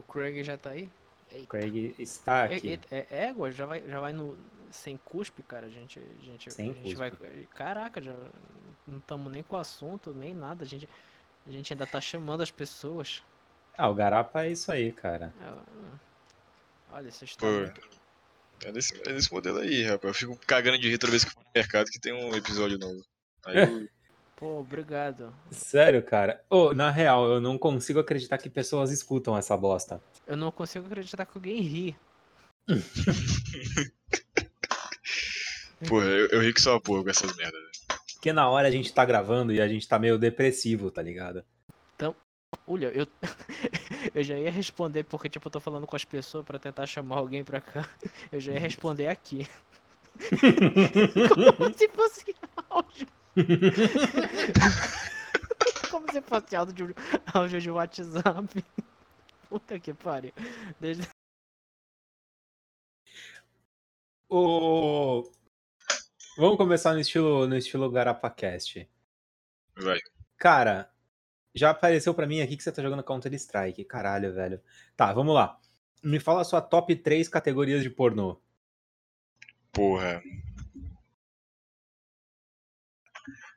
O Craig já tá aí? Eita. Craig está É, aqui. é, é égua? Já vai, já vai no. Sem cuspe, cara. A gente. A gente, Sem a gente vai. cuspe. Caraca, já não estamos nem com o assunto, nem nada. A gente, a gente ainda tá chamando as pessoas. Ah, o Garapa é isso aí, cara. É, Olha, essa Pô, história. é desse, é desse modelo aí, rapaz. Eu fico cagando de rir toda vez que eu vou no mercado que tem um episódio novo. Aí eu, Pô, obrigado. Sério, cara. Ô, na real, eu não consigo acreditar que pessoas escutam essa bosta. Eu não consigo acreditar que alguém ri. porra, eu, eu ri que só a porra com essas merdas. velho. Porque na hora a gente tá gravando e a gente tá meio depressivo, tá ligado? Olha, eu. eu já ia responder porque, tipo, eu tô falando com as pessoas pra tentar chamar alguém pra cá. Eu já ia responder aqui. Como se fosse áudio. Como se fosse áudio de, áudio de WhatsApp. Puta que pariu. Desde... Ô, Vamos começar no estilo, no estilo GarapaCast. Vai. Cara, já apareceu pra mim aqui que você tá jogando Counter-Strike. Caralho, velho. Tá, vamos lá. Me fala a sua top 3 categorias de pornô. Porra.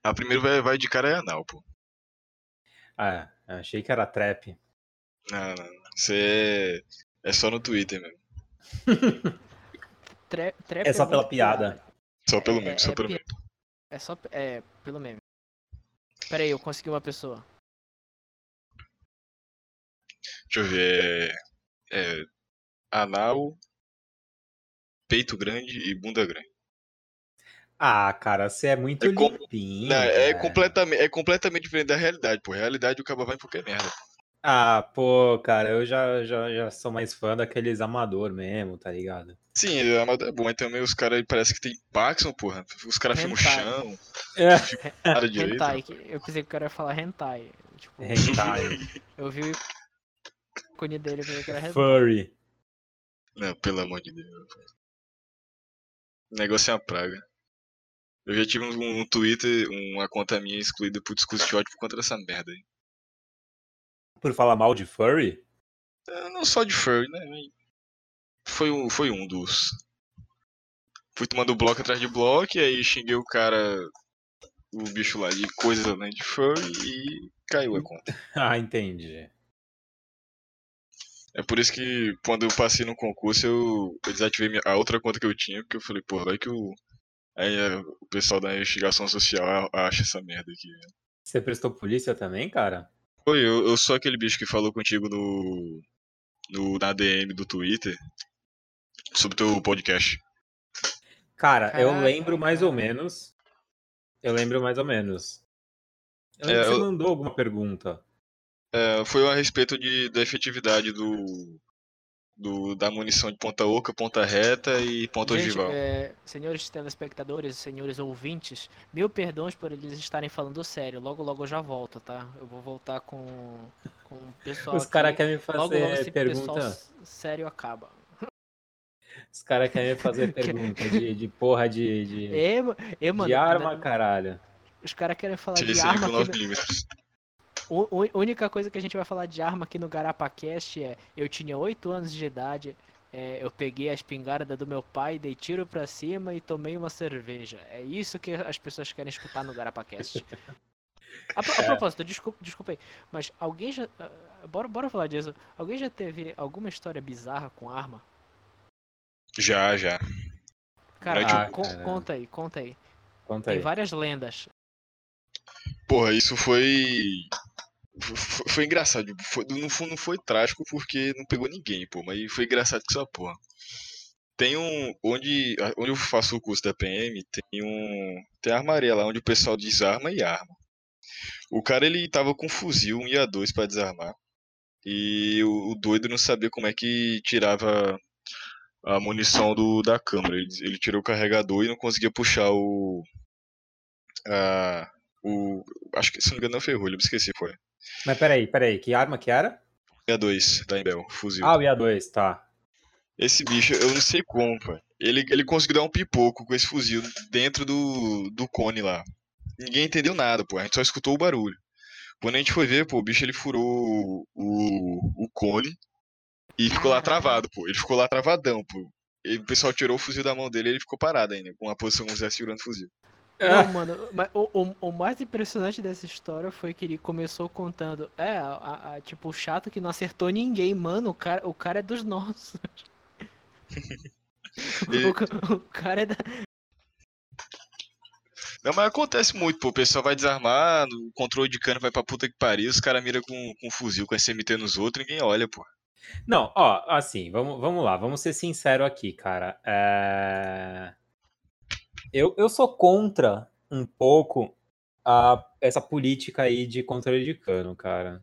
A primeira vai, vai de cara é anal, pô. Ah, achei que era trap. Não, não. Isso é, é só no Twitter mesmo. Tre, trap É só pela muito piada. Só pelo É- meme, é só pelo pi- meme. É só. É, pelo meme. Pera aí, eu consegui uma pessoa. Deixa eu ver. É, é anal, peito grande e bunda grande. Ah, cara, você é muito É com- limpinho. Não, é, completamente, é completamente diferente da realidade, pô. Realidade o cabo vai em qualquer merda. Ah, pô, cara, eu já, já, já sou mais fã daqueles amador mesmo, tá ligado? Sim, a Amador é bom, mas também os caras parece que tem Paxson, porra. Os caras filmam o chão, É, nada direito. Hentai. que- Eu pensei que o cara ia falar hentai. Tipo, hentai, eu vi o ícone dele e pensei que era hentai. furry. Não, pelo amor de Deus. O negócio é uma praga. Eu já tive um, um Twitter, uma conta minha excluída por discurso de ódio por conta dessa merda aí. Por falar mal de furry? É, Não só de furry, né? Foi um, foi um dos. Fui tomando bloco atrás de bloco e aí xinguei o cara, o bicho lá de coisas além de furry e caiu a conta. Ah, entendi. É por isso que quando eu passei no concurso eu, eu desativei minha- a outra conta que eu tinha, porque eu falei, pô, vai que o, aí, é, o pessoal da investigação social acha essa merda aqui. Você prestou polícia também, cara? Oi, eu, eu sou aquele bicho que falou contigo no, no na DM do Twitter sobre teu podcast. Cara, eu Caraca, lembro mais ou menos. Eu lembro mais ou menos. Eu É, lembro que você eu- mandou alguma pergunta. É, foi a respeito de, da efetividade do, do da munição de ponta oca, ponta reta e ponta Gente, ogival. é, senhores telespectadores, senhores ouvintes, mil perdões por eles estarem falando sério. Logo, logo eu já volto, tá? Eu vou voltar com, com o pessoal Os caras querem me Logo, logo fazer esse pessoal pergunta. sério acaba. Os caras querem me fazer pergunta de, de porra de, de, E, e, mano, de arma, né, caralho. os caras querem falar de Tirei arma. 9mm. no- U- u- única coisa que a gente vai falar de arma aqui no GarapaCast é: eu tinha 8 anos de idade, é, eu peguei a espingarda do meu pai, dei tiro pra cima e tomei uma cerveja. É isso que as pessoas querem escutar no GarapaCast. A, a propósito, desculpa, desculpa aí, mas alguém já. ah, Bora, bora falar disso. Alguém já teve alguma história bizarra com arma? Já, já. Cara, o- con- cara. conta aí, conta aí. Conta Tem aí. várias lendas. Porra, isso foi. F- Foi engraçado. Foi, no fundo não foi trágico porque não pegou ninguém, pô. Mas foi engraçado que essa porra. Tem um. Onde, onde eu faço o curso da PM, tem um. Tem a armaria lá onde o pessoal desarma e arma. O cara ele tava com um fuzil, um IA2 pra desarmar. E o, o doido não sabia como é que tirava a munição do, da câmera. Ele, ele tirou o carregador e não conseguia puxar o. A, o. Acho que se não me engano foi ferrolho, me esqueci, foi. Mas peraí, peraí, que arma que era? IA2 da Embel, fuzil. Ah, o IA2, tá. Esse bicho, eu não sei como, pai. Ele, ele conseguiu dar um pipoco com esse fuzil dentro do, do cone lá. Ninguém entendeu nada, pô. A gente só escutou o barulho. Quando a gente foi ver, pô, o bicho ele furou o, o, cone E ficou lá travado, pô. Ele ficou lá travadão, pô. E o pessoal tirou o fuzil da mão dele e ele ficou parado ainda, com uma posição como se estivesse segurando o fuzil. Não, mano, mas o, o, o mais impressionante dessa história foi que ele começou contando. É, a, a- tipo, o chato que não acertou ninguém, mano. O cara, o cara é dos nossos. O, o cara é da. Não, mas acontece muito, pô. O pessoal vai desarmar, o controle de cano vai pra puta que pariu, os caras miram com, com fuzil, com SMT nos outros, ninguém olha, pô. Não, ó, assim, vamos, vamos lá, vamos ser sinceros aqui, cara. É... Eu, eu sou contra um pouco a, essa política aí de controle de cano, cara.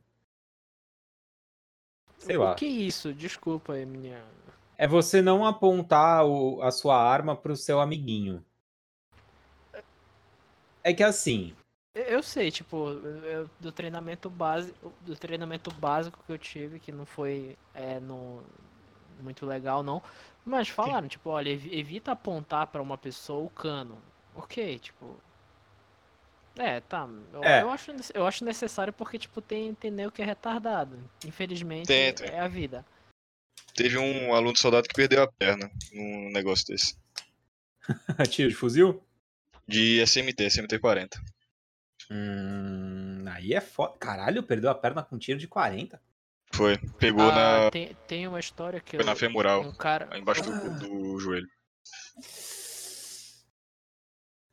Sei lá. O que é isso? Desculpa aí, minha. É você não apontar o- a sua arma pro seu amiguinho. É que assim, Eu- sei, tipo, eu- do treinamento básico, do treinamento básico que eu tive, que não foi é, no, muito legal não, mas falaram, tipo, olha, evi- evita apontar pra uma pessoa o cano. Ok, tipo. É, tá. Eu, É. eu acho, eu acho necessário porque, tipo, tem, tem nego que é retardado. Infelizmente, Tem, tem. é a vida. Teve um aluno soldado que perdeu a perna num negócio desse. tiro de fuzil? De SMT, SMT-40. Hum, aí é foda. Caralho, perdeu a perna com tiro de 40. Foi. Pegou Ah, na, tem, tem uma história que foi na eu, femoral, um cara. embaixo do, do joelho.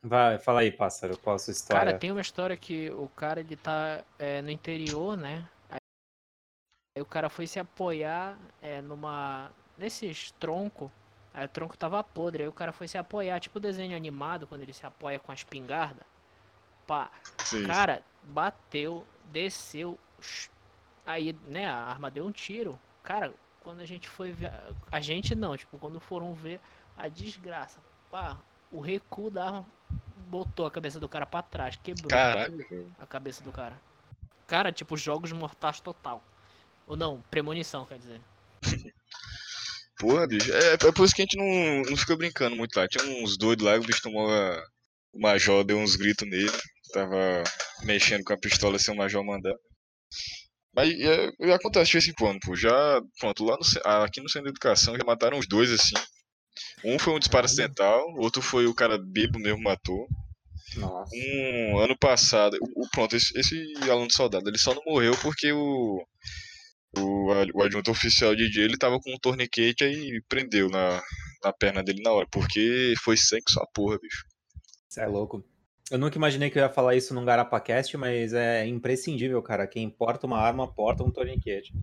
Vai, fala aí, pássaro, qual a sua história? Cara, tem uma história que o cara ele tá é, no interior, né? Aí o cara foi se apoiar é, numa. nesses troncos. Aí o tronco tava podre, aí o cara foi se apoiar, tipo desenho animado, quando ele se apoia com a espingarda. Pá, Sim. cara, bateu, desceu. Aí, né, a arma deu um tiro. Cara, quando a gente foi ver. A gente não, tipo, quando foram ver a desgraça. Pá, o recuo da arma botou a cabeça do cara pra trás, quebrou velho. a cabeça do cara. Cara, tipo, jogos mortais total. Ou não, premonição, quer dizer. Porra, bicho. É, é por isso que a gente não, não fica brincando muito lá. Tinha uns doidos lá, o bicho tomou. O Major deu uns gritos nele. Tava mexendo com a pistola sem o Major mandar. Mas é, acontece de vez em quando, pô. Já, pronto, lá no, aqui no centro de educação já mataram os dois assim. Um foi um disparo acidental, outro foi o cara bêbado mesmo matou. Nossa. Um ano passado, o, o- pronto, esse, esse aluno de soldado, ele só não morreu porque o o, o adjunto oficial DJ ele tava com um torniquete aí prendeu na, na perna dele na hora, porque foi sangue só porra, bicho. Você é louco. Eu nunca imaginei que eu ia falar isso num GarapaCast, mas é imprescindível, cara. Quem porta uma arma, porta um torniquete.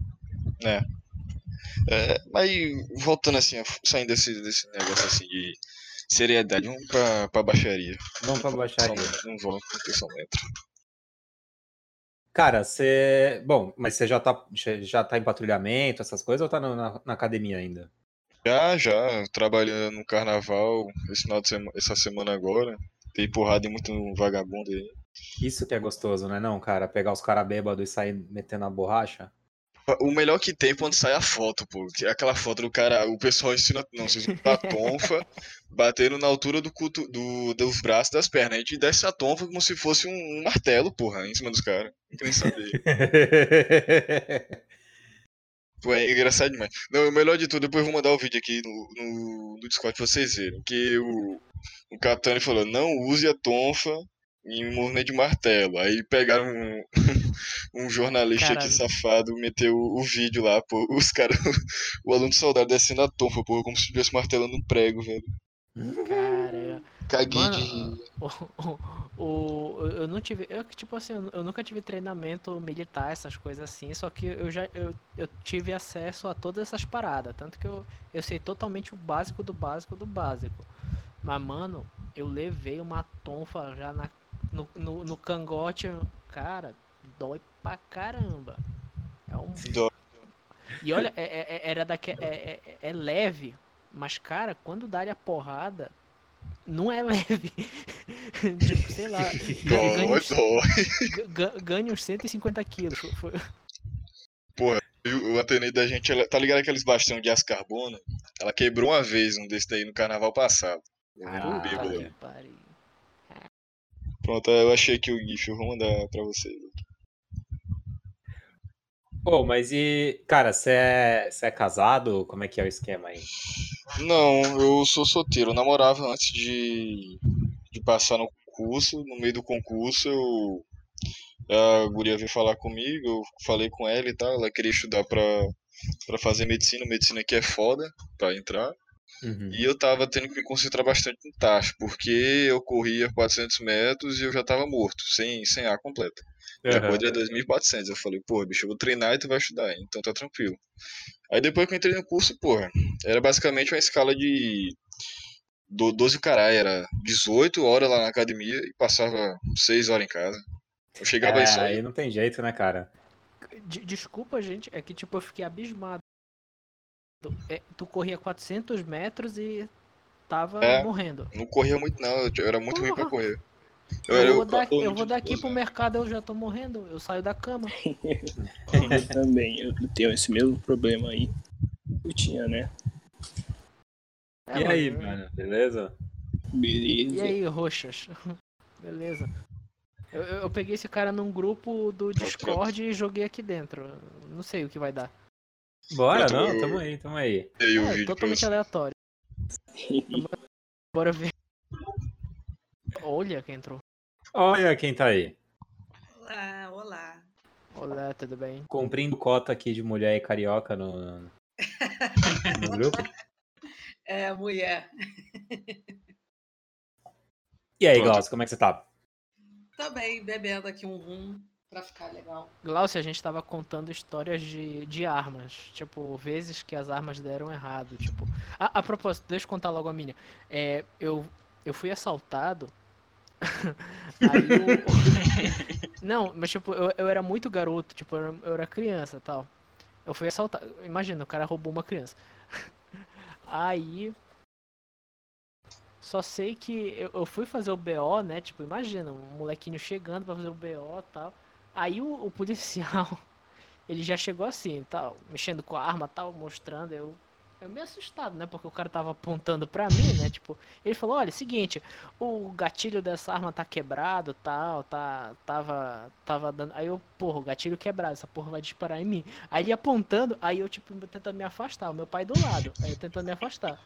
É, mas voltando assim, saindo desse, desse negócio assim de seriedade, vamos pra, pra baixaria. Vamos pra baixaria. Não vou, não entra. Cara, você. Bom, mas você já tá, já- tá em patrulhamento, essas coisas, ou tá na, na academia ainda? Já, já, trabalhando no carnaval esse final de semana, essa semana agora. Dei porrada em muito vagabundo aí. Isso que é gostoso, né? Não, cara, pegar os caras bêbados e sair metendo a borracha. O melhor que tem é quando sai a foto, pô. que é Aquela foto do cara, o pessoal ensina, não, vocês a tonfa, batendo na altura do, cuto, do dos braços das pernas. A gente desce a tonfa como se fosse um, um martelo, porra, em cima dos caras. Não quer nem saber. É engraçado demais. Não, o melhor de tudo, depois eu vou mandar o vídeo aqui no, no, no Discord pra vocês verem. Que o, o Catani falou, não use a tonfa em movimento de martelo. Aí pegaram um, um jornalista aqui Caralho. safado, meteu o, o vídeo lá, pô. Os caras, o aluno soldado descendo a tonfa, pô, como se estivesse martelando um prego, velho. Cara, Caguei Mano, de rir. o, o, o- eu não tive. Eu, tipo assim, eu nunca tive treinamento militar, essas coisas assim, só que eu já eu, eu tive acesso a todas essas paradas. Tanto que eu, eu sei totalmente o básico do básico do básico. Mas, mano, eu levei uma tonfa já na, no, no, no cangote. Cara, dói pra caramba. É um Dó. E olha, é, é- é- era daque, é, é- é leve, mas cara, quando dá-lhe a porrada, não é leve. tipo, sei lá, ganha, ganha, Dó, uns, dó. ga- ganha uns 150 quilos. Foi- E O Atenei da gente, ela, tá ligado aqueles bastão de aço carbono? Ela quebrou uma vez um desse daí no carnaval passado. Pariu. Pronto, eu achei aqui o GIF, eu vou mandar pra vocês. Pô, mas e. Cara, você é, é casado? Como é que é o esquema aí? Não, eu sou solteiro. Namorava antes de, de passar no curso. No meio do concurso, eu, a guria veio falar comigo. Eu falei com ela e tal. Ela queria estudar pra, pra fazer medicina. Medicina aqui é foda pra entrar. Uhum. E eu tava tendo que me concentrar bastante no tacho, porque eu corria 400 metros e eu já tava morto, sem, sem ar completo. Já Aham. corria 2.400. Eu falei, porra, bicho, eu vou treinar e tu vai estudar, então tá tranquilo. Aí depois que eu entrei no curso, porra, era basicamente uma escala de do 12 caralho, era 18 horas lá na academia e passava 6 horas em casa. Eu chegava aí É, só. aí não tem jeito, né, cara? De- desculpa, gente, é que tipo eu fiquei abismado. Tu, é, tu corria 400 metros e tava É. morrendo. Não corria muito, não, eu era muito ruim pra Porra. correr. Eu, era- vou, da- tô eu muito vou daqui pro né? mercado, eu já tô morrendo. Eu saio da cama. Eu também, eu tenho esse mesmo problema aí. Eu tinha, né? É, e aí, mano, mano, beleza? Beleza. E aí, roxas? Beleza. Eu, eu- eu peguei esse cara num grupo do Discord e joguei aqui dentro. Não sei o que vai dar. Bora, tô- não, tamo aí, tamo aí. Aí o É, totalmente aleatório. Bora ver. Olha quem entrou. Olha quem tá aí. Olá, olá. Olá, tudo bem? Cumprindo cota aqui de mulher e carioca no, no grupo. É, mulher. E aí, Pronto. Glaucio, como é que você tá? Tô bem, bebendo aqui um rum pra ficar legal. Glaucio, a gente tava contando histórias de, de armas. Tipo, vezes que as armas deram errado. Tipo. A, a propósito, deixa eu contar logo a minha. É, eu, eu fui assaltado. Aí o- Não, mas tipo, eu, eu era muito garoto, tipo, eu era, eu era criança tal. Eu fui assaltado. Imagina, o cara roubou uma criança. Aí. Só sei que eu, eu fui fazer o BO, né? Tipo, imagina, um molequinho chegando pra fazer o BO e tal. Aí o, o policial, ele já chegou assim, tal, mexendo com a arma, tal, mostrando, eu, eu meio assustado, né, porque o cara tava apontando pra mim, né, tipo, ele falou, olha, seguinte, o gatilho dessa arma tá quebrado, tal, tá, tava, tava dando, aí eu, porra, o gatilho quebrado, essa porra vai disparar em mim. Aí ele apontando, aí eu, tipo, tentando me afastar, o meu pai do lado, aí eu tentando me afastar.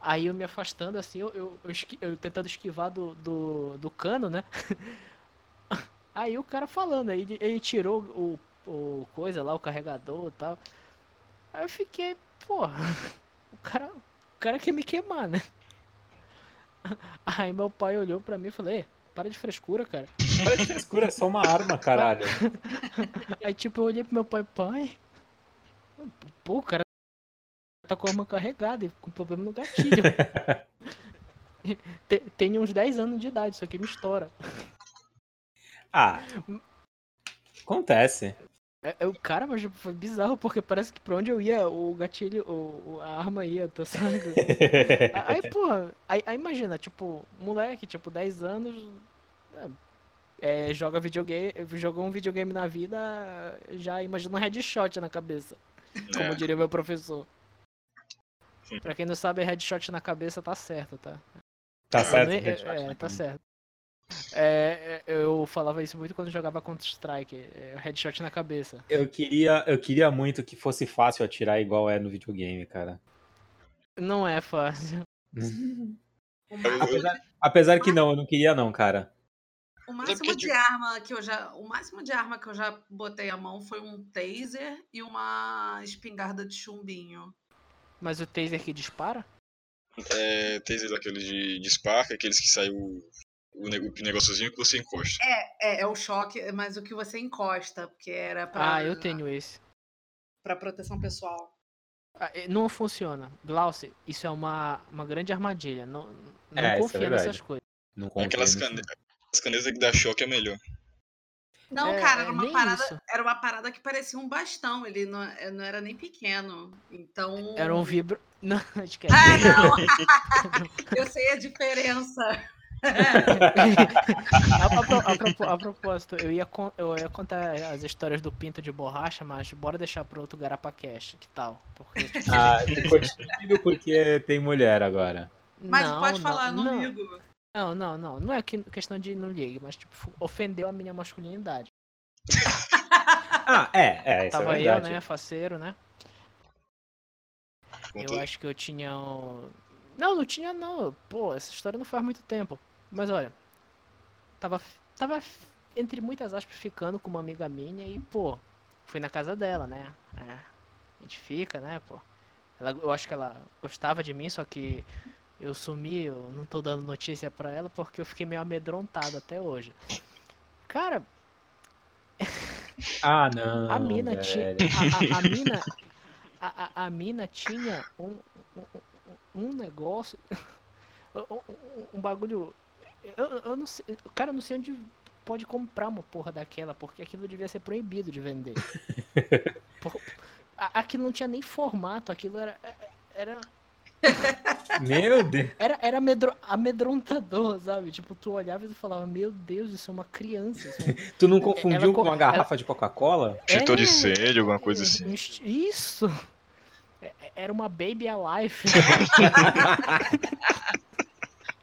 Aí eu me afastando, assim, eu, eu, eu, eu tentando esquivar do, do, do cano, né? Aí o cara falando, aí ele, ele tirou o, o coisa lá, o carregador e tal. Aí eu fiquei, porra, o cara, o cara quer me queimar, né? Aí meu pai olhou pra mim e falou, "Ei, para de frescura, cara. Para de frescura, é só uma arma, caralho. Aí tipo, eu olhei pro meu pai, pai, pô, o cara tá com a arma carregada e com problema no gatilho. Te- Tem uns 10 anos de idade, isso aqui me estoura. Ah, acontece. É, é o cara, mas foi bizarro, porque parece que pra onde eu ia, o gatilho, o, o- a arma ia, tá sabe? A- Aí, porra, aí, aí imagina, tipo, moleque, tipo, 10 anos, é, é, joga videogame, jogou um videogame na vida, já imagina um headshot na cabeça, como É. diria meu professor. Pra quem não sabe, headshot na cabeça tá certo, tá? Tá certo, nem- headshot é, na tá certo. É, é, eu falava isso muito quando jogava Counter-Strike, é, headshot na cabeça. Eu queria, eu queria muito que fosse fácil atirar igual é no videogame, cara. Não é fácil. Apesar, apesar que não, eu não queria não, cara. o máximo de arma que eu já. O máximo de arma que eu já botei a mão foi um taser e uma espingarda de chumbinho. Mas o taser que dispara? É, taser daqueles de, de Spark, aqueles que saem o, o, negóciozinho que você encosta. É, é o choque, mas o que você encosta, porque era pra, Ah, eu tenho esse. pra proteção pessoal. Ah, Não funciona. Glaucio, isso é uma, uma grande armadilha. Não, não É, é confia verdade. nessas coisas. Não confio Aquelas nisso. cane- as canetas que dá choque é melhor. Não, É, cara, é era uma parada. isso. Era uma parada que parecia um bastão. Ele não, eh, não era nem pequeno. Então. Era um vibro. Não, esquece. Ah, não! eu sei a diferença. a, a a propo- a propósito, eu ia, con- eu ia contar as histórias do pinto de borracha, mas bora deixar pro outro Garapacast, que tal? Porque, tipo, Ah, ficou porque tem mulher agora. Mas não, pode falar, não, não, ligo. Não, não, não. Não é que- questão de não ligue, mas tipo, ofendeu a minha masculinidade. Ah, é, é, isso Tava é eu, verdade. né, faceiro, né? Eu acho que eu tinha um... Não, não tinha não. Pô, essa história não faz muito tempo. Mas olha, tava, tava entre muitas aspas ficando com uma amiga minha e, pô, fui na casa dela, né? É, a gente fica, né, pô. Ela, eu acho que ela gostava de mim, só que eu sumi, eu não tô dando notícia pra ela porque eu fiquei meio amedrontado até hoje. Cara, Ah, não. a mina tinha. A, a- a mina. A, a- mina tinha um, um, um- um negócio. um- um- Um bagulho. Eu, eu não sei. Cara, eu não sei onde pode comprar uma porra daquela, porque aquilo devia ser proibido de vender. Por- aquilo não tinha nem formato, aquilo era. Era, Meu Deus. era, era amedro- amedrontador, sabe? Tipo, tu olhava e tu falava, meu Deus, isso é uma criança. Isso é Tu não confundiu Ela com co- uma garrafa de Coca-Cola? Extintor de É, incêndio, alguma coisa É, assim. Isso! É- Era uma Baby Alive.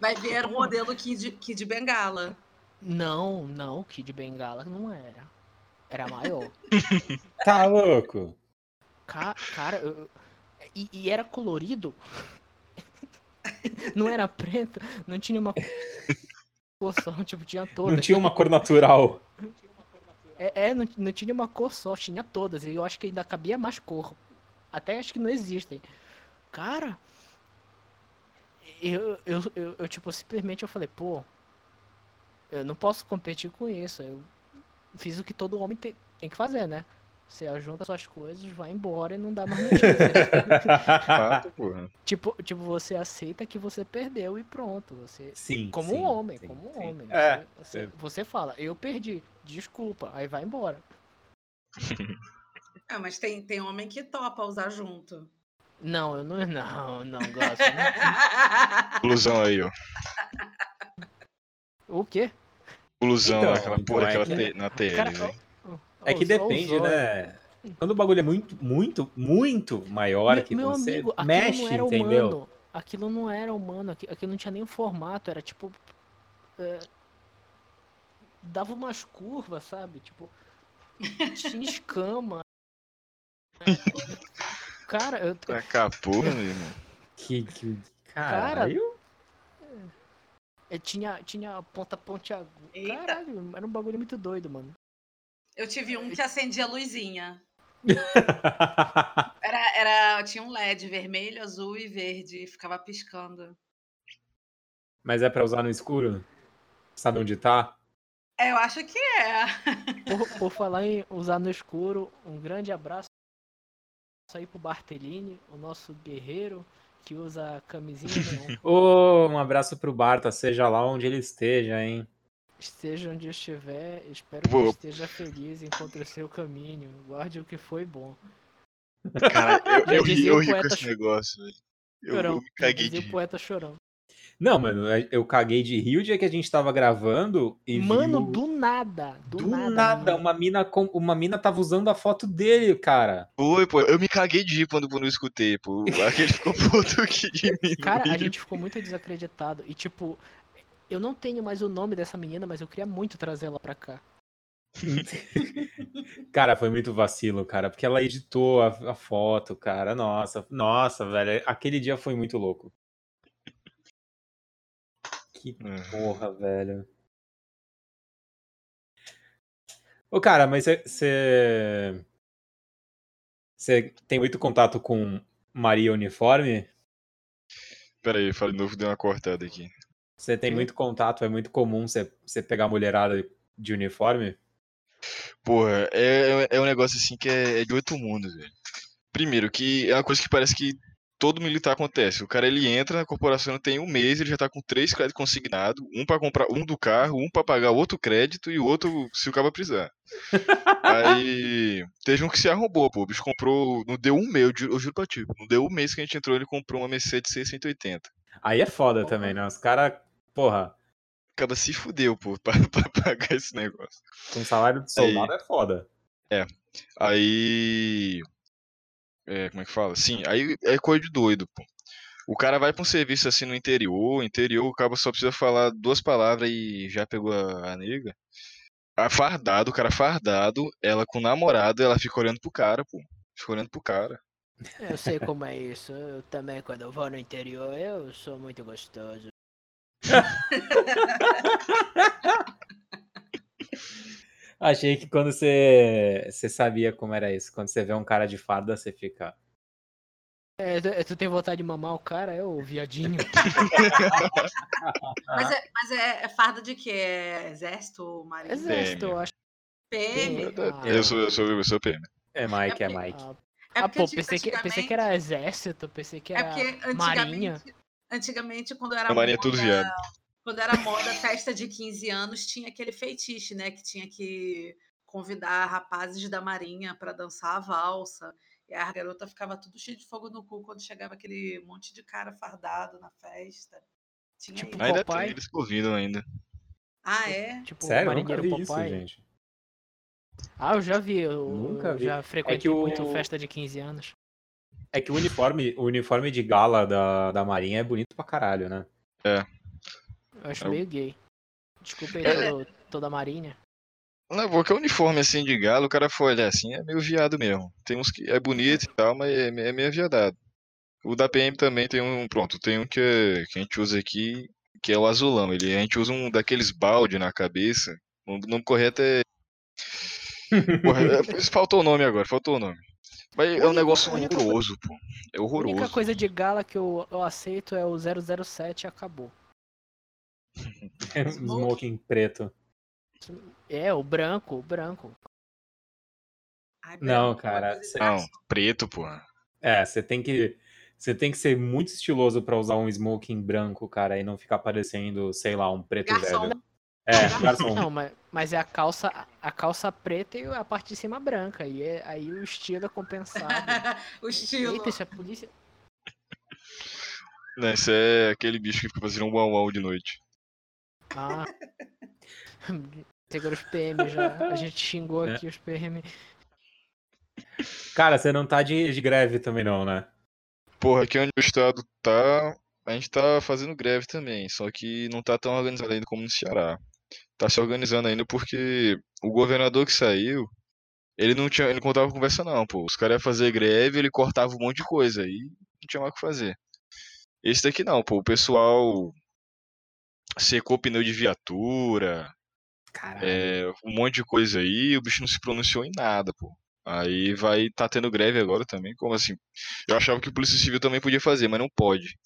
Vai ver era um modelo Kid, Kid Bengala. Não, não, o Kid Bengala não era. Era maior. Tá louco. Ca- Cara, eu- e, e era colorido. Não era preto, não tinha uma cor só, tipo, tinha todas. Não tinha uma cor natural. É, é, não, não tinha uma cor só, tinha todas. E eu acho que ainda cabia mais cor. Até acho que não existem. Cara, eu, eu, eu, eu, tipo, simplesmente eu falei, pô, eu não posso competir com isso. Eu fiz o que todo homem tem, tem que fazer, né? Você junta suas coisas, vai embora e não dá mais notícia. Tipo, tipo, você aceita que você perdeu e pronto. Você, Sim. como sim, um homem, sim, como um sim. homem. É. Você, você, é. você fala, eu perdi, desculpa, aí vai embora. É, mas tem, tem homem que topa usar junto. Não, eu não, não, não gosto. não. Ilusão aí, ó. O quê? Ilusão, Então, aquela então, porra, é que- te- na TL, velho. É que depende, né? Quando o bagulho é muito, muito, muito maior Meu, que meu você amigo, aquilo mexe, não era entendeu? humano. Aquilo não era humano, aqui- aquilo não tinha nem formato, era tipo. é, dava umas curvas, sabe? Tipo. Tinha escama. Cara, eu, Tacar a porra, meu irmão. Que, que Cara, caralho. eu tinha, tinha ponta pontiaguda. Caralho, era um bagulho muito doido, mano. Eu tive um que acendia a luzinha. Era, era, tinha um LED vermelho, azul e verde. e Ficava piscando. Mas é pra usar no escuro? Sabe onde tá? É, eu acho que é. Por, por falar em usar no escuro, um grande abraço aí pro Bartellini, o nosso guerreiro que usa camisinha. Ô, um abraço pro Barta, seja lá onde ele esteja, hein? Esteja onde estiver, espero que Vou- esteja feliz, encontre o seu caminho, guarde o que foi bom. Cara, eu, eu eu o ri com poeta esse negócio, velho. Eu, eu me caguei de poeta chorão. Não, mano, eu caguei de rio o dia que a gente tava gravando e Mano, viu... do nada, do, Do nada, nada, uma mina, com... uma mina tava usando a foto dele, cara. Foi, pô. Eu me caguei de rir quando, quando eu escutei, pô. Aquele ficou puto aqui de mim. Cara, a gente ficou muito desacreditado. E tipo, eu não tenho mais o nome dessa menina, mas eu queria muito trazê-la pra cá. Cara, foi muito vacilo, cara, porque ela editou a, a foto, cara. Nossa, nossa, velho. Aquele dia foi muito louco. Que É. porra, velho. Ô, cara, mas você. Você tem muito contato com Maria Uniforme? Pera aí, fala de novo, deu uma cortada aqui. Você tem muito contato, é muito comum você, você pegar mulherada de uniforme? Porra, é, é um negócio assim que é, é de outro mundo, velho. Primeiro, que é uma coisa que parece que todo militar acontece. O cara ele entra na corporação, tem um mês, ele já tá com três créditos consignados, um pra comprar um do carro, um pra pagar outro crédito e o outro se o cara precisar. Aí teve um que se arrombou, pô. O bicho comprou, não deu um mês, eu juro, eu juro pra ti, não deu um mês que a gente entrou, ele comprou uma Mercedes 680. Aí é foda Porra. também, né? Os caras, porra, Acaba se fudeu, pô, pra, pra pagar esse negócio. com salário de soldado é foda. Aí. É, como é que fala? Sim, aí é coisa de doido, pô. O cara vai pra um serviço assim no interior, interior, o cabo só precisa falar duas palavras e já pegou a, a nega. a fardado, o cara fardado, ela com o namorado, ela fica olhando pro cara, pô. Fica olhando pro cara. Eu sei como é isso. Eu também, quando eu vou no interior, eu sou muito gostoso. Achei que quando você, você sabia como era isso. Quando você vê um cara de farda, você fica. É, tu, tu tem vontade de mamar o cara, é o viadinho. Mas, é, mas é, é farda de quê? É exército, marinha? Exército, eu acho. PM? Ah, Eu sou, eu sou, eu sou PM. É Mike, é É Mike. Ah, É ah, pô, pensei que, pensei que era exército, pensei que É era porque marinha. antigamente, antigamente quando era A Marinha é tudo viado. Quando era moda festa de 15 anos, tinha aquele feitiço, né? Que tinha que convidar rapazes da marinha para dançar a valsa. E a garota ficava tudo cheio de fogo no cu quando chegava aquele monte de cara fardado na festa. Tinha Tipo. Ainda Popeye? tem, eles convidam ainda. Ah, é? Tipo, Sério, eu nunca marinheiro vi isso, Popeye. gente. Ah, eu já vi. Eu, Nunca vi. já É frequentei que o- muito festa de 15 anos. É que o uniforme, o uniforme de gala da, da Marinha é bonito pra caralho, né? Eu acho Eu- meio gay. Desculpa aí É. todo- toda a marinha. Não, porque o uniforme assim de galo, o cara foi olhar assim, é meio viado mesmo. Tem uns que é bonito e tal, mas é, é meio viadado. O da PM também tem um, pronto, tem um que, é- que a gente usa aqui, que é o azulão. Ele, a gente usa um daqueles balde na cabeça. O nome correto é. Porra, é- faltou o nome agora, faltou o nome. Mas é um negócio horroroso, pô. É A única horroroso. coisa de gala que eu, eu aceito é o 007 e acabou. Smoking preto. É, o branco, o branco. Ai, Não, branco, cara, cê- Não, preto, pô. É, você tem que. Você tem que ser muito estiloso pra usar um smoking branco, cara, e não ficar parecendo, sei lá, um preto Garçom. velho. É, garçom. Não, mas, mas é a calça, a calça preta e a parte de cima branca. E é- aí o estilo é compensado. o estilo. Eita, isso é polícia. Não, esse é aquele bicho que fica fazendo um uau de noite. Ah. Segura os PM já. A gente xingou É. aqui os PM. Cara, você não tá de, de greve também, não, né? Porra, aqui onde o estado tá, a gente tá fazendo greve também, só que não tá tão organizado ainda como no Ceará. Tá se organizando ainda porque o governador que saiu, ele não tinha, ele não contava com conversa não, pô. Os caras iam fazer greve, ele cortava um monte de coisa aí, não tinha mais o que fazer. Esse daqui não, pô, o pessoal secou pneu de viatura, é, um monte de coisa aí, o bicho não se pronunciou em nada, pô. Aí vai tá tendo greve agora também, como assim? Eu achava que o Polícia Civil também podia fazer, mas não pode.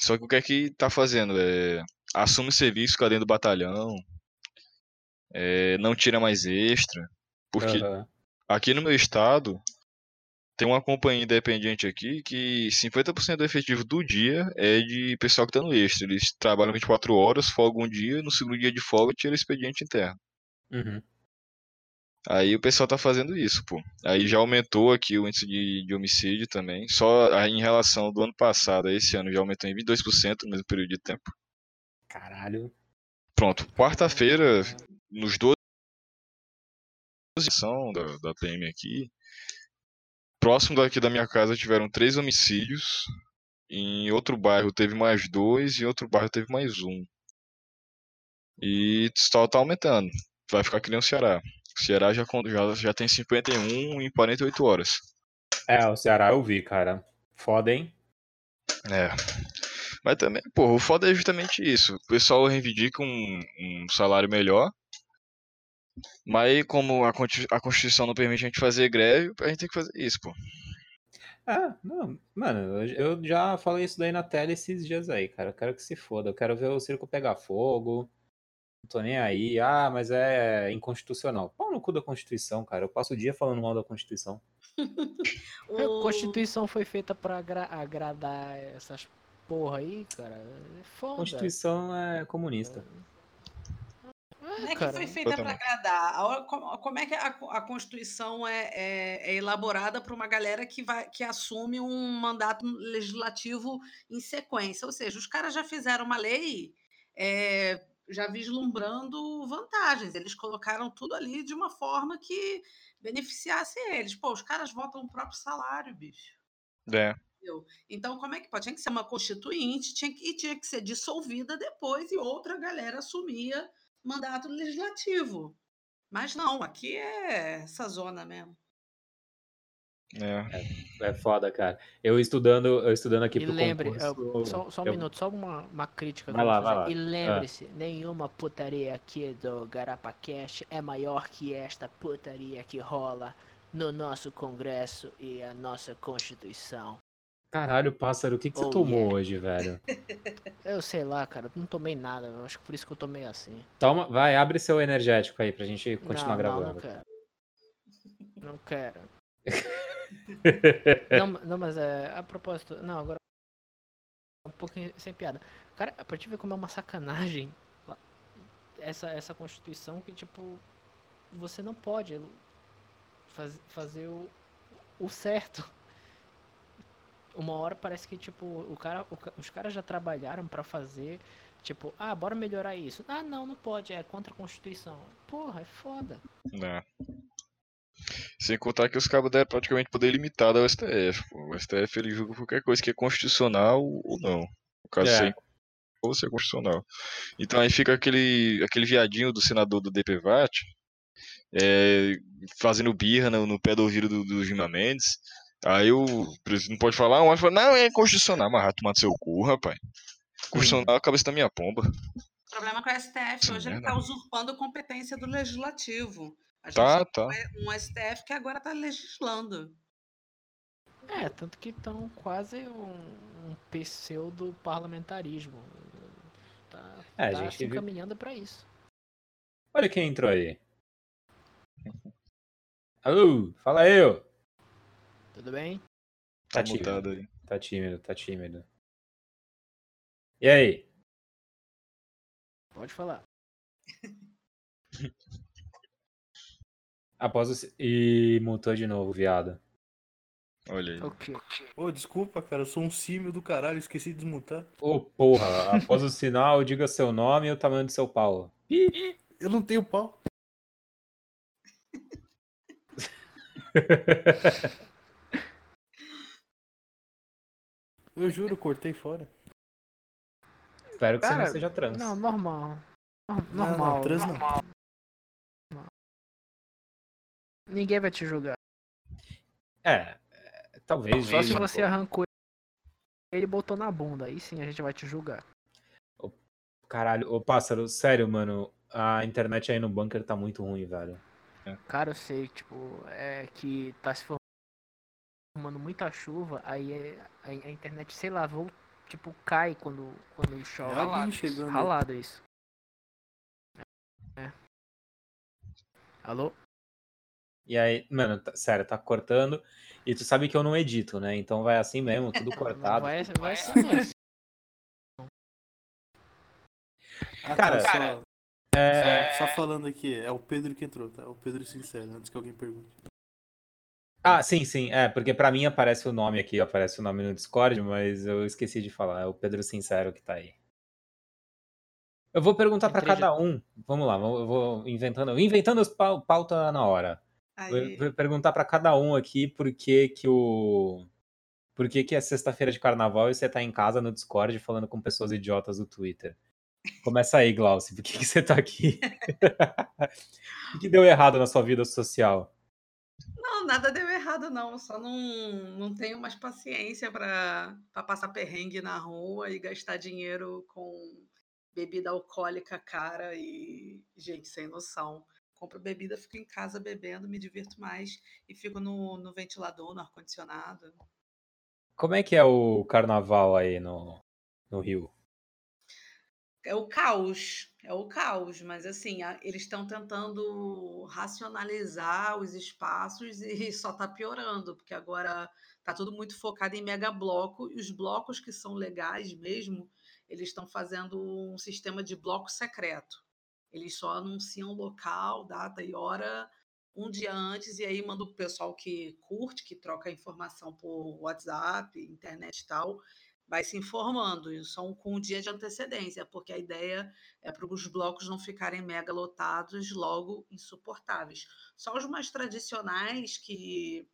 Só que o que é que tá fazendo? É, assume serviço a dentro do batalhão, é, não tira mais extra, porque Aham. aqui no meu estado tem uma companhia independente aqui que 50% do efetivo do dia é de pessoal que tá no extra. Eles trabalham 24 horas, folgam um dia, no segundo dia de folga tira expediente interno. Uhum. Aí o pessoal tá fazendo isso, pô. Aí já aumentou aqui o índice de, de homicídio também. Só em relação do ano passado a esse ano já aumentou em 22% no mesmo período de tempo. Caralho. Pronto, quarta-feira, nos 12 são da, da PM aqui, próximo daqui da minha casa tiveram três homicídios. Em outro bairro teve mais dois, em outro bairro teve mais um. E só tá aumentando. Vai ficar que nem o Ceará. O Ceará já, já, já tem 51 em 48 horas. É, o Ceará eu vi, cara. Foda, hein? É. Mas também, pô, o foda é justamente isso. O pessoal reivindica um, um salário melhor. Mas aí, como a, a Constituição não permite a gente fazer greve, a gente tem que fazer isso, pô. Ah, não, mano, eu já falei isso daí na tela esses dias aí, cara. Eu quero que se foda. Eu quero ver o circo pegar fogo. Não tô nem aí. Ah, mas é inconstitucional. Pau no cu da Constituição, cara. Eu passo o dia falando mal da Constituição. A Constituição foi feita pra agra- agradar essas porra aí, cara. É foda. Constituição é comunista. Não é que foi feita para agradar. Como, é que a, a Constituição é, é- é elaborada para uma galera que, vai, que assume um mandato legislativo em sequência? Ou seja, os caras já fizeram uma lei é, já vislumbrando vantagens. Eles colocaram tudo ali de uma forma que beneficiasse eles. Pô, os caras votam o próprio salário, bicho. É. Então, como é que pode? Tinha que ser uma constituinte tinha que, e tinha que ser dissolvida depois e outra galera assumia mandato legislativo. Mas não, aqui é essa zona mesmo. É. É foda, cara. Eu estudando, eu estudando aqui E pro lembre, concurso. eu- só, só um eu- minuto, só uma, uma crítica. que Vai lá, vai lá. E Ah. lembre-se, nenhuma putaria aqui do Garapa Cash é maior que esta putaria que rola no nosso Congresso e a nossa Constituição. Caralho, pássaro, o que, que você Oh, tomou yeah. hoje, velho? Eu sei lá, cara, não tomei nada, eu acho que por isso que eu tomei assim. Toma, vai, abre seu energético aí pra gente continuar não, gravando. Não, não quero. Não quero. Não, não, mas é, a propósito, não, agora um pouquinho sem piada. Cara, pra te ver como é uma sacanagem essa, essa constituição que, tipo, você não pode faz, fazer o, o certo. Uma hora parece que, tipo, o cara, o os caras já trabalharam pra fazer, tipo, ah, bora melhorar isso. Ah, não, não pode, é contra a constituição. Porra, é foda. Né? Sem contar que os cabos deram praticamente poder limitado ao STF. Pô. O STF ele julga qualquer coisa que é constitucional ou não. No caso, É. ser ou ser constitucional. Então aí fica aquele, aquele viadinho do senador do DPVAT é, fazendo birra no, no pé do ouvido do, do Gilmar Mendes. Aí o presidente não pode falar, um fala, não, é constitucional, mas vai tomar no seu cu, rapaz. Constitucional é a cabeça da minha pomba. O problema é com o STF, Sim, hoje ele verdade. está usurpando a competência do legislativo. A gente Tá, tá. um STF que agora está legislando. É, tanto que estão quase um, um pseudo parlamentarismo. Tá, É, a tá gente se viu- encaminhando pra isso. Olha quem entrou aí. Alô, fala aí, ô. Tudo bem? Tá Tá tímido, aí. tá tímido, tá tímido. E aí? Pode falar. Após o... si- E mutou de novo, viado. Olha aí. Ok. Ô, desculpa, cara, eu sou um símio do caralho, esqueci de desmutar. Ô, porra, após o sinal, diga seu nome e o tamanho do seu pau. Eu não tenho pau. Eu juro, cortei fora. Espero que você Cara, não seja trans. Não, normal. Nor- Não, não, Normal. trans não. normal. Ninguém vai te julgar. É, é, talvez. Só se você arrancou ele botou na bunda. Aí sim a gente vai te julgar. Caralho, ô pássaro, sério, mano. A internet aí no bunker tá muito ruim, velho. Cara, eu sei, tipo, é que tá se formando muita chuva, aí é- a, a internet, sei lá, vou, tipo, cai quando, quando chove. É alguém chegando. Ralado isso. É. Alô? E aí, mano, tá- sério, tá cortando. E tu sabe que eu não edito, né? Então vai assim mesmo, tudo cortado. Vai, vai sim, mas Ah, Cara, tá, só, É... só falando aqui, é o Pedro que entrou, tá? É o Pedro Sincero, antes que alguém pergunte. Ah, sim, sim. É, porque pra mim aparece o nome aqui, aparece o nome no Discord, mas eu esqueci de falar. É o Pedro Sincero que tá aí. Eu vou perguntar já. cada um. Vamos lá, eu vou inventando, inventando as pau- pauta na hora. Vou, Aí, vou perguntar pra cada um aqui por que que o por que que é sexta-feira de carnaval e você tá em casa no Discord falando com pessoas idiotas do Twitter. Começa aí, Glaucio. Por que que você tá aqui? O que deu errado na sua vida social? Nada deu errado, não. Só não, não tenho mais paciência para passar perrengue na rua e gastar dinheiro com bebida alcoólica cara e gente sem noção. Compro bebida, fico em casa bebendo, me divirto mais e fico no, no ventilador, no ar-condicionado. Como é que é o carnaval aí no, no Rio? É o caos, é o caos, mas assim, eles estão tentando racionalizar os espaços e só está piorando, porque agora está tudo muito focado em mega bloco, e os blocos que são legais mesmo, eles estão fazendo um sistema de bloco secreto. Eles só anunciam local, data e hora um dia antes, e aí manda o pessoal que curte, que troca informação por WhatsApp, internet e tal, vai se informando, e só com um dia de antecedência, porque a ideia é para os blocos não ficarem mega lotados, logo insuportáveis. Só os mais tradicionais que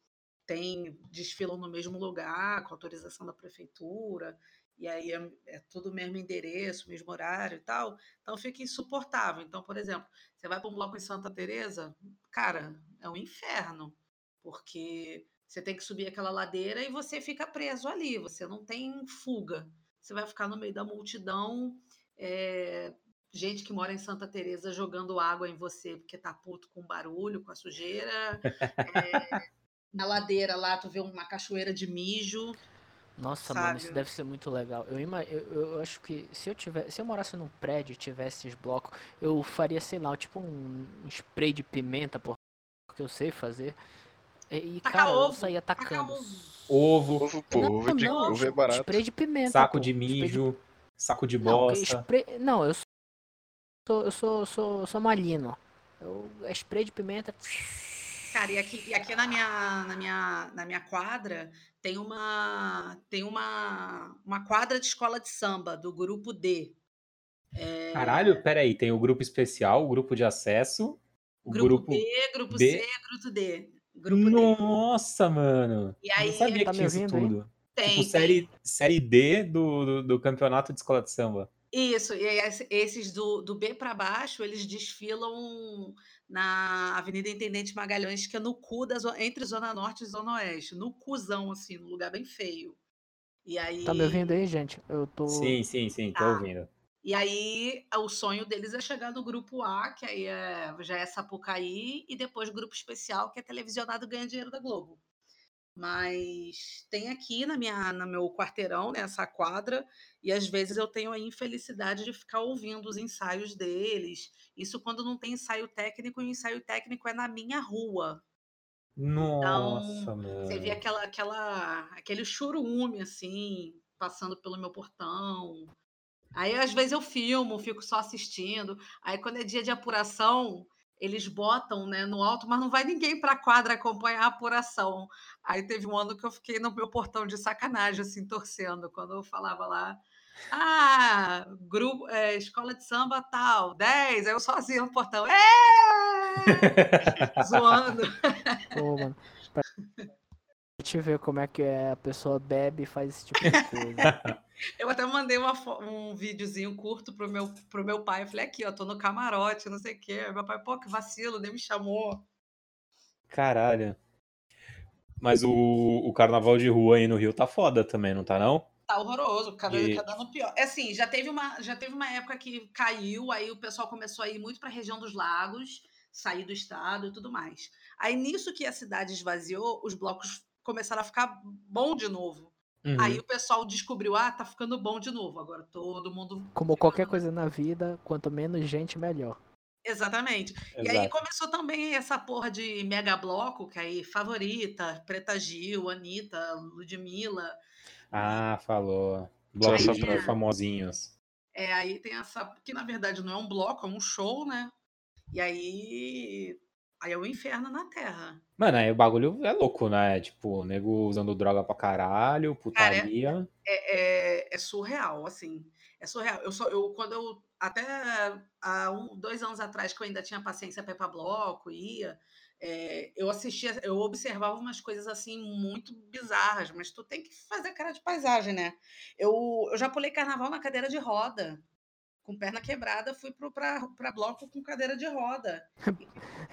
tem desfilam no mesmo lugar, com autorização da prefeitura, e aí é, é tudo o mesmo endereço, mesmo horário e tal. Então fica insuportável. Então, por exemplo, você vai para um bloco em Santa Teresa, cara, é um inferno, porque você tem que subir aquela ladeira e você fica preso ali, você não tem fuga. Você vai ficar no meio da multidão, é, gente que mora em Santa Teresa jogando água em você porque tá puto com barulho, com a sujeira. É, na ladeira lá, tu vê uma cachoeira de mijo. Nossa, Sabe? mano, isso deve ser muito legal. Eu, eu, eu acho que se eu tivesse, se eu morasse num prédio e tivesse esses blocos, eu faria, sei lá, tipo um, um spray de pimenta, por- porque eu sei fazer. E, e, Tacar cara, ovo, saía tacar atacando. ovo. Ovo, Ovo, pô, Não, ovo, é de- não, ovo é barato. Spray de pimenta, saco pô, de mijo, saco de Não, que bosta. spray... não, eu sou, eu sou, sou, sou malino. Eu, é spray de pimenta. Cara, e aqui, e aqui na, minha, na, minha, na minha quadra tem uma tem uma, uma quadra de escola de samba do grupo D. É, Caralho, peraí, tem o grupo especial, o grupo de acesso, o grupo, grupo... B, grupo B. C, grupo D. Grupo D. Nossa, mano! E aí Não sabia Tá que me tinha isso aí? tudo. tem, tipo, tem. série, série D do, do, do campeonato de escola de samba. Isso, e esses do, do B para baixo, eles desfilam na Avenida Intendente Magalhães, que é no cu da entre Zona Norte e Zona Oeste, no cuzão, assim, num lugar bem feio. E aí, Tá me ouvindo aí, gente? Eu tô. Sim, sim, sim, tô Tá. ouvindo. E aí o sonho deles é chegar no grupo A, que aí é, já é Sapucaí, e depois grupo especial, que é televisionado ganha dinheiro da Globo. Mas tem aqui na minha, no meu quarteirão, nessa quadra, e às vezes eu tenho a infelicidade de ficar ouvindo os ensaios deles. Isso quando não tem ensaio técnico, e o ensaio técnico é na minha rua. Nossa, mano. Você vê aquela, aquela, aquele churume, assim, passando pelo meu portão. Aí, às vezes, eu filmo, fico só assistindo. Aí, quando é dia de apuração, eles botam né, no alto, mas não vai ninguém para a quadra acompanhar a apuração. Aí, teve um ano que eu fiquei no meu portão de sacanagem, assim, torcendo, quando eu falava lá. Ah, grupo, é, escola de samba tal, 10, aí eu sozinha no portão, zoando. Pô, mano. Pra te ver como é que é, a pessoa bebe e faz esse tipo de coisa. Eu até mandei uma um videozinho curto pro meu, pro meu pai. Eu falei, aqui, ó, tô no camarote, não sei o quê. Aí Meu pai, pô, que vacilo, nem me chamou. Caralho. Mas o, o carnaval de rua aí no Rio tá foda também, não tá não? Tá horroroso, cada, E- cada ano pior. É assim, já teve, uma, já teve uma época que caiu, aí o pessoal começou a ir muito pra região dos lagos, sair do estado e tudo mais. Aí nisso que a cidade esvaziou, os blocos começaram a ficar bom de novo. Uhum. Aí o pessoal descobriu, ah, tá ficando bom de novo. Agora todo mundo. Como qualquer coisa na vida, quanto menos gente, melhor. Exatamente. E aí Exato. começou também essa porra de mega bloco, que aí Favorita, Preta Gil, Anitta, Ludmilla. Ah, falou. Bloco Só de pra- famosinhos. É, aí tem essa. Que na verdade não é um bloco, é um show, né? E aí. Aí é o inferno na Terra. Mano, aí o bagulho é louco, né? Tipo, nego usando droga pra caralho, Cara, é- putaria. É, é, é surreal, assim. É surreal. Eu só, eu, quando eu. Até há um, dois anos atrás, que eu ainda tinha paciência para ir pra bloco, ia. é, eu assistia, eu observava umas coisas assim muito bizarras, mas tu tem que fazer cara de paisagem, né? Eu, eu já pulei carnaval na cadeira de roda, com perna quebrada, fui pro, pra, pra bloco com cadeira de roda.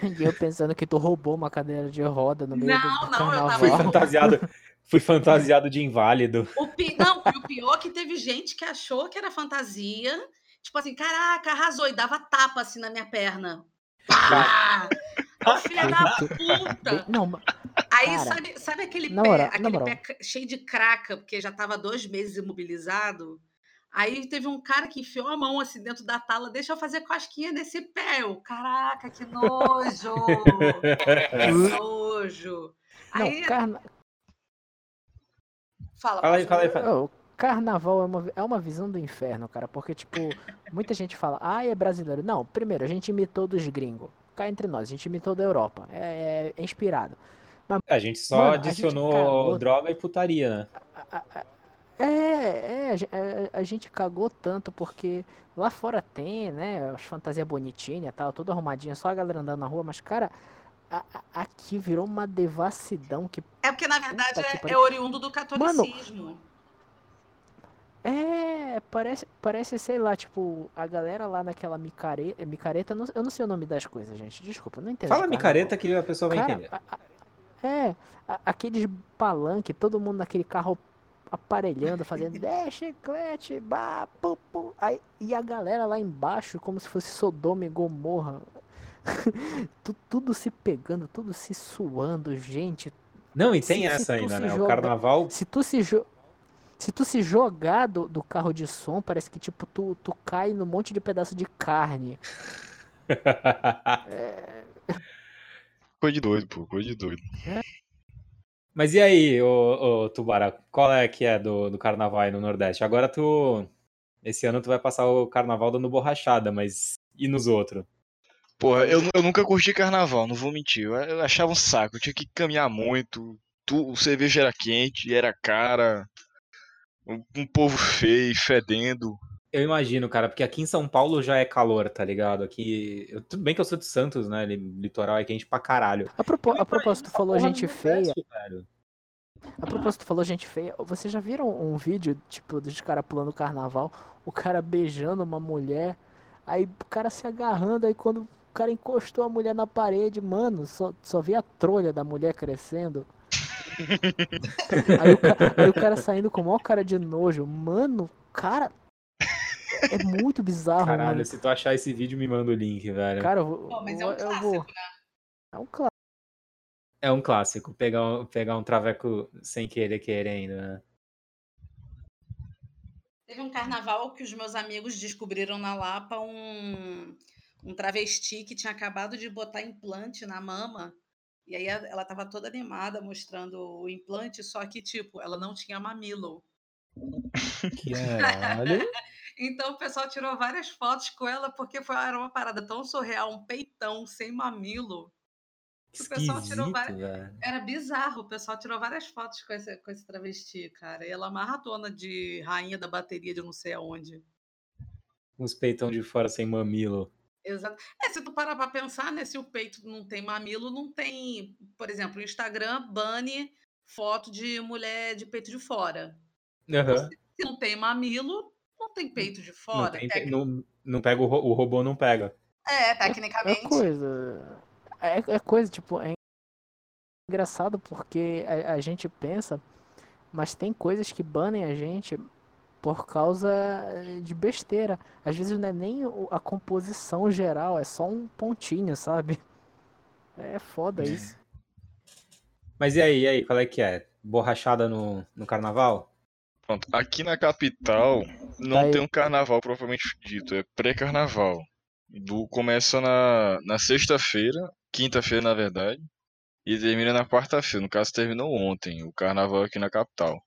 E eu pensando que tu roubou uma cadeira de roda no meio Não, do não, eu tava- Fui fantasiado, fui fantasiado de inválido. O pi... Não, e o pior é que teve gente que achou que era fantasia. Tipo assim, caraca, arrasou. E dava tapa assim na minha perna. Pá! Ô, filha da puta! Não, Aí, cara, sabe, sabe aquele pé, na aquele pé cheio de craca, porque já tava dois meses imobilizado? Aí teve um cara que enfiou a mão assim dentro da tala, deixa eu fazer cosquinha nesse pé. Eu, caraca, que nojo! Que nojo! não, Aí, carna... fala, Fala aí, fala aí, fala. Carnaval é uma, é uma visão do inferno, cara. Porque, tipo, muita gente fala, ah, é brasileiro. Não, primeiro, a gente imitou dos gringos. Cá entre nós, a gente imitou da Europa. É, é- é inspirado. A gente só Mano, a gente adicionou cagou. droga e putaria, né? A- a- É, é, a gen- é, a gente cagou tanto porque lá fora tem, né, as fantasias bonitinhas e tal, tudo arrumadinho, só a galera andando na rua, mas, cara, a- a- aqui virou uma devassidão que É porque, na verdade, é, pariu. é oriundo do catolicismo. É, parece, parece, sei lá, tipo, a galera lá naquela micareta, micareta, não- eu não sei o nome das coisas, gente, desculpa, não entendo. Fala de micareta carnaval. que a pessoa vai Cara, entender. a- a- é, a- aqueles palanque, todo mundo naquele carro aparelhando, fazendo é, chiclete, bah, pu, pu", aí, e a galera lá embaixo, como se fosse Sodoma e Gomorra, Tu- tudo se pegando, tudo se suando, gente, Não, e se- tem se essa tu ainda, se né? O joga- carnaval. se tu se jo- se tu se jogar do, do carro de som, parece que tipo tu, tu cai num monte de pedaço de carne. Coisa de doido, pô, coisa de doido. Mas e aí, ô, ô Tubara, qual é que é do, do carnaval aí no Nordeste? Agora tu. Esse ano tu vai passar o carnaval dando borrachada, mas. E nos outros? Porra, eu, eu nunca curti carnaval, não vou mentir. Eu, achava um saco, eu tinha que caminhar muito. Tu, o cerveja era quente, era cara. Um, um povo feio, fedendo. Eu imagino, cara, porque aqui em São Paulo já é calor, tá ligado? Aqui. eu- tudo bem que eu sou de Santos, né? li- Litoral é quente pra caralho. A, propo- a propósito, tu falou gente feia. Velho. A propósito, tu falou gente feia. Vocês já viram um vídeo, tipo, dos caras pulando carnaval? O cara beijando uma mulher, aí o cara se agarrando, aí quando o cara encostou a mulher na parede, mano, só, só vi a trolha da mulher crescendo. Aí o, aí o cara saindo com o maior cara de nojo. Mano, cara. É muito bizarro, Caralho, mano. se tu achar esse vídeo, me manda o link, velho. Cara, eu vou. Pô, mas é um eu clássico, vou. né? É um clássico. É um clássico, pegar um, pegar um traveco sem querer querendo, né? Teve um carnaval que os meus amigos descobriram na Lapa um, um travesti que tinha acabado de botar implante na mama. E aí a- ela tava toda animada mostrando o implante, só que, tipo, ela não tinha mamilo. Caralho. Então o pessoal tirou várias fotos com ela porque foi, era uma parada tão surreal, um peitão sem mamilo. O pessoal tirou várias- velho. Era bizarro, o pessoal tirou várias fotos com esse, com esse travesti, cara. E ela maratona de rainha da bateria de não sei aonde. Uns peitão de fora sem mamilo. Exato. É, se tu parar pra pensar, né? Se o peito não tem mamilo, não tem. Por exemplo, o Instagram bane foto de mulher de peito de fora. Aham. Se não tem mamilo, não tem peito de Não, fora. tem- Tec- não, não pega o, ro- o robô, não pega. É, É tecnicamente. coisa. É, é coisa, tipo, é engraçado porque a, a gente pensa, mas tem coisas que banem a gente por causa de besteira. Às vezes não é nem a composição geral, é só um pontinho, sabe? É foda isso. Mas e aí, e aí, qual é que é? Borrachada no, no carnaval? Pronto, aqui na capital não aí. tem um carnaval propriamente dito, é pré-carnaval. Do começa na, na sexta-feira, quinta-feira na verdade, e termina na quarta-feira. No caso, terminou ontem o carnaval aqui na capital.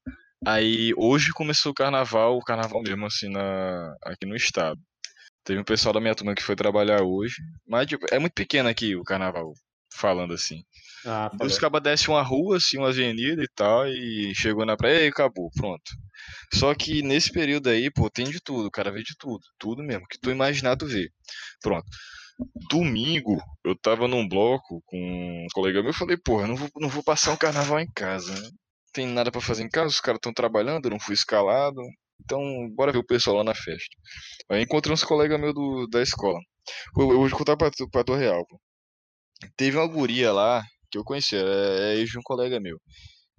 Aí hoje começou o carnaval, o carnaval mesmo assim na, aqui no estado. Teve um pessoal da minha turma que foi trabalhar hoje, mas tipo, é muito pequeno aqui o carnaval, falando assim. Ah, Os cabas descem uma rua, assim, uma avenida e tal, e chegou na praia e acabou, pronto. Só que nesse período aí, pô, tem de tudo, o cara vê de tudo, tudo mesmo, que tu imaginar tu vê. Pronto. Domingo, eu tava num bloco com um colega meu, eu falei, porra, não vou, não vou passar um carnaval em casa, né? Tem nada pra fazer em casa, os caras estão trabalhando, eu não fui escalado, então bora ver o pessoal lá na festa. Aí encontrei uns colegas meus do, da escola. Eu, eu vou contar pra, pra tua real, pô. Teve uma guria lá, que eu conheci, é é ex de um colega meu.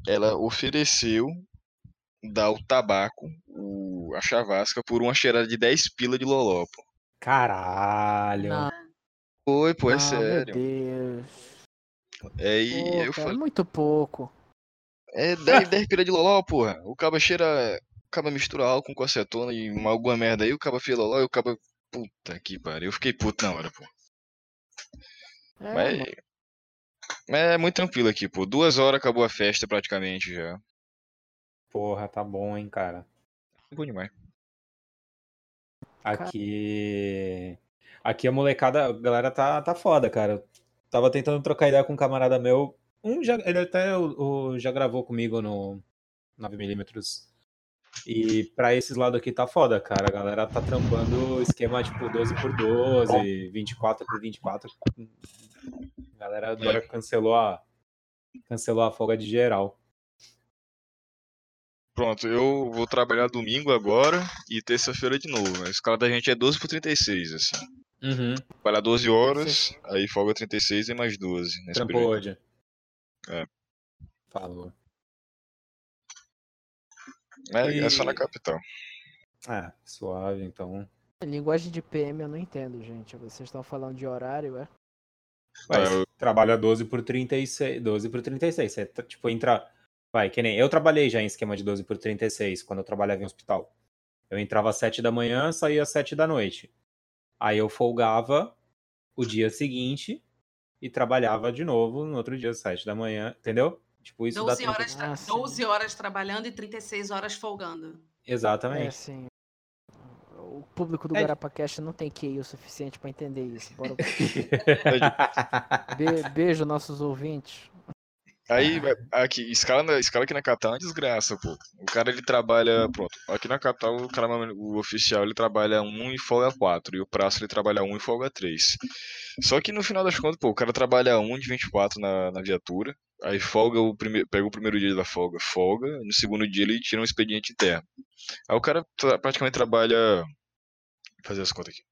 Ela ofereceu dar o tabaco, o, a chavasca, por uma cheirada de 10 pila de loló, pô. Caralho. Não, Foi, pô, é não, meu sério. Deus. É, e Pô, eu cara, é falei, muito pouco. é 10, 10 pila de loló, porra. O caba cheira, o caba mistura álcool com acetona e uma, alguma merda aí, o caba fez loló e o caba... Puta que pariu, eu fiquei puto na hora, pô. É, Mas, mano. mas é muito tranquilo aqui, pô. Duas horas acabou a festa praticamente já. Porra, tá bom, hein, cara. Bom demais. Aqui. Aqui a molecada, a galera tá, tá foda, cara. Eu tava tentando trocar ideia com um camarada meu. Um já, ele até o, o- já gravou comigo no 9mm E pra esses lados aqui tá foda, cara. A galera tá trampando esquema tipo 12 por 12, 24 por 24. A galera agora cancelou a cancelou a folga de geral. Pronto, eu vou trabalhar domingo agora e terça-feira de novo. A escala da gente é 12 por 36, assim. Uhum. Trabalhar 12 horas, aí folga 36 e mais 12. Nesse Trampou período. hoje. É. Falou. É, é só na E- capital. Ah, suave, então. Linguagem de PM eu não entendo, gente. Vocês estão falando de horário, é? Ah, você eu- trabalha 12 por 36. 12 por 36. Você, tipo, entra. Vai, que nem. Eu trabalhei já em esquema de 12 por 36 quando eu trabalhava em hospital. Eu entrava às 7 da manhã, saía às 7 da noite. Aí eu folgava o dia seguinte e trabalhava de novo no outro dia às 7 da manhã, entendeu? Tipo, isso dá 12 tempo. horas, tra- Ah, sim. 12 horas trabalhando e 36 horas folgando. É, Exatamente. sim. O público do É. GarapaCast não tem QI o suficiente pra entender isso. Bora... É Be- beijo, nossos ouvintes. Aí, aqui, escala, na- escala aqui na capital é uma desgraça, pô. O cara, ele trabalha, pronto, aqui na capital, o cara, o oficial, ele trabalha um e folga quatro, e o praça, ele trabalha um e folga três. Só que no final das contas, pô, o cara trabalha um de 24 na, na viatura, aí folga o primeiro, pega o primeiro dia da folga, folga, no segundo dia ele tira um expediente interno. Aí o cara tra- praticamente trabalha, vou fazer as contas aqui,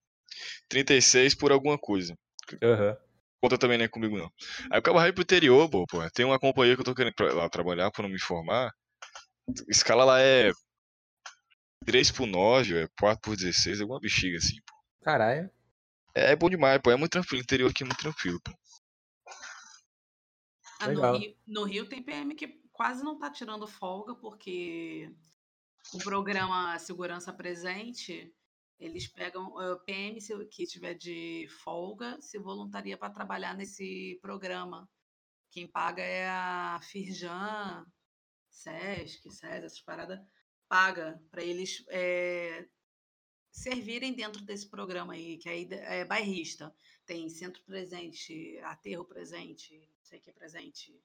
36 por alguma coisa Aham. Conta também não é comigo, não. Aí eu acabo vai pro interior, pô, pô. Tem uma companhia que eu tô querendo pra- lá trabalhar pra não me formar. Escala lá é 3 por 9, é 4 por 16, alguma bexiga assim, pô. Caralho. É, é bom demais, pô. É muito tranquilo. O interior aqui é muito tranquilo, pô. Ah, no. Rio, no Rio tem PM que quase não tá tirando folga, porque o programa Segurança Presente, eles pegam eh, PM se- que tiver de folga, se voluntaria para trabalhar nesse programa. Quem paga é a Firjan, Sesc, SES, essas paradas, paga para eles eh, servirem dentro desse programa aí, que aí é bairrista. Tem centro presente, aterro presente, não sei o que é presente.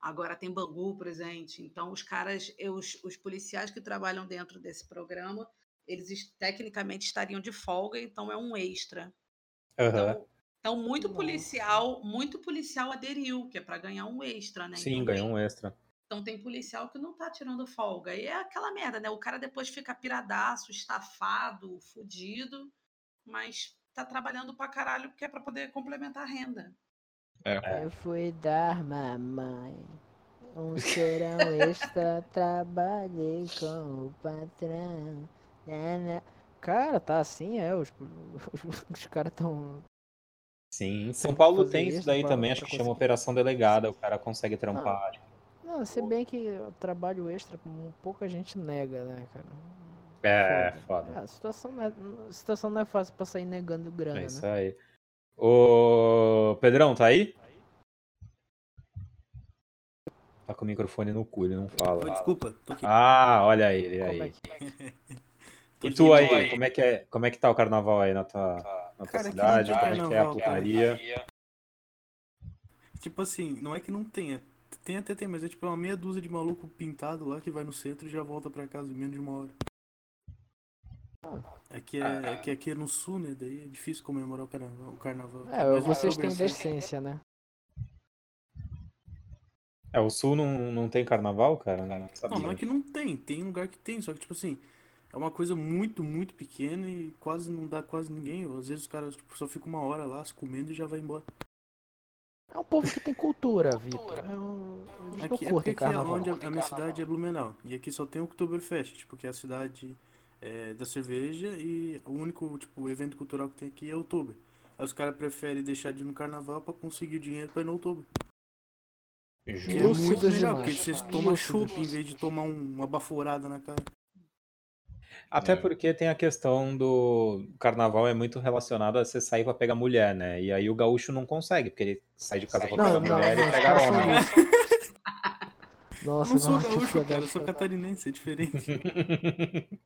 Agora tem Bangu presente. Então, os caras, os, os policiais que trabalham dentro desse programa, eles es- tecnicamente estariam de folga, então é um extra. Aham. Então, então muito policial, muito policial aderiu, que é para ganhar um extra, né? Sim, então, ganhou um extra. então tem policial que não tá tirando folga. E é aquela merda, né? O cara depois fica piradaço, estafado, fudido, mas tá trabalhando pra caralho porque é pra poder complementar a renda. É. Eu fui dar mamãe. Um serão extra, trabalhei com o patrão. Né, né. Cara, tá assim, é. Os, os, os caras tão. Sim, em São Paulo tem isso daí também, acho que chama conseguir. operação delegada, o cara consegue trampar. Não, se bem que o trabalho extra, pouca gente nega, né, cara? É, Foda. foda. Ah, a situação não é, a situação não é fácil pra sair negando grana, É isso né? aí. Ô, Pedrão, tá aí? Tá com o microfone no cu, ele não fala. desculpa, tô aqui. Ah, olha ele Como aí. é que E tu aí, como é que é, como é que tá o carnaval aí na tua, na tua Cara, cidade? Como é que é a putaria? Tipo assim, não é que não tenha. Tem até tem, mas é tipo uma meia dúzia de maluco pintado lá que vai no centro e já volta pra casa em menos de uma hora. Aqui é, aqui, aqui é no sul, né? Daí é difícil comemorar o carnaval. O carnaval. É, Mas vocês têm decência, né? É, o sul não, não tem carnaval, cara? Não Não, não é que não tem, tem lugar que tem, só que tipo assim, é uma coisa muito, muito pequena e quase não dá quase ninguém. Às vezes os caras tipo, só ficam uma hora lá se comendo e já vai embora. É um povo que tem cultura, Vitor. É um... Aqui é porque curtem aqui é carnaval. onde a, a minha cidade é Blumenau. E aqui só tem o Oktoberfest, tipo, que é a cidade é, da cerveja e o único, tipo, evento cultural que tem aqui é outubro. Aí os caras preferem deixar de ir no carnaval pra conseguir dinheiro pra ir no outubro. Que é Justo. muito Lúcidos legal, porque vocês tomam chopp em vez de tomar um- uma baforada na cara. Até É. porque tem a questão do o carnaval é muito relacionado a você sair pra pegar mulher, né? E aí o gaúcho não consegue, porque ele sai de casa pra Não, pegar não, mulher não, e pega. Eu Nossa, não sou nossa, gaúcho, cara, da eu sou catarinense, é diferente.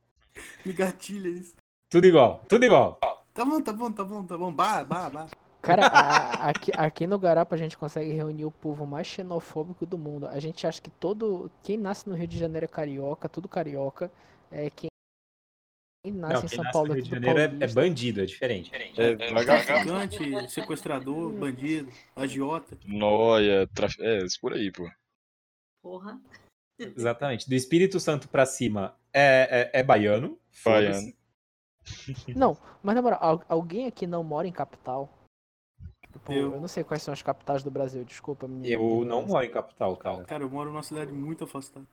Me gatilha isso. tudo igual, tudo igual. Tá bom, tá bom, tá bom, tá bom. Bah, bah, bah. Cara, a- aqui, aqui no Garapa a gente consegue reunir o povo mais xenofóbico do mundo. A gente acha que todo. Quem nasce no Rio de Janeiro é carioca, tudo carioca. É quem quem nasce Não, em São nasce Paulo é Rio de Janeiro é, é bandido, é diferente. É, vagabundo. Traficante, sequestrador, bandido, agiota. Noia, traf... é, isso por aí, pô. Porra. Exatamente. Do Espírito Santo pra cima é, é, é baiano. Baiano. Não, mas na moral, al- alguém aqui não mora em capital? Tipo, Eu. eu não sei quais são as capitais do Brasil, desculpa. minha Eu não moro em capital, cara. Cara, eu moro numa cidade muito afastada.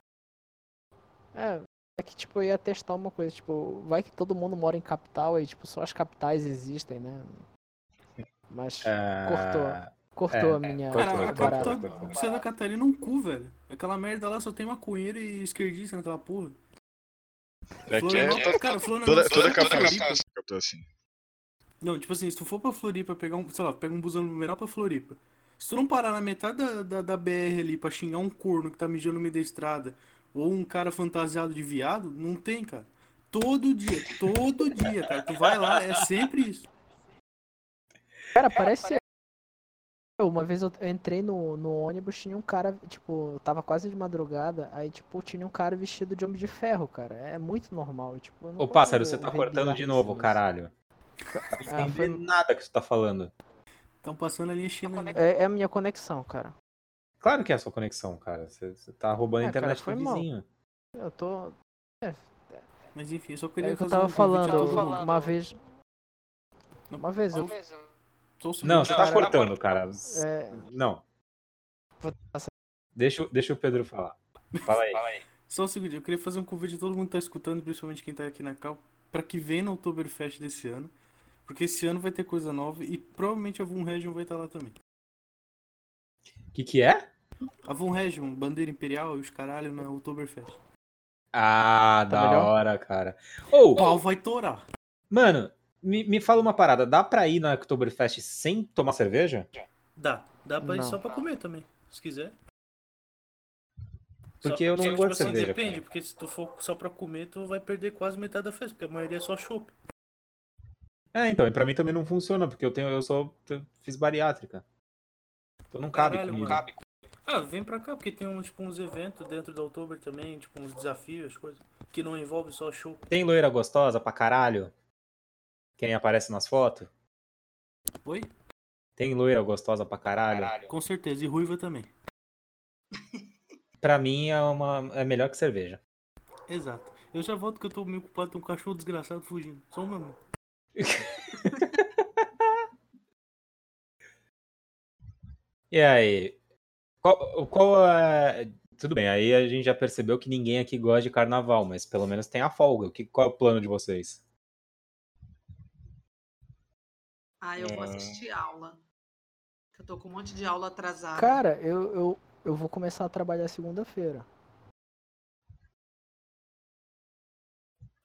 É, é que tipo, eu ia testar uma coisa, tipo, vai que todo mundo mora em capital e tipo, só as capitais existem, né? Mas É, cortou, cortou é, a minha Cara, a capital de Santa Catarina é um cu, velho. Aquela merda lá só tem maconheiro e esquerdista naquela porra. É que é cara, toda, capital assim. Não, tipo assim, se tu for pra Floripa pegar um, sei lá, pega um busão numeral pra Floripa. Se tu não parar na metade da, da, da BR ali pra xingar um corno que tá mijando no meio da estrada, ou um cara fantasiado de viado, não tem, cara. Todo dia, todo dia, cara. Tu vai lá, é sempre isso. Cara, parece. Uma vez eu entrei no, no ônibus, tinha um cara, tipo, tava quase de madrugada, aí, tipo, tinha um cara vestido de homem de ferro, cara. É muito normal, tipo. Ô, pássaro, você tá cortando de novo, caralho. Ah, Não foi- entendo nada que você tá falando. Estão passando ali China. ali. É, é a minha conexão, cara. Claro que é a sua conexão, cara. Você, você tá roubando a cara, internet foi do mal. vizinho. Eu tô. Mas enfim, eu só É queria o que eu tava um falando, todo mundo. uma vez. Uma vez eu. Só segundo. Não, você tá Cara, cortando, cara. É, Não. Deixa, o- deixa o Pedro falar. Fala aí. Só um segundo, eu queria fazer um convite a todo mundo que tá escutando, principalmente quem tá aqui na Cal, pra que venha no Oktoberfest desse ano. Porque esse ano vai ter coisa nova e provavelmente a Von Region vai estar lá também. O que que é? A Von Region, bandeira imperial e os caralho na Oktoberfest. Ah, Tá da melhor? hora, cara. Ou, O pau vai torar. mano, me, me fala uma parada. Dá pra ir na Oktoberfest sem tomar cerveja? Dá, dá pra ir Não. só pra comer também, se quiser. Porque Só- eu não só gosto tipo de assim, cerveja, Depende, cara. porque se tu for só pra comer, tu vai perder quase metade da festa, porque a maioria é só chopp. É, então, e pra mim também não funciona, porque eu tenho, eu só eu fiz bariátrica. Então não cabe Caralho, comigo. mano. Ah, vem pra cá, porque tem um, tipo, uns eventos dentro da Oktober também, tipo, uns desafios, as coisas, que não envolve só show. Tem loira gostosa pra caralho? Quem aparece nas fotos? Oi? Tem loira gostosa pra caralho? Com certeza, e ruiva também. Pra mim é, uma, é melhor que cerveja. Exato. Eu já volto que eu tô meio ocupado, tem um cachorro desgraçado fugindo. Só um momento. E aí? Qual, qual é. Tudo bem, aí a gente já percebeu que ninguém aqui gosta de carnaval, mas pelo menos tem a folga. O que, qual é o plano de vocês? Ah, eu vou É. assistir aula. Eu tô com um monte de aula atrasada. Cara, eu, eu, eu vou começar a trabalhar segunda-feira.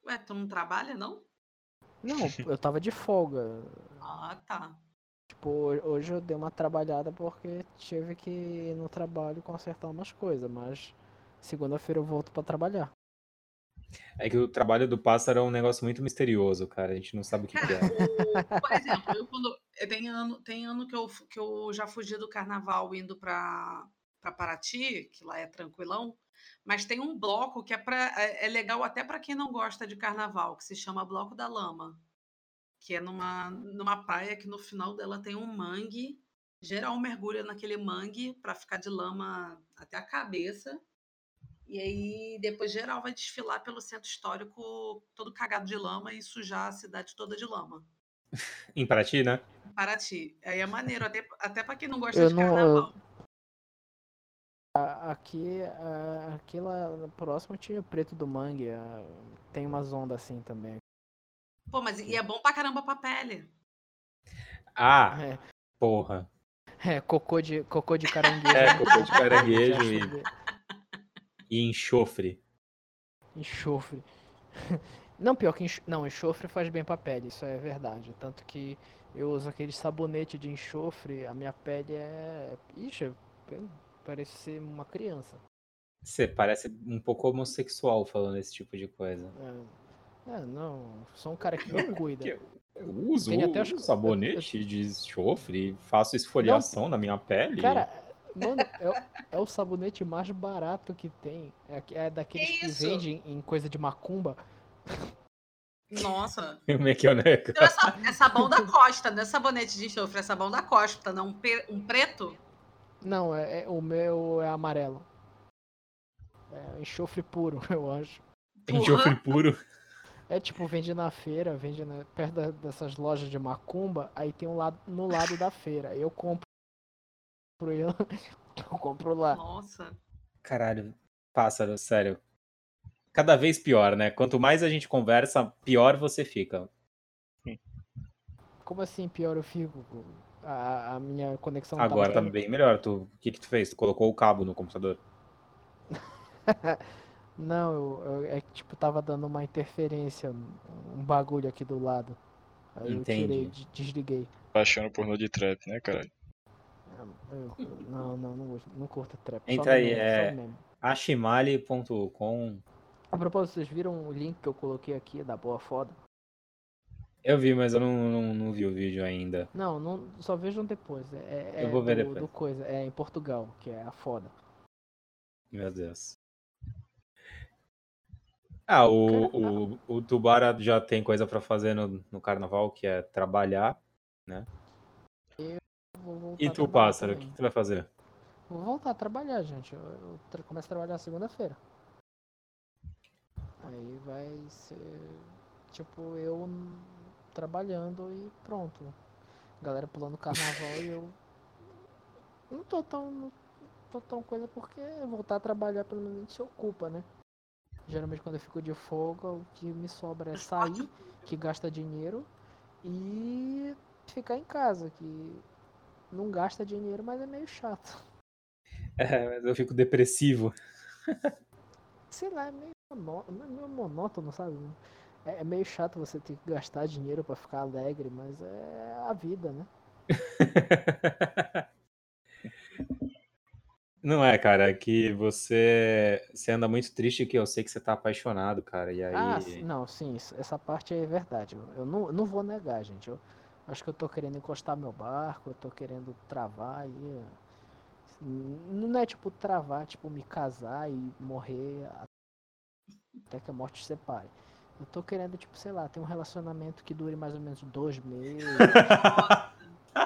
Ué, tu não trabalha, não? Não, eu tava de folga. Ah, tá. Tipo, ho- hoje eu dei uma trabalhada porque tive que ir no trabalho consertar umas coisas, mas segunda-feira eu volto pra trabalhar. É que o trabalho do pássaro é um negócio muito misterioso, cara. A gente não sabe o que, Cara, é. o- por exemplo, eu quando eh, tem ano, tem ano que eu, que eu já fugi do carnaval indo para para Paraty, que lá é tranquilão, mas tem um bloco que é para é, é legal até para quem não gosta de carnaval, que se chama Bloco da Lama, que é numa numa praia que no final dela tem um mangue. Geral mergulha naquele mangue para ficar de lama até a cabeça. E aí, depois, geral vai desfilar pelo centro histórico todo cagado de lama e sujar a cidade toda de lama. Em Paraty, né? Paraty. Aí é maneiro, até, até para quem não gosta Eu de não- carnaval. Aqui, a- aqui lá próximo tinha Preto do Mangue, tem umas ondas assim também. Pô, mas e é bom pra caramba pra pele. Ah, É, porra. é, cocô de, cocô de caranguejo. É, cocô de caranguejo e-. E enxofre. Enxofre. Não, pior que enx... não, enxofre faz bem pra pele, isso é verdade. Tanto que eu uso aquele sabonete de enxofre, a minha pele é. Ixi, parece ser uma criança. Você parece um pouco homossexual falando esse tipo de coisa. É. É, não, sou um cara que não cuida. Eu uso, Tem até os- sabonete de enxofre, faço esfoliação na minha pele. Cara, mano, é, o- é o sabonete mais barato que tem. É, é daqueles Que que, vendem em coisa de macumba. Nossa. Como é que é, né? Então é, é sabão da Costa, não é sabonete de enxofre, é sabão da Costa, não um, um preto? Não, é, é- o meu é amarelo. É enxofre puro, eu acho. Enxofre puro. É tipo, vende na feira, vende na- perto da- dessas lojas de macumba, aí tem um lado no lado da feira. Eu compro ele, eu compro lá. Nossa. Caralho, pássaro, sério. Cada vez pior, né? Quanto mais a gente conversa, pior você fica. Como assim pior eu fico? A, a minha conexão não Agora tá muito bem melhor. Tu, o que que tu fez? Tu colocou o cabo no computador? Não, eu, eu- é que tipo, tava dando uma interferência, um bagulho aqui do lado. Aí eu tirei, Entendi. de- desliguei. Baixando pornô de trap, né, caralho? Eu- não, não, não, gosto- não curto trap. só Entra aí, meme, é-. Ashimali.com. A propósito, vocês viram o link que eu coloquei aqui da boa foda? Eu vi, mas eu não, não, não vi o vídeo ainda. Não, não, só vejam depois. É, é Eu vou ver do, depois. do coisa, é em Portugal, que é a foda. Meu Deus. Ah, o, o, o Tubara já tem coisa pra fazer no, no carnaval, que é trabalhar. Vou voltar E a tu, pássaro, o que que tu vai fazer? Vou voltar a trabalhar, gente. Eu, eu tra- começo a trabalhar segunda-feira. Aí vai ser tipo eu trabalhando e pronto. Galera pulando carnaval e eu não tô tão não tô tão coisa porque voltar a trabalhar pelo menos a gente se ocupa, né? Geralmente quando eu fico de folga, o que me sobra é sair, que gasta dinheiro, e ficar em casa, que não gasta dinheiro, mas é meio chato. É, mas eu fico depressivo. sei lá, é meio, monó- não é meio monótono, sabe? É, é meio chato você ter que gastar dinheiro pra ficar alegre, mas é a vida, né? Não é, cara, é que você, você anda muito triste que eu sei que você tá apaixonado, cara. E aí. Ah, não, sim, isso- essa parte é verdade. Eu, não, não vou negar, gente. Eu acho que eu tô querendo encostar meu barco, eu tô querendo travar. N- Não é tipo travar, tipo me casar e morrer até que a morte separe. Eu tô querendo, tipo, sei lá, ter um relacionamento que dure mais ou menos dois meses,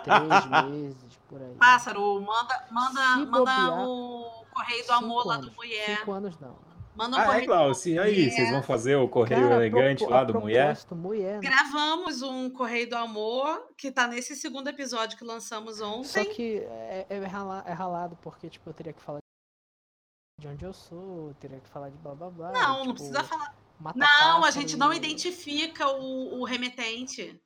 três meses, por aí. Pássaro, manda, manda, Se manda bobear, o correio do amor lá do anos. mulher. Cinco anos não. Manda um Ah, é. Glaucio, e aí? Vocês vão fazer o correio Cara, elegante lá do mulher? mulher. né? Gravamos um Correio do Amor, que tá nesse segundo episódio que lançamos Só ontem. que é, é, rala- é ralado porque, tipo, eu teria que falar de onde eu sou, eu teria que falar de blá blá blá. Não, tipo, não precisa falar. Não, a gente não e- identifica o, o remetente.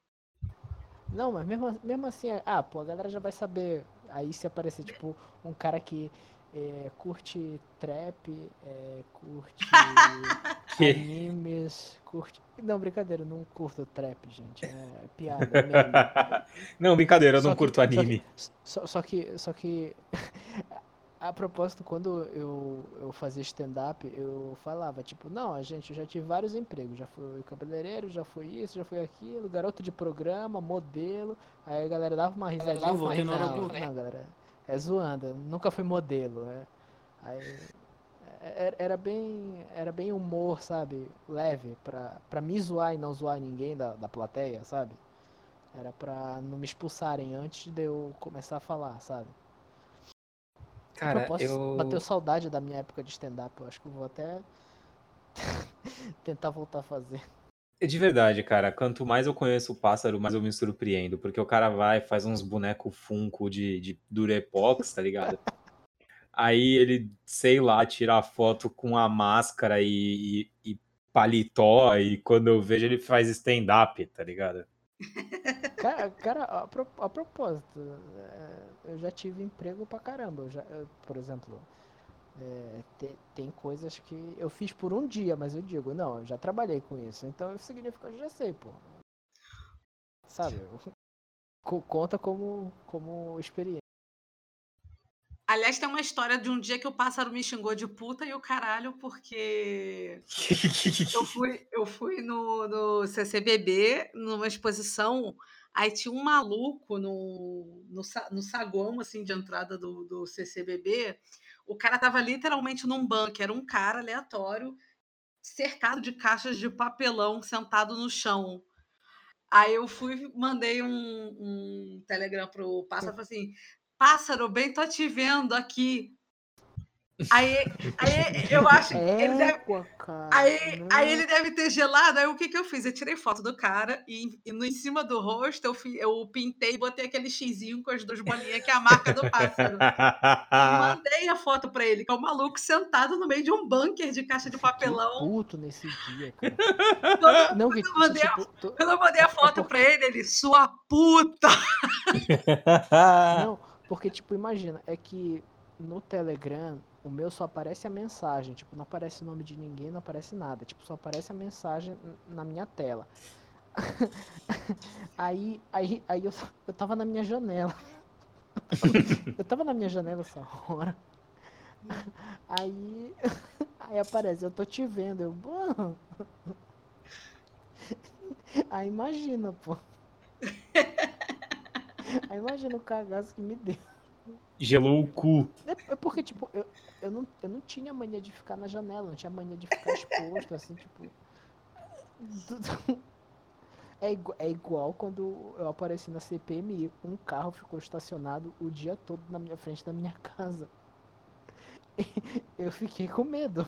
Não, mas mesmo, mesmo assim, é- ah, pô, a galera já vai saber. Aí se aparecer, tipo, um cara que é, curte trap, é, curte animes, curte. Não, brincadeira, eu não curto trap, gente. É piada, é meme. Não, brincadeira, eu Só não que- curto só que- anime. Só, só que, só que, a propósito, quando eu, eu fazia stand-up, eu falava, tipo, não, gente, eu já tive vários empregos, já fui cabeleireiro, já fui isso, já fui aquilo, garoto de programa, modelo, aí a galera dava uma risadinha, voltei na hora não, do- não, galera, é zoando, nunca fui modelo, né? Aí, é- era, era bem, era bem humor, sabe, leve, pra, pra me zoar e não zoar ninguém da, da plateia, sabe? Era pra não me expulsarem antes de eu começar a falar, sabe? Cara, eu posso eu. bateu saudade da minha época de stand-up. Eu acho que eu vou até tentar voltar a fazer. É De verdade, cara, quanto mais eu conheço o pássaro, mais eu me surpreendo. Porque o cara vai, faz uns bonecos Funko de, de Durepox, tá ligado? Aí ele, sei lá, tira a foto com a máscara e, e- e paletó, e quando eu vejo ele faz stand-up, tá ligado? Cara, cara a, pro- a propósito, é, eu já tive emprego pra caramba. Eu já, eu, por exemplo, é, te- tem coisas que eu fiz por um dia, mas eu digo, não, eu já trabalhei com isso. Então isso significa que eu já sei, pô. Sabe? Co- Conta como, como experiência. Aliás, tem uma história de um dia que o pássaro me xingou de puta e o caralho, porque eu fui, eu fui no, no CCBB, numa exposição, aí tinha um maluco no, no, no saguão assim, de entrada do, do CCBB. O cara tava literalmente num banco, era um cara aleatório, cercado de caixas de papelão, sentado no chão. Aí eu fui, mandei um, um telegram pro pássaro, falei assim, pássaro, bem tô te vendo aqui. Aí, aí eu acho que ele deve. Aí, aí ele deve ter gelado. Aí o que, que eu fiz? Eu tirei foto do cara e, e no em cima do rosto eu, eu pintei e botei aquele xizinho com as duas bolinhas, que é a marca do pássaro. Mandei a foto pra ele, que é um maluco sentado no meio de um bunker de caixa de papelão. puto nesse dia, cara. Quando, Não, que eu mandei a- tipo, tô- quando eu mandei a foto pra ele, ele, sua puta! Não, porque, tipo, imagina, é que no Telegram o meu só aparece a mensagem, tipo, não aparece o nome de ninguém, não aparece nada, tipo, só aparece a mensagem na minha tela. Aí, aí, aí eu, eu tava na minha janela. Eu tava na minha janela essa hora. Aí, aí aparece, eu tô te vendo, eu, "Bom." Aí imagina, pô. Aí imagina o cagaço que me deu. Gelou o cu. É, é porque, tipo, eu, eu, não, eu não tinha mania de ficar na janela, não tinha mania de ficar exposto, assim, tipo. É igual, é igual quando eu apareci na CPMI, um carro ficou estacionado o dia todo na minha frente da minha casa. Eu fiquei com medo.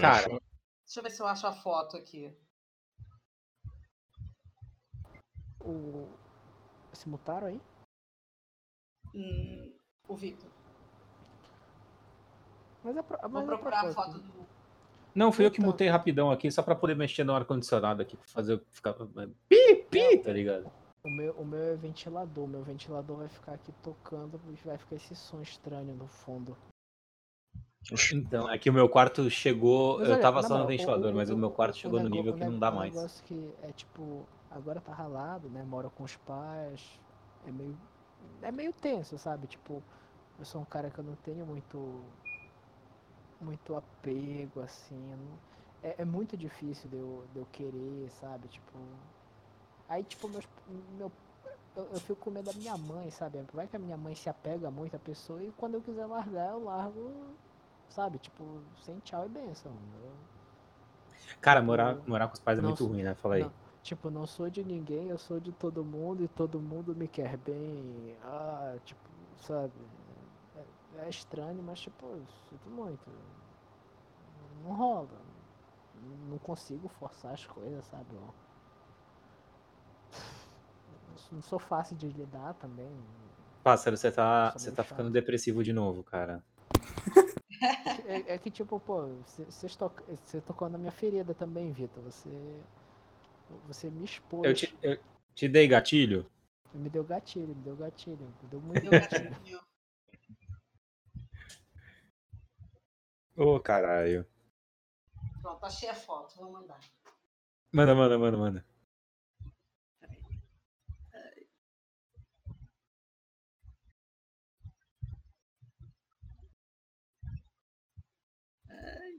Cara. Deixa eu ver se eu acho a foto aqui. O... Se mutaram aí? Hum, o Vitor. Mas é pro... Vou mas é procurar a propósito. foto do. Não, fui eu que Então. mutei rapidão aqui, só pra poder mexer no ar-condicionado aqui, pra fazer ficar. Pi, pi, tá ligado? O meu, o meu é ventilador, meu ventilador vai ficar aqui tocando e vai ficar esse som estranho no fundo. Então, é que o meu quarto chegou. Mas eu olha, tava na só no ventilador, mas o meu quarto chegou no nível o que não dá o mais. negócio que é tipo, agora tá ralado, né? Mora com os pais. É meio. É meio tenso, sabe? Tipo, eu sou um cara que eu não tenho muito. Muito apego, assim. é, é muito difícil de eu, de eu querer, sabe? Tipo. Aí, tipo, meus, meu, eu, eu fico com medo da minha mãe, sabe? Vai que a minha mãe se apega muito à pessoa e quando eu quiser largar, eu largo, sabe? Tipo, sem tchau e benção. Eu- Cara, morar, morar com os pais é Não, muito ruim, né? Fala aí. não, tipo, não sou de ninguém, eu sou de todo mundo e todo mundo me quer bem. Ah, tipo, sabe? É, é estranho, mas tipo, eu sinto muito. Não rola. Não consigo forçar as coisas, sabe? ó. Não sou fácil de lidar também. Pássaro, você tá, você tá chato. ficando depressivo de novo, cara. É, é que tipo, pô, você tocou na minha ferida também, Vitor. Você. Você me expôs. Eu te, eu te dei gatilho? Me deu gatilho, me deu gatilho. Me deu muito gatilho. Ô, caralho. Pronto, achei a foto, vou mandar. Manda, manda, manda, manda.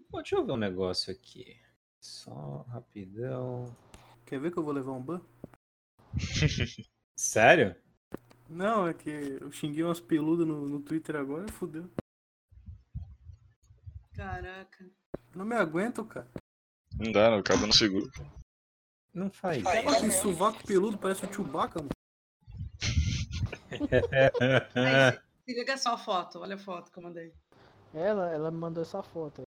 Pô, deixa eu ver um negócio aqui. Só rapidão. Quer ver que eu vou levar um ban? Sério? Não, é que eu xinguei umas peludas no, no Twitter agora e fudeu. Caraca. Não me aguento, cara. Não dá, não, acaba no seguro. Não faz. Olha que sovaco peludo, parece o Chewbacca, mano. Aí, se liga só a foto, olha a foto que eu mandei. Ela, ela me mandou essa foto.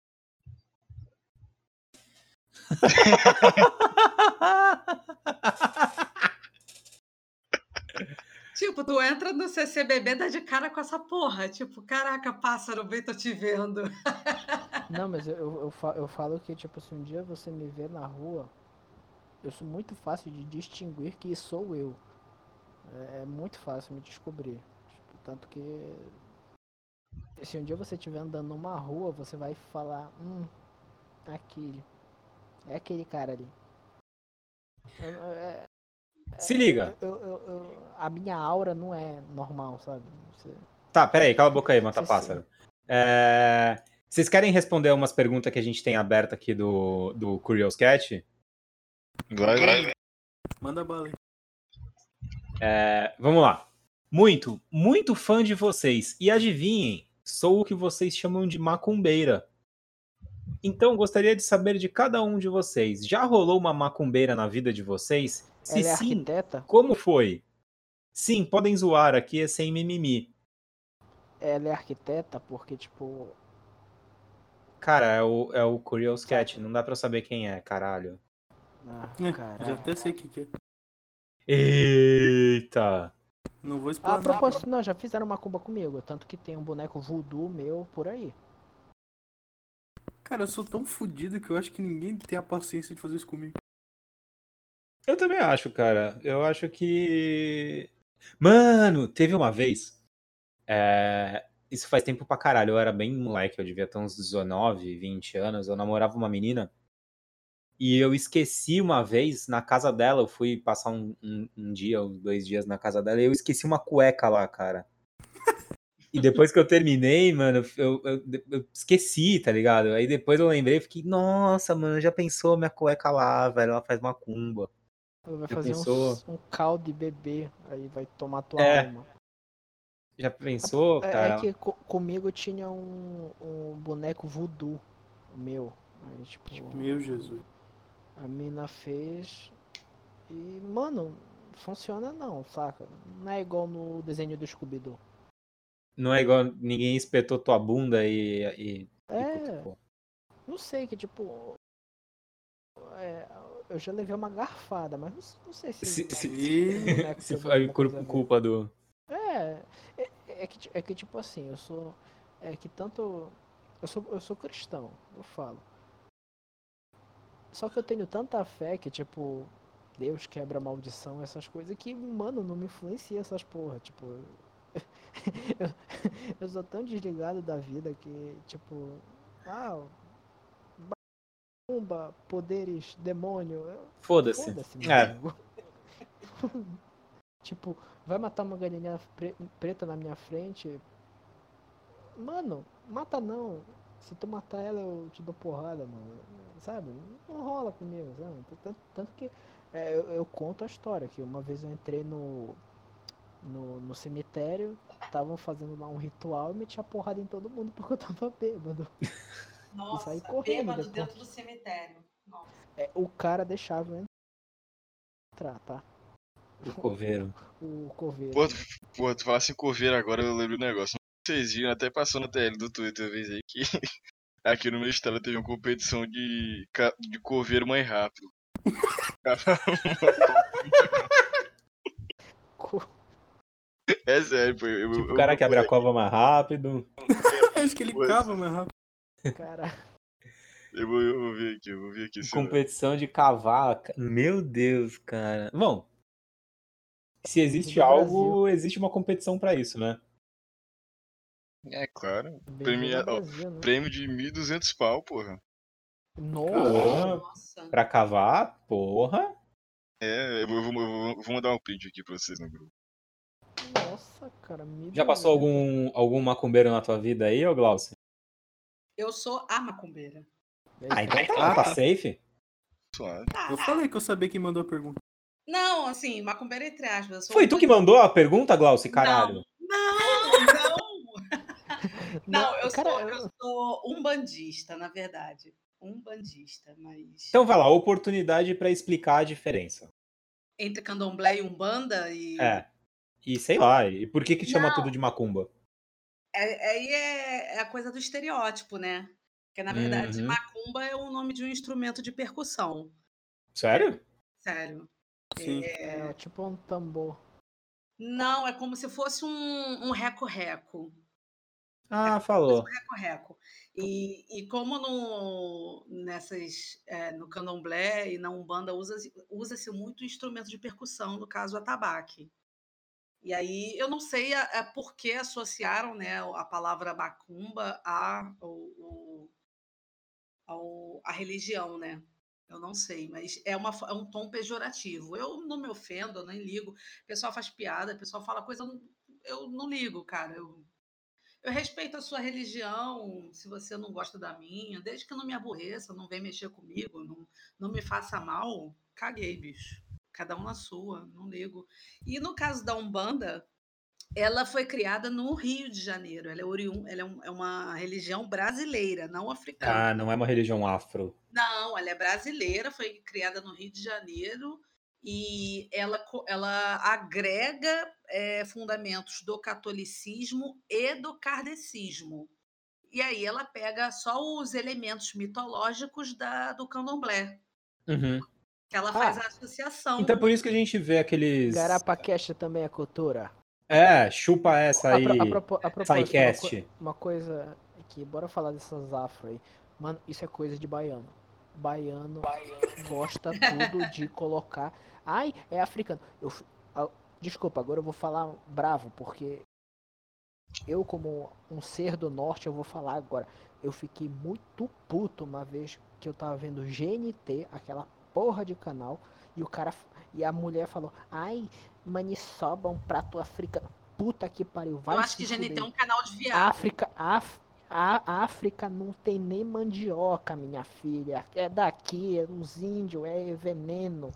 Tipo, tu entra no CCBB, dá de cara com essa porra. Tipo, caraca, pássaro, bem, tô te vendo. Não, mas eu, eu, eu, fa- eu falo que, tipo, se um dia você me ver na rua, eu sou muito fácil de distinguir que sou eu. É, é muito fácil me descobrir. Tipo, tanto que. Se um dia você estiver andando numa rua, você vai falar, hum, aquele. É aquele cara ali. É, é- Se liga. Eu, eu- eu- a minha aura não é normal, sabe? Você- Tá, peraí, cala a boca aí, mata pássaro. É, Vocês querem responder umas perguntas que a gente tem aberta aqui do, do Curious Cat? Vai, vai. Manda bala aí. É, Vamos lá. Muito, muito fã de vocês. E adivinhem, sou o que vocês chamam de macumbeira. Então gostaria de saber de cada um de vocês. Já rolou uma macumbeira na vida de vocês? Se Ela é sim, arquiteta? como foi? Sim, podem zoar, aqui é sem mimimi. Ela é arquiteta porque, tipo. Cara, é o, é o Curious Cat, não dá pra saber quem é, caralho. Ah, É, já caralho. até sei o que, é. Eita! Não vou A explanar. propósito, não, já fizeram macumba comigo. Tanto que tem um boneco voodoo meu por aí. Cara, eu sou tão fudido que eu acho que ninguém tem a paciência de fazer isso comigo. Eu também acho, cara. Eu acho que. Mano, teve uma vez. é, Isso faz tempo pra caralho. Eu era bem moleque, eu devia ter uns 19, 20 anos. Eu namorava uma menina. E eu esqueci uma vez na casa dela. Eu fui passar um, um- um dia, ou dois dias na casa dela. E eu esqueci uma cueca lá, cara. E depois que eu terminei, mano, eu, eu- eu esqueci, tá ligado? Aí depois eu lembrei e fiquei, nossa, mano, já pensou minha cueca lá, velho? Ela faz macumba. Ela vai Já fazer pensou? um caldo de bebê. Aí vai tomar tua É, alma. Já pensou, É, cara? é que co- comigo tinha um, um boneco voodoo meu. Aí, tipo, Meu Jesus. a mina fez. E, mano, funciona não, saca? Não é igual no desenho do Scooby-Doo. Não é igual ninguém espetou tua bunda e. e, e É. cutucou. Não sei, que tipo. é, eu já levei uma garfada, mas não, não sei se. Se- se- E... o boneco Se foi culpa do. É, é, é que, é que tipo assim, eu sou. É que tanto. Eu sou, eu sou cristão, eu falo. Só que eu tenho tanta fé que, tipo, Deus quebra a maldição, essas coisas, que, mano, não me influencia essas porra. Tipo. eu, eu sou tão desligado da vida que, tipo. Ah. Bomba, poderes, demônio. Foda-se. Foda-se, meu É. amigo. tipo, vai matar uma galinha pre- preta na minha frente. Mano, mata não. Se tu matar ela, eu te dou porrada, mano. Sabe? Não rola comigo, sabe? Tanto, tanto que é, eu, eu conto a história, que uma vez eu entrei no, no, no cemitério, estavam fazendo lá um ritual e meti a porrada em todo mundo porque eu tava bêbado. Nossa, saí correndo bêbado depois. dentro do cemitério. Nossa. É, o cara deixava eu entrar, tá? O coveiro. O coveiro. Pô, tu, pô, tu fala assim coveiro agora, eu lembro do negócio. Vocês viram, até passou na TL do Twitter uma vez aí que aqui no meu estado teve uma competição de, de coveiro mais rápido. Co- É sério, pô. Eu, Tipo, eu- o cara eu- que abre a cova mais rápido. Acho que ele cava mais rápido. Cara, Eu vou, eu vou ver aqui, eu vou ver aqui. Competição de cavalo. ca- Meu Deus, cara. Bom, se existe algo, existe uma competição pra isso, né? É claro. ó, Brasil, né? prêmio de 1.200 pau, porra. Nossa, Porra. Nossa. Pra cavar, porra. É, eu vou, eu vou- eu vou- eu vou mandar um print aqui pra vocês no grupo. Nossa, cara. Já passou 1.200. algum, algum macumbeiro na tua vida aí, ô Glaucio? Eu sou a macumbeira. Ah, então tá, Ah, tá tá. safe. Suave. Eu falei que eu sabia quem mandou a pergunta. Não, assim, macumbeira entre aspas. eu Foi tu que mandou a pergunta, Glaucio, caralho? Não, não. Não, eu, cara, sou, eu sou um bandista, na verdade. Um bandista, mas. Então vai lá, oportunidade pra explicar a diferença. Entre candomblé e umbanda e. É. E sei lá, e por que que chama Não. tudo de macumba? É- Aí é, é a coisa do estereótipo, né? Porque, na verdade, Uhum. macumba é o nome de um instrumento de percussão. Sério? Sério. Sim. É tipo um tambor. Não, é como se fosse um um reco-reco. Ah, falou. reco-reco. E, e como no, nessas, é, no candomblé e na umbanda usa-se usa-se muito instrumento de percussão, no caso, atabaque. E aí, eu não sei a, a por que associaram né, a palavra macumba o- ao- a religião, né? Eu não sei, mas é, uma, é um tom pejorativo. Eu não me ofendo, eu nem ligo. O pessoal faz piada, o pessoal fala coisa, eu não, eu não ligo, cara. Eu, eu respeito a sua religião, se você não gosta da minha, desde que não me aborreça, não vem mexer comigo, não, não me faça mal, caguei, bicho. Cada um na sua, não ligo. E no caso da Umbanda, ela foi criada no Rio de Janeiro. Ela é, oriun, ela é, um, é uma religião brasileira, não africana. Ah, não é uma religião afro. Não, ela é brasileira, foi criada no Rio de Janeiro e ela, ela agrega é, fundamentos do catolicismo e do kardecismo. E aí ela pega só os elementos mitológicos da, do candomblé. Uhum. Ela faz ah, a associação. Então é por isso que a gente vê aqueles. Garapa Cash também é cultura. É, chupa essa aí. A, pro, a, a Uma, uma, coisa aqui, bora falar dessas afro aí. Mano, isso é coisa de baiano. Baiano, baiano. gosta tudo de colocar. Ai, é africano. Eu, desculpa, agora eu vou falar bravo, porque eu, como um ser do norte, eu vou falar agora. Eu fiquei muito puto uma vez que eu tava vendo GNT, aquela porra de canal, e o cara e a mulher falou: "Ai, maniçoba, um prato africano. Puta que pariu, vai Eu acho que GNT é um canal de viagem. África, Af, a África não tem nem mandioca, minha filha. É daqui, é uns índios, é veneno.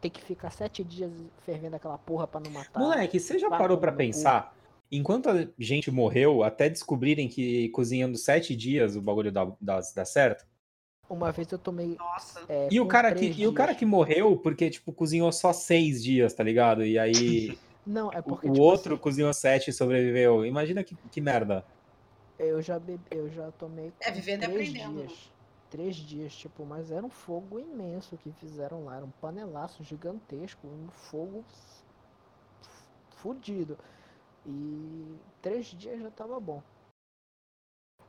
Tem que ficar sete dias fervendo aquela porra pra não matar. Moleque, você já parou para pensar? Enquanto a gente morreu, até descobrirem que cozinhando sete dias o bagulho dá, dá, dá certo? Uma vez eu tomei. Nossa. É, e, o cara que, dias. e o cara que morreu porque, tipo, cozinhou só seis dias, tá ligado? E aí. Não, é porque. O, tipo, outro assim, cozinhou sete e sobreviveu. Imagina que, que merda. Eu já bebi, eu já tomei. É, vivendo e três aprendendo. dias. Três dias, tipo, mas era um fogo imenso que fizeram lá. Era um panelaço gigantesco, um fogo fudido. E três dias já tava bom.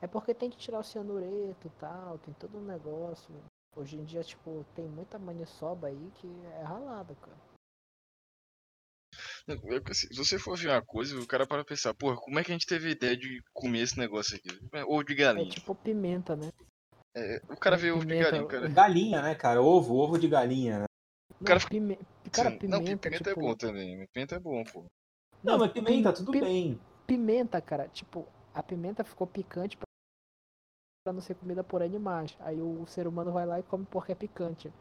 É porque tem que tirar o cianureto e tal, tem todo um negócio. Hoje em dia, tipo, tem muita maniçoba aí que é ralada, cara. Se você for ver uma coisa, o cara para pensar, porra, como é que a gente teve ideia de comer esse negócio aqui? Ovo de galinha. É tipo pimenta, né? É, o cara vê ovo de galinha, cara. Galinha, né, cara? Ovo, ovo de galinha, né? O cara Não, pime... Cara, pimenta, não, pimenta tipo... é bom também. Pimenta é bom, pô. Não, mas pimenta, pim- tudo pim- bem. Pimenta, cara, tipo, a pimenta ficou picante pra pra não ser comida por animais. Aí o ser humano vai lá e come porque é picante.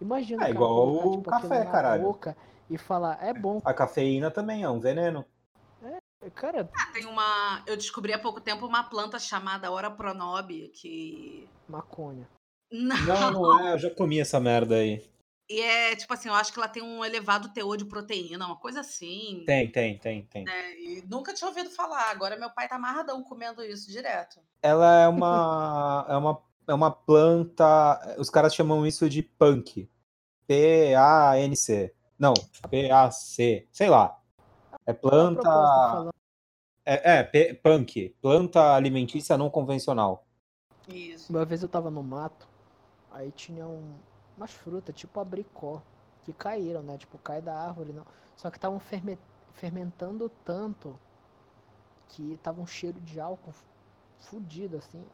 Imagina É cara igual colocar, o tipo, café, caralho. boca e falar, é bom. A cafeína também é um veneno. Cara, Tem uma. Eu descobri há pouco tempo uma planta chamada Ora Pronobe, que. maconha. Não, Não, não é, eu já comi essa merda aí. E é tipo assim, eu acho que ela tem um elevado teor de proteína, uma coisa assim. Tem, tem, tem, tem. né? E nunca tinha ouvido falar. Agora meu pai tá amarradão comendo isso direto. Ela é uma, é uma, é uma planta. Os caras chamam isso de punk. P-A-N-C. Não, P-A-C. Sei lá. É A propósito, planta. É, é P- punk. Planta alimentícia não convencional. Isso. uma vez eu tava no mato, aí tinha um, umas frutas, tipo abricó, que caíram, né? Tipo, cai da árvore, não. Só que estavam ferme- fermentando tanto que tava um cheiro de álcool fudido, assim.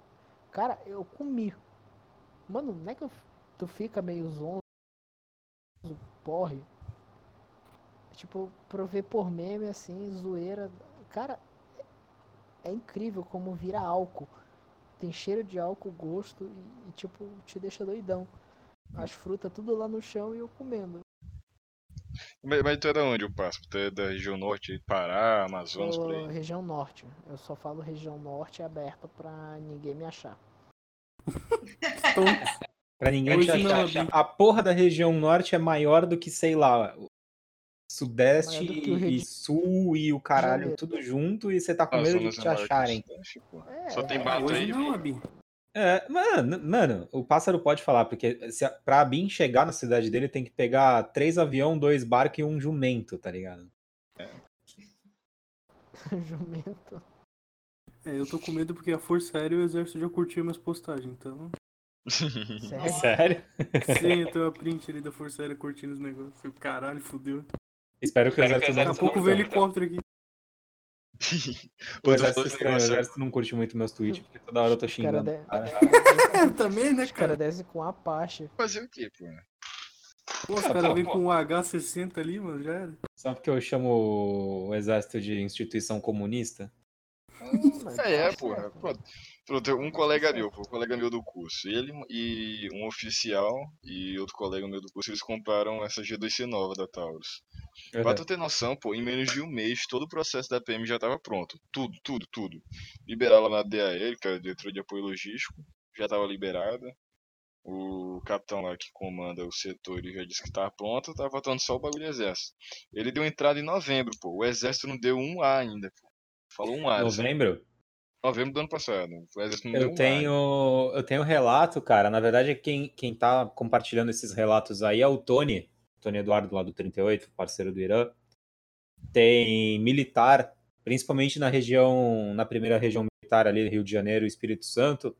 Cara, eu comi. Mano, não é que tu fica meio zonzo, porre. Tipo, provei por meme, assim, zoeira. Cara, é incrível como vira álcool. Tem cheiro de álcool, gosto e, e, tipo, te deixa doidão. As frutas tudo lá no chão e eu comendo. Mas, mas tu é da onde, o passo? Tu é da região norte, Pará, Amazonas, por Sou aí? região norte. Eu só falo região norte aberta pra ninguém me achar. Então, Pra ninguém te não, achar. A porra da região norte é maior do que, sei lá, o sudeste e de sul e o caralho Janeiro. tudo junto e você tá com medo de te é acharem. É, Só tem é, mato hoje aí. não, Abi. É, mano, mano, o pássaro pode falar, porque se a, pra Bin chegar na cidade dele tem que pegar três avião, dois barcos e um jumento, tá ligado? jumento. É, eu tô com medo porque a Força Aérea e o Exército já curtiu minhas postagens, então. Sério? Sério? Sim, eu tenho a print ali da Força Aérea curtindo os negócios. Falei, Caralho, fudeu. Espero que o exército Daqui não a pouco vem helicóptero aqui. O exército falando estranho, o negócio- exército não curte muito meus tweets, porque toda hora eu tô Os cara xingando. de- o cara. É, também, né, Os cara cara? desce com Apache. Fazer o quê, pô? Pô, os caras vêm com um H60 ali, mano, já era. Só porque eu chamo o exército de instituição comunista? Mas É, é, porra. Pronto. Pronto, um colega meu, um colega meu do curso, ele e um oficial e outro colega meu do curso, eles compraram essa G2C nova da Taurus. Pra tu ter noção, pô, em menos de um mês, todo o processo da PM já tava pronto. Tudo, tudo, tudo. Liberaram lá na DAL, que é a Diretoria de Apoio Logístico, já tava liberada. O capitão lá que comanda o setor, ele já disse que tava pronto, tava faltando só o bagulho do exército. Ele deu entrada em novembro, pô. O exército não deu um A ainda, pô. Falou um A. assim. Novembro? Novembro do ano passado. O exército não deu Eu um A. tenho, eu tenho relato, cara. Na verdade, quem, quem tá compartilhando esses relatos aí é o Tony, Tony Eduardo lá do 38, parceiro do Irã. Tem militar, principalmente na região, na primeira região militar ali, Rio de Janeiro e Espírito Santo,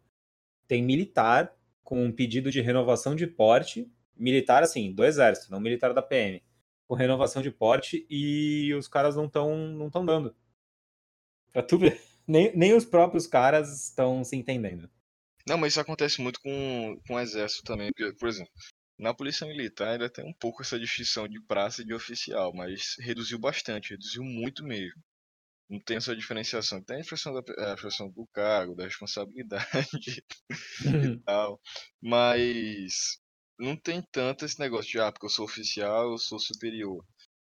tem militar com um pedido de renovação de porte, militar assim, do exército, não militar da PM, com renovação de porte e os caras não estão não tão dando. Pra tu ver, nem, nem os próprios caras estão se entendendo. Não, mas isso acontece muito com, com o exército também. Porque, por exemplo, na polícia militar ainda tem um pouco essa distinção de praça e de oficial, mas reduziu bastante, reduziu muito mesmo. Não tem essa diferenciação. Tem a expressão, da, a expressão do cargo, da responsabilidade e tal. Mas não tem tanto esse negócio de, ah, porque eu sou oficial, eu sou superior.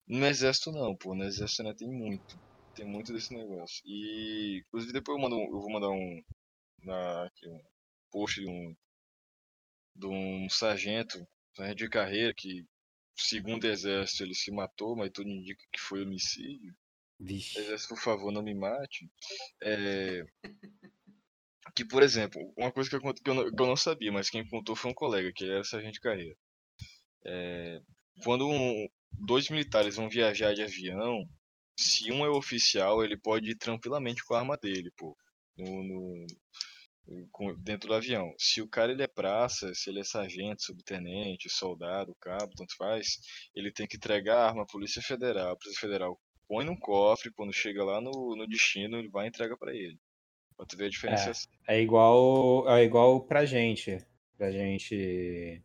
No exército não, pô. No exército ainda tem muito. Tem muito desse negócio. E, inclusive, depois eu, mando, eu vou mandar um, na, aqui, um post de um, de um sargento, sargento de carreira, que, segundo o exército, ele se matou, mas tudo indica que foi homicídio. Vixe. Exército, por favor, não me mate. É, Que, por exemplo, uma coisa que eu, que eu não, que eu não sabia, mas quem contou foi um colega, que era sargento de carreira. É, Quando um- dois militares vão viajar de avião, se um é oficial, ele pode ir tranquilamente com a arma dele, pô. No, no- dentro do avião. Se o cara ele é praça, se ele é sargento, subtenente, soldado, cabo, tanto faz, ele tem que entregar a arma à Polícia Federal. A Polícia Federal põe num cofre, quando chega lá no, no destino, ele vai e entrega pra ele. Pra tu ver a diferença. É igual, é igual pra gente. Pra gente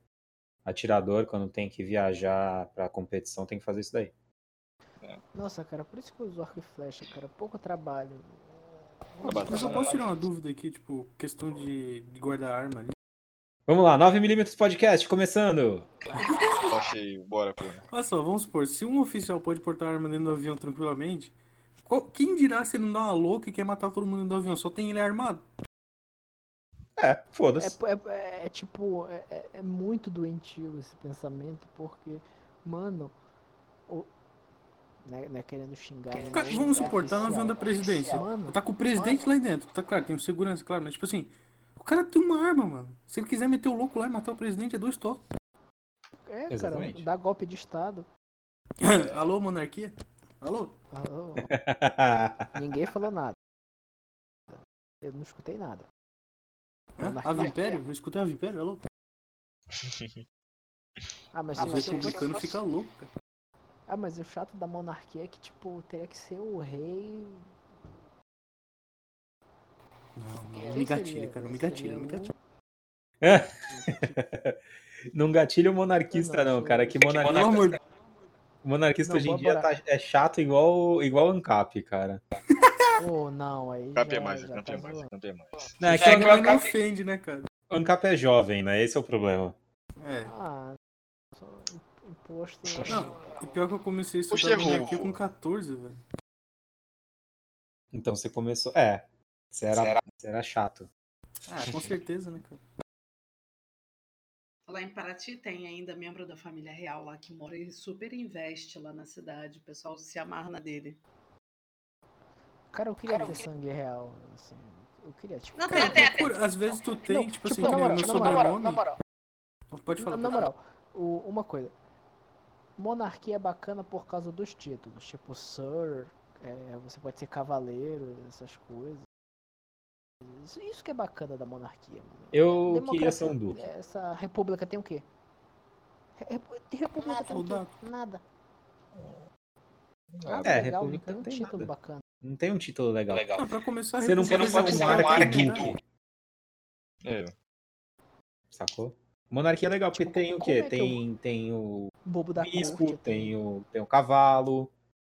atirador, quando tem que viajar pra competição, tem que fazer isso daí. Nossa, cara, por isso que eu uso arco e flecha, cara. Pouco trabalho. Eu pra posso tirar uma dúvida aqui, tipo, questão de, de guardar arma ali. Vamos lá, 9mm podcast, começando! Achei, bora, pô. Olha só, vamos supor, se um oficial pode portar arma dentro do avião tranquilamente, qual- quem dirá se ele não dá uma louca e quer matar todo mundo dentro do avião? Só tem ele armado? É, É, foda-se. é- é tipo, é, é- é muito doentio esse pensamento, porque, mano, o... não, é, não é querendo xingar. né, Cara, vamos é supor, tá no avião da oficial. presidência. Mano, Tá com o presidente lá dentro. Tá claro, tem um segurança, claro, mas tipo assim, o cara tem uma arma, mano. Se ele quiser meter o louco lá e matar o presidente, é dois toques. é, cara, Exatamente. dá golpe de estado. Alô, monarquia? Alô? Alô? Ninguém falou nada. Eu não escutei nada. Hã? Monarquia. Ave Império? Eu escutei Ave Império? Alô? Ah, mas, o se republicano fosse- fica louco, cara. Ah, mas o chato da monarquia é que, tipo, teria que ser o rei. Não, não, me gatilha, cara, me Seria gatilha, me o- gatilha. Não gatilha o monarquista, não, cara. Que monarquista, monarquista Não, hoje em dia tá- é chato igual, igual ANCAP, cara. Oh, não, aí. Campe é mais, campe tá é mais, campe é mais. Não, é que Deus. o Mas ANCAP, não ofende, né, cara? o ANCAP é jovem, né? Esse é o problema. É. Ah, só imposto. Não, e pior que eu comecei a estudar monarquia com 14, velho. Então você começou. É. Você era, você era chato. Ah, com certeza, né, cara? Lá em Paraty tem ainda membro da família real lá que mora e super investe lá na cidade. O pessoal se amarra na dele. Cara, eu queria ter sangue real. Assim, eu queria, tipo. Não, Cara, tem até. por- às vezes tu tem, Não, tipo, tipo, assim, na moral, meu sobrenome. na moral, Pode falar. na moral, o- uma coisa. Monarquia é bacana por causa dos títulos, tipo Sir, é, você pode ser cavaleiro, essas coisas. Isso, isso que é bacana da monarquia, mano. Eu Democracia- queria ser um duque. Essa república tem o quê? República tem o quê? Nada. É, Nada legal, república não não tem tem um título nada. bacana. Não tem um título legal. Ah, pra começar, Você não pode ser um a monarca identidade. É, Sacou? Monarquia é legal, porque Tipo, tem o quê? é que eu- Tem, tem o Bobo da bispo, corte. tem o, tem o cavalo,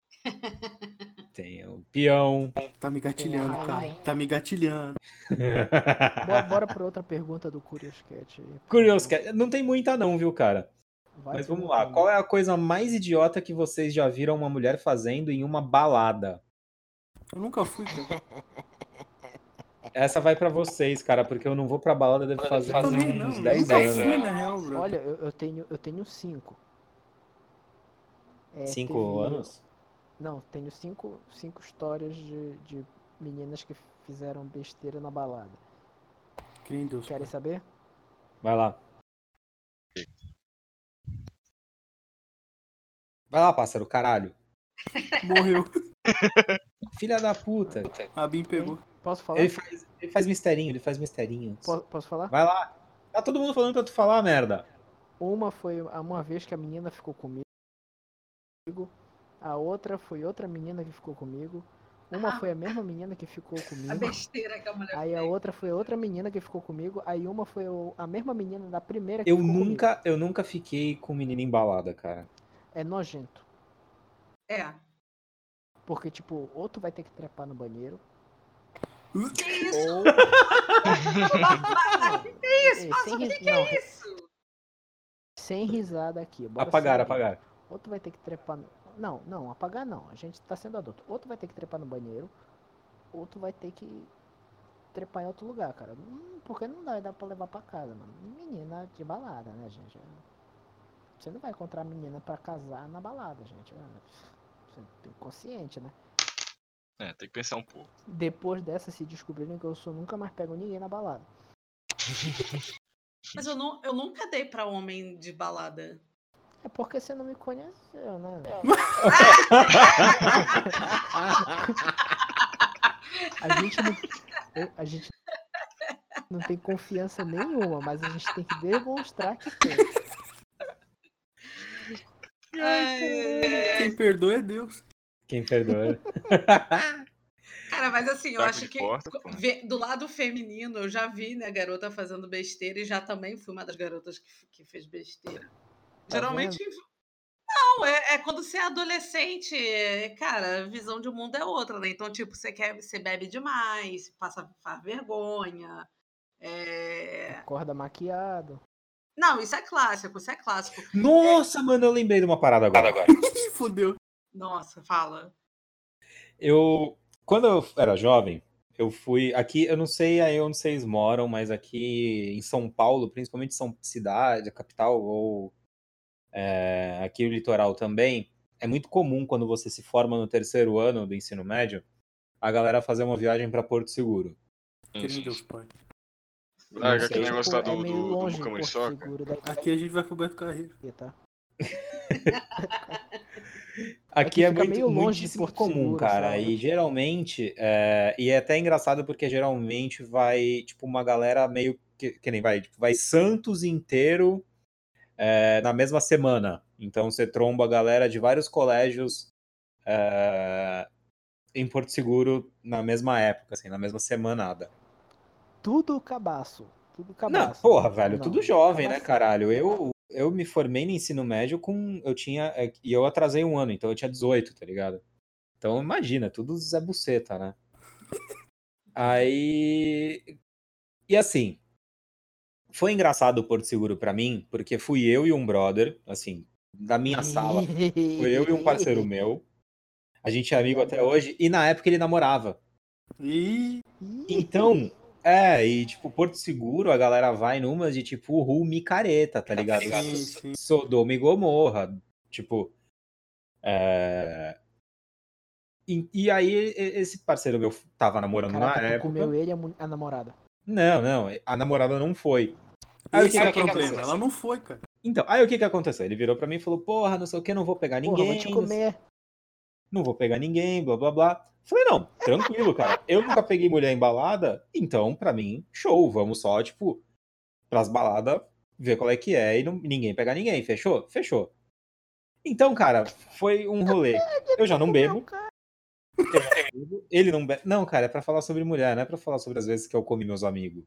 tem o peão. Tá me gatilhando, Tem cara. Tá me gatilhando. Bora, bora pra outra pergunta do Curious Cat aí. Curioso, que- não tem muita não, viu, cara? Vai Mas vamos lá. também. Qual é a coisa mais idiota que vocês já viram uma mulher fazendo em uma balada? Eu nunca fui, cara. Essa vai pra vocês, cara, porque eu não vou pra balada deve fazer uns não. 10 nunca anos. bro. Olha, eu, eu tenho, eu tenho cinco. É, 5 teve- anos? Não, tenho cinco, cinco histórias de, de meninas que fizeram besteira na balada. Crê em Deus. Querem saber? Vai lá. Vai lá, pássaro, caralho. Morreu. Filha da puta. A Bim pegou. Posso falar? Ele faz, ele faz misterinho, ele faz misterinho. Po- posso falar? Vai lá. Tá todo mundo falando pra tu falar, merda. Uma foi uma vez que a menina ficou comigo. A outra foi outra menina que ficou comigo. Uma Ah. foi a mesma menina que ficou A comigo. besteira que a mulher Aí a fez. outra foi outra menina que ficou comigo. Aí uma foi o- a mesma menina da primeira que Eu ficou comigo. nunca, eu nunca fiquei com menina embalada, cara. É nojento. É. Porque, tipo, ou tu vai ter que trepar no banheiro. Que isso? Ou. Que isso? Nossa, o que, ris- que não, é isso? Sem risada aqui. Bora Apagar, sério. apagar. Ou tu vai ter que trepar. no- Não, não, apagar não. A gente tá sendo adulto. Ou tu vai ter que trepar no banheiro. Ou tu vai ter que trepar em outro lugar, cara. Hum, Porque não dá, dá pra levar pra casa, mano. Menina de balada, né, gente? Você não vai encontrar menina pra casar na balada, gente. Você tem consciente, né? É, tem que pensar um pouco. Depois dessa, se descobrirem que eu sou, nunca mais pego ninguém na balada. Mas eu, não, eu nunca dei pra homem de balada. É porque você não me conheceu, né? A gente não, a gente não tem confiança nenhuma, mas a gente tem que demonstrar que tem. Ai, Quem perdoa é Deus. Quem perdoa. Cara, mas assim, eu Taco acho que porta, do lado feminino, eu já vi, né, garota fazendo besteira e já também fui uma das garotas que, que fez besteira. Tá Geralmente. Não, é, é quando você é adolescente, é, cara, a visão de mundo é outra, né? Então, tipo, você quer, você bebe demais, passa, faz vergonha. é, Acorda maquiado. Não, isso é clássico, isso é clássico. Nossa, mano, eu lembrei de uma parada agora. Ih, Fudeu. Nossa, fala. Eu, quando eu era jovem, eu fui aqui, eu não sei aí onde vocês moram, mas aqui em São Paulo, principalmente São cidade, a capital ou é, aqui o litoral também, é muito comum quando você se forma no terceiro ano do ensino médio, a galera fazer uma viagem para Porto Seguro. Sim. pai. Ah, Não aquele sei. negócio lá Tipo, é do, Aqui a gente vai pro Beto Carreiro. tá? Aqui que é fica muito, meio longe de muitíssimo Porto comum, Seguro, cara. sabe? E geralmente, é, e é até engraçado porque geralmente vai, tipo, uma galera meio que, que nem vai, tipo, vai Santos inteiro é, na mesma semana. Então você tromba a galera de vários colégios é, em Porto Seguro na mesma época, assim, na mesma semanada. Tudo cabaço. Tudo Não, cabaço. porra, velho, Não, tudo jovem, né, cabaço. caralho? Eu, eu me formei no ensino médio com. Eu tinha. é, E eu atrasei um ano, então eu tinha 18, tá ligado? Então imagina, tudo Zé Buceta, né? Aí. E assim. Foi engraçado o Porto Seguro pra mim, porque fui eu e um brother, assim, da minha sala. Foi eu e um parceiro meu. A gente é amigo até hoje, e na época ele namorava. Então, é, e tipo, Porto Seguro, a galera vai numas de tipo, ru, micareta, tá ligado? sim, sim. Sodoma e Gomorra, tipo. é, E, e aí, e- esse parceiro meu tava namorando Caraca, na época. comeu ele e a, a namorada. Não, não, a namorada não foi. Aí o Esse que, é que o problema. aconteceu? Ela não foi, cara. Então, aí o que que aconteceu? Ele virou pra mim e falou, porra, não sei o que, não vou pegar Porra, ninguém. vou te comer. Não vou pegar ninguém, blá blá blá. Falei, não, tranquilo, cara. Eu nunca peguei mulher embalada, então, pra mim, show. Vamos só, tipo, pras baladas, ver qual é que é e não, ninguém pegar ninguém. Fechou? Fechou. Então, cara, foi um rolê. Eu já não bebo. Ele não bebe. Não, cara, é pra falar sobre mulher, não é pra falar sobre as vezes que eu comi meus amigos.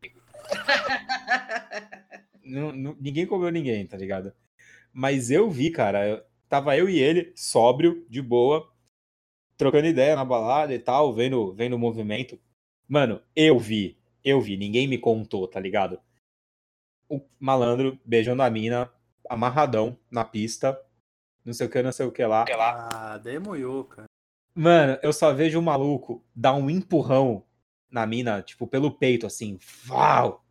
Não- não- ninguém comeu ninguém, tá ligado? Mas eu vi, cara, eu- tava eu e ele, sóbrio, de boa, trocando ideia na balada e tal, vendo, vendo o movimento. Mano, eu vi, eu vi, ninguém me contou, tá ligado? O malandro beijando a mina, amarradão na pista, não sei o que, não sei o que lá. Ah, daí moiou, cara. Mano, eu só vejo o maluco dar um empurrão na mina, tipo, pelo peito, assim, val!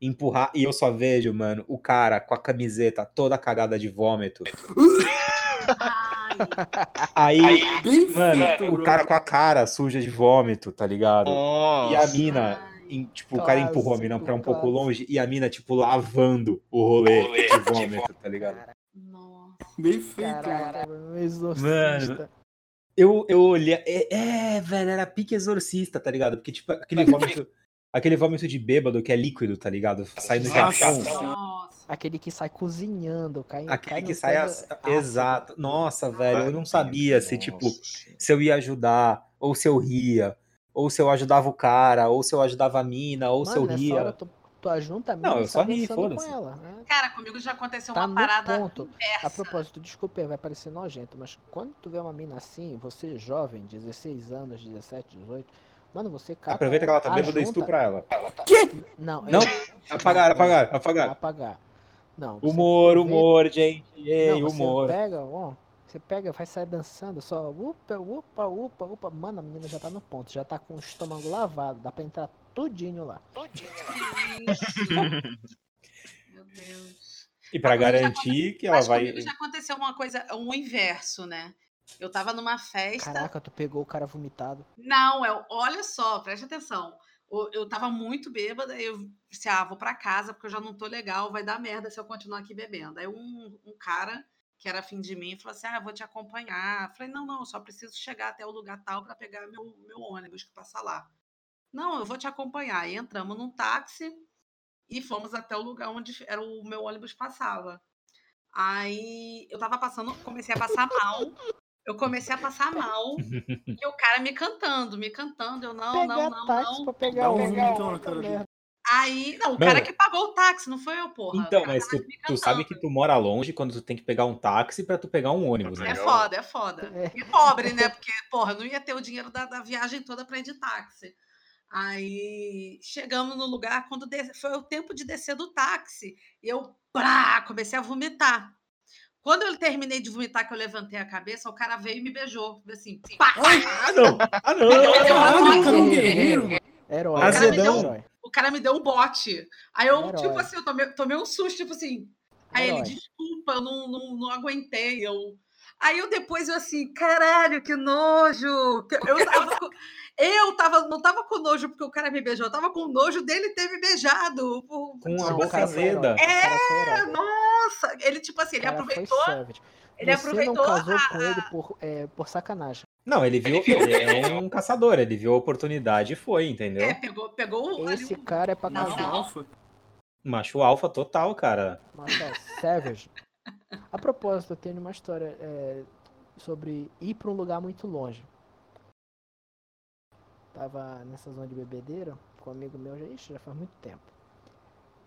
Empurrar, e eu só vejo, mano, o cara com a camiseta toda cagada de vômito. Aí, mano, feito, o cara com a cara suja de vômito, tá ligado? E a Nossa. mina, em- tipo, o cara empurrou a mina pra um pouco clássico. longe e a mina, tipo, lavando o rolê de vômito, tá ligado? Nossa. Bem feito, Caraca, mano. mano, exorcista. Eu, eu olhei. É, é, velho, era pique exorcista, tá ligado? Porque, tipo, aquele vômito. Aquele vômito de bêbado que é líquido, tá ligado? Saindo de Nossa. ação. Aquele que sai cozinhando, cai, Aquele cai que sai. as- ácido. Exato. Nossa, velho, eu não sabia se, tipo, se eu ia ajudar, ou se eu ria, ou se eu ajudava o cara, ou se eu ajudava a mina, ou se eu Mano, hora ria. tu, tu ajunta a mina Não, eu só ri, dançando com foda-se. ela. né? Cara, comigo já aconteceu Tá uma no parada ponto. inversa. A propósito, desculpa, vai parecer nojento, mas quando tu vê uma mina assim, você jovem, 16 anos, 17, 18, mano, você cata Aproveita que ela tá bêbada e estupra ela. Não, Não, eu- Apagar, apagar, apagar. apagar. Não. você Humor, humor, gente. Ei, Não, você humor. pega, ó, você pega, vai sair dançando, só upa, upa, upa, upa. Mano, a menina já tá no ponto, já tá com o estômago lavado, dá pra entrar tudinho lá. Isso. Meu Deus. E pra já garantir que ela Mas vai. já aconteceu uma coisa, um inverso, né? Eu tava numa festa. Caraca, tu pegou o cara vomitado. Não, é, olha só, preste atenção. Eu tava muito bêbada, eu disse, ah, vou pra casa porque eu já não tô legal, vai dar merda se eu continuar aqui bebendo. Aí um, um cara que era afim de mim falou assim: ah, vou te acompanhar. Eu falei, não, não, só preciso chegar até o lugar tal para pegar meu, meu ônibus que passa lá. Não, eu vou te acompanhar. E entramos num táxi e fomos até o lugar onde era o meu ônibus passava. Aí eu tava passando, comecei a passar mal. Eu comecei a passar mal. e o cara me cantando, me cantando. Eu não, pegar não, não, táxi não. pra pegar o um puta cara. Aí, não, o Mano. cara que pagou o táxi, não foi eu, porra. Então, mas tu, tu sabe que tu mora longe quando tu tem que pegar um táxi pra tu pegar um ônibus, né? É foda, é foda. É. E pobre, né? Porque, porra, não ia ter o dinheiro da, da viagem toda pra ir de táxi. Aí chegamos no lugar, quando des- foi o tempo de descer do táxi, e eu prá, comecei a vomitar. Quando eu terminei de vomitar, que eu levantei a cabeça, o cara veio e me beijou. Assim, pá! Ah, não! Ah, não! Cara, um Guerreiro. Herói. Azedão. herói. O cara me deu um bote. Aí eu, Herói. tipo assim, eu tomei, tomei um susto, tipo assim. Aí ele, Herói. desculpa, eu não, não, não aguentei. Eu... Aí eu depois, eu assim, caralho, que nojo! Eu, tava com- eu tava, não tava com nojo porque o cara me beijou, eu tava com nojo dele ter me beijado. por- Com a Não, o boca herói, azeda. herói. Nossa! Ele, tipo assim, ele cara aproveitou. Ele Você aproveitou. não casou a- com ele por, é, por sacanagem. Não, ele viu. Ele é um caçador, ele viu a oportunidade e foi, entendeu? É, pegou, pegou Esse cara é pra Não, Macho casar. alfa. Macho alfa total, cara. Nossa, savage. A propósito, eu tenho uma história é, sobre ir pra um lugar muito longe. Tava nessa zona de bebedeira com um amigo meu, já, ixi, já faz muito tempo.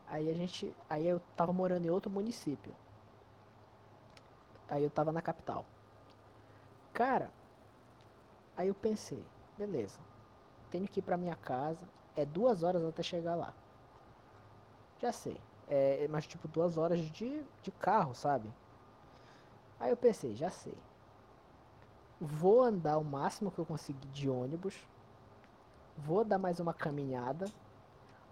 Aí a gente. Aí eu tava morando em outro município. Aí eu tava na capital. Cara, aí eu pensei, beleza. Tenho que ir pra minha casa. É duas horas até chegar lá. Já sei. É, mas tipo duas horas de, de carro, sabe? Aí eu pensei, já sei. Vou andar o máximo que eu conseguir de ônibus. Vou dar mais uma caminhada.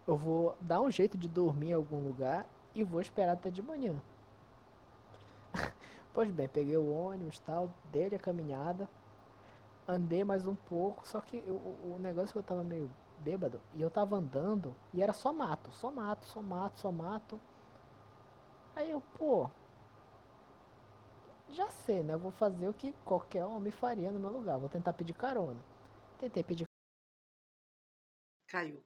Eu vou dar um jeito de dormir em algum lugar e vou esperar até de manhã. pois bem, peguei o ônibus tal, dei a caminhada, andei mais um pouco, só que o, o- negócio que eu tava meio bêbado e eu tava andando e era só mato, só mato, só mato, só mato. Aí eu, pô, já sei, né? Eu vou fazer o que qualquer homem faria no meu lugar. Vou tentar pedir carona. Tentei pedir. Caiu.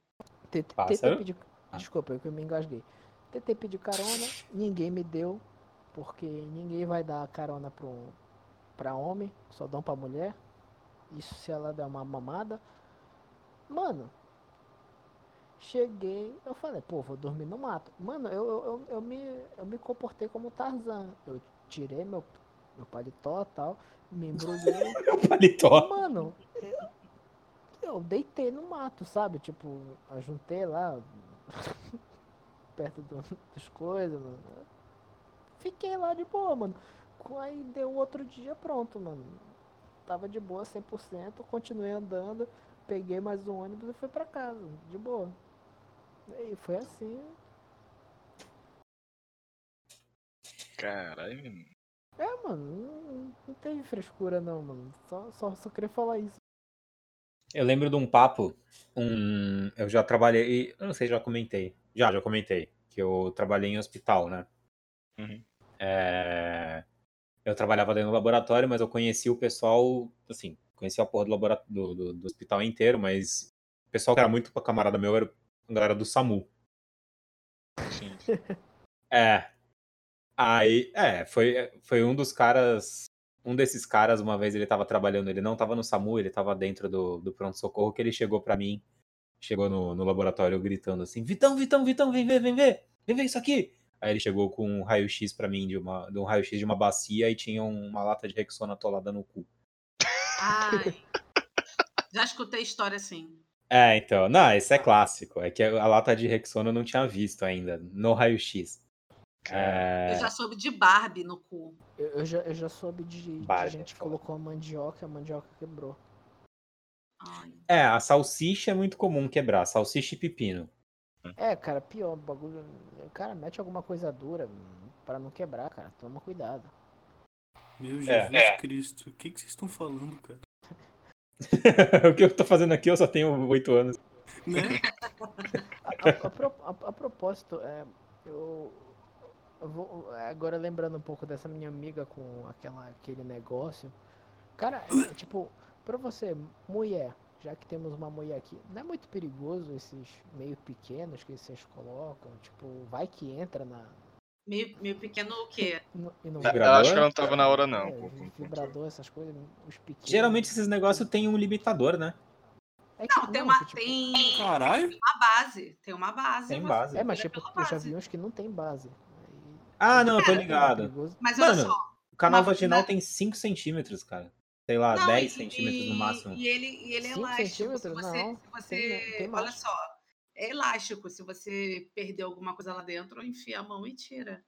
te- Tentei Pássaro? pedir. Desculpa, eu que me engasguei. Tentei pedir carona, ninguém me deu. Porque ninguém vai dar carona pro, pra homem, só dão pra mulher. Isso se ela der uma mamada. Mano, cheguei, eu falei, pô, vou dormir no mato. Mano, eu, eu, eu, eu me, eu me comportei como Tarzan. Eu tirei meu, meu paletó e tal, me embrulhei. Paletó. Mano, eu, eu deitei no mato, sabe? Tipo, eu juntei lá perto do, das coisas, mano. Fiquei lá de boa, mano. Aí deu outro dia pronto, mano. Tava de boa 100%, continuei andando, peguei mais um ônibus e fui pra casa, de boa. E foi assim. Caralho. É, mano, não, não teve frescura não, mano. Só, só, só queria falar isso. Eu lembro de um papo, um, eu já trabalhei, eu não sei, já comentei, já, já comentei, que eu trabalhei em hospital, né? Uhum. É, eu trabalhava dentro do laboratório, mas eu conheci o pessoal, assim, conheci a porra do, labora- do, do- do hospital inteiro, mas o pessoal que era muito camarada meu era a galera do SAMU. Sim. É. Aí, é, foi, foi um dos caras. Um desses caras, uma vez ele tava trabalhando, ele não tava no SAMU, ele tava dentro do, do pronto-socorro, que ele chegou pra mim, chegou no, no laboratório gritando assim: Vitão, Vitão, Vitão, vem ver, vem ver, vem ver isso aqui. Aí ele chegou com um raio-x pra mim, de, uma, de um raio-x de uma bacia e tinha uma lata de Rexona atolada no cu. Ai. Já escutei história assim. É, então, não, esse é clássico. É que a lata de Rexona eu não tinha visto ainda, no raio-x. É, Eu já soube de Barbie no cu. Eu, eu já, eu já soube de, de Barbie, gente que colocou a mandioca e a mandioca quebrou. Ai. é, a salsicha é muito comum quebrar, salsicha e pepino. É, cara, pior, o bagulho. Cara, mete alguma coisa dura pra não quebrar, cara. Toma cuidado. Meu É. Jesus Cristo, o que, que vocês estão falando, cara? o que eu tô fazendo aqui, eu só tenho oito anos. Né? A, a- a a- a propósito, é, eu, eu vou. Agora lembrando um pouco dessa minha amiga com aquela, aquele negócio. Cara, é, tipo, pra você, mulher, já que temos uma mulher aqui, não é muito perigoso esses meio pequenos que vocês colocam? Tipo, vai que entra na. Meio, meio pequeno o quê? no- não Vibrador? Eu acho que ela não tava na hora, não. É, vibrador, essas coisas, os pequenos. Geralmente esses negócios têm um limitador, né? É Não, tem uma, tipo, tem Caralho. uma base. Tem uma base. Tem você base. É, mas tipo, eu já vi uns que não tem base. Ah, não, eu tô é ligado. Mas olha Mano, só. O canal vaginal tem 5 centímetros, cara. Sei lá, Não, 10 e- centímetros no máximo. E ele, e ele é Cinco elástico. Se centímetros? você, Não, se você tem- tem olha só, é elástico. Se você perder alguma coisa lá dentro, enfia a mão e tira.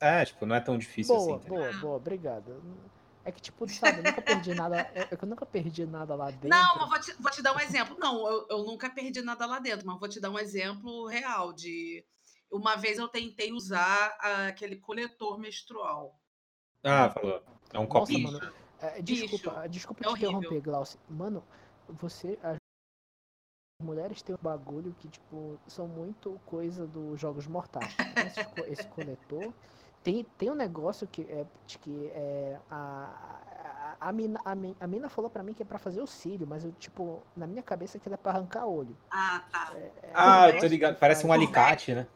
É, tipo, não é tão difícil Boa, assim. entendeu? boa, boa, obrigado. É que, tipo, sabe, eu nunca perdi nada. É é eu nunca perdi nada lá dentro. Não, mas vou te, vou te dar um exemplo. Não, eu, eu nunca perdi nada lá dentro, mas vou te dar um exemplo real de. Uma vez eu tentei usar aquele coletor menstrual. Ah, falou. É um Nossa, copinho. mano. É, Bicho, desculpa, desculpa é te horrível. interromper, Glaucio. Mano, você. Mulheres têm um bagulho que, tipo, são muito coisa dos jogos mortais. Esse, co- esse coletor. Tem, tem um negócio que é, de que é a, a, a, mina, a, a mina falou pra mim que é pra fazer o cílio, mas eu, tipo, na minha cabeça aquilo é pra arrancar olho. Ah, tá. É Ah, um eu tô ligado. que Parece um alicate, né?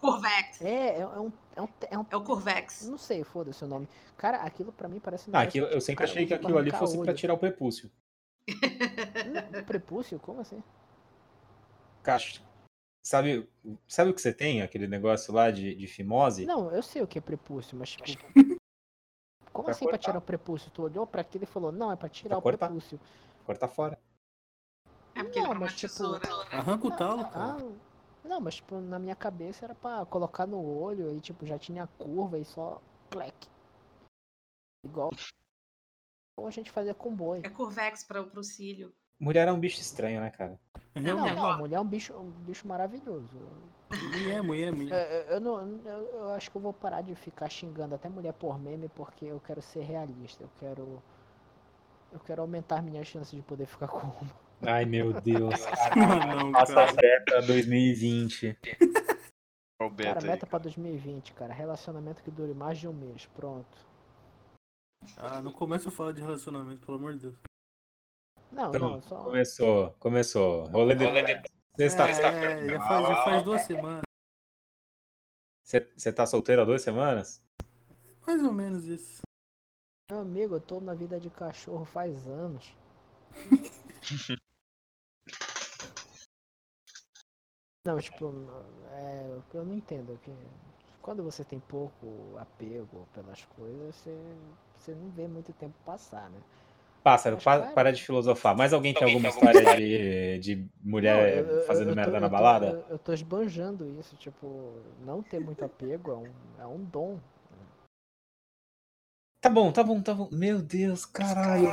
Curvex. É, é, um, é, um, é um. É o Curvex. Não sei, foda-se o nome. Cara, aquilo pra mim parece um Ah, aquilo, que, eu tipo, sempre cara, achei que aquilo ali fosse pra olho. tirar o prepúcio. Hum, Prepúcio? Como assim? Caixa. Sabe, sabe o que você tem? Aquele negócio lá de, de fimose? Não, eu sei o que é prepúcio, mas tipo. Como Pra assim pra cortar. tirar o prepúcio? Tu olhou pra aquilo e falou, não, é pra tirar Pra o cortar. prepúcio. Corta fora. É porque Não, é uma mas, tipo, tesoura. Arranca o talo, Ah, cara. não, mas tipo, na minha cabeça era pra colocar no olho e tipo, já tinha a curva e só plec. Igual Ou a gente fazia com boi. É Curvex para pro cílio. Mulher é um bicho estranho, né, cara? Não, Realmente. não, mulher é um bicho, um bicho maravilhoso. Mulher, mulher, Eu, mulher. eu, eu não, eu, eu acho que eu vou parar de ficar xingando até mulher por meme porque eu quero ser realista. Eu quero. Eu quero aumentar minhas chances de poder ficar com uma. Ai, meu Deus. Não, Passa a beta 2020. Olha o beta Cara, aí. meta pra 2020, cara. Relacionamento que dure mais de um mês. Pronto. Ah, não começa a falar de relacionamento, pelo amor de Deus. Não, não, Pronto, só. começou, começou. Rolê de... Sexta, É, já, faz, já faz duas semanas. Você tá solteiro há duas semanas? Mais ou menos isso. Meu amigo, eu tô na vida de cachorro faz anos. Não, tipo, é, o que eu não entendo é que quando você tem pouco apego pelas coisas, você, você não vê muito tempo passar, né? Pássaro, pa- para de filosofar. Mais alguém tem alguma história de, de Não, mulher eu- eu- fazendo eu tô- merda eu na tô- balada? Eu, eu tô esbanjando isso, tipo, não ter muito apego é um, é um dom. Tá bom, tá bom, tá bom. Meu Deus, caralho.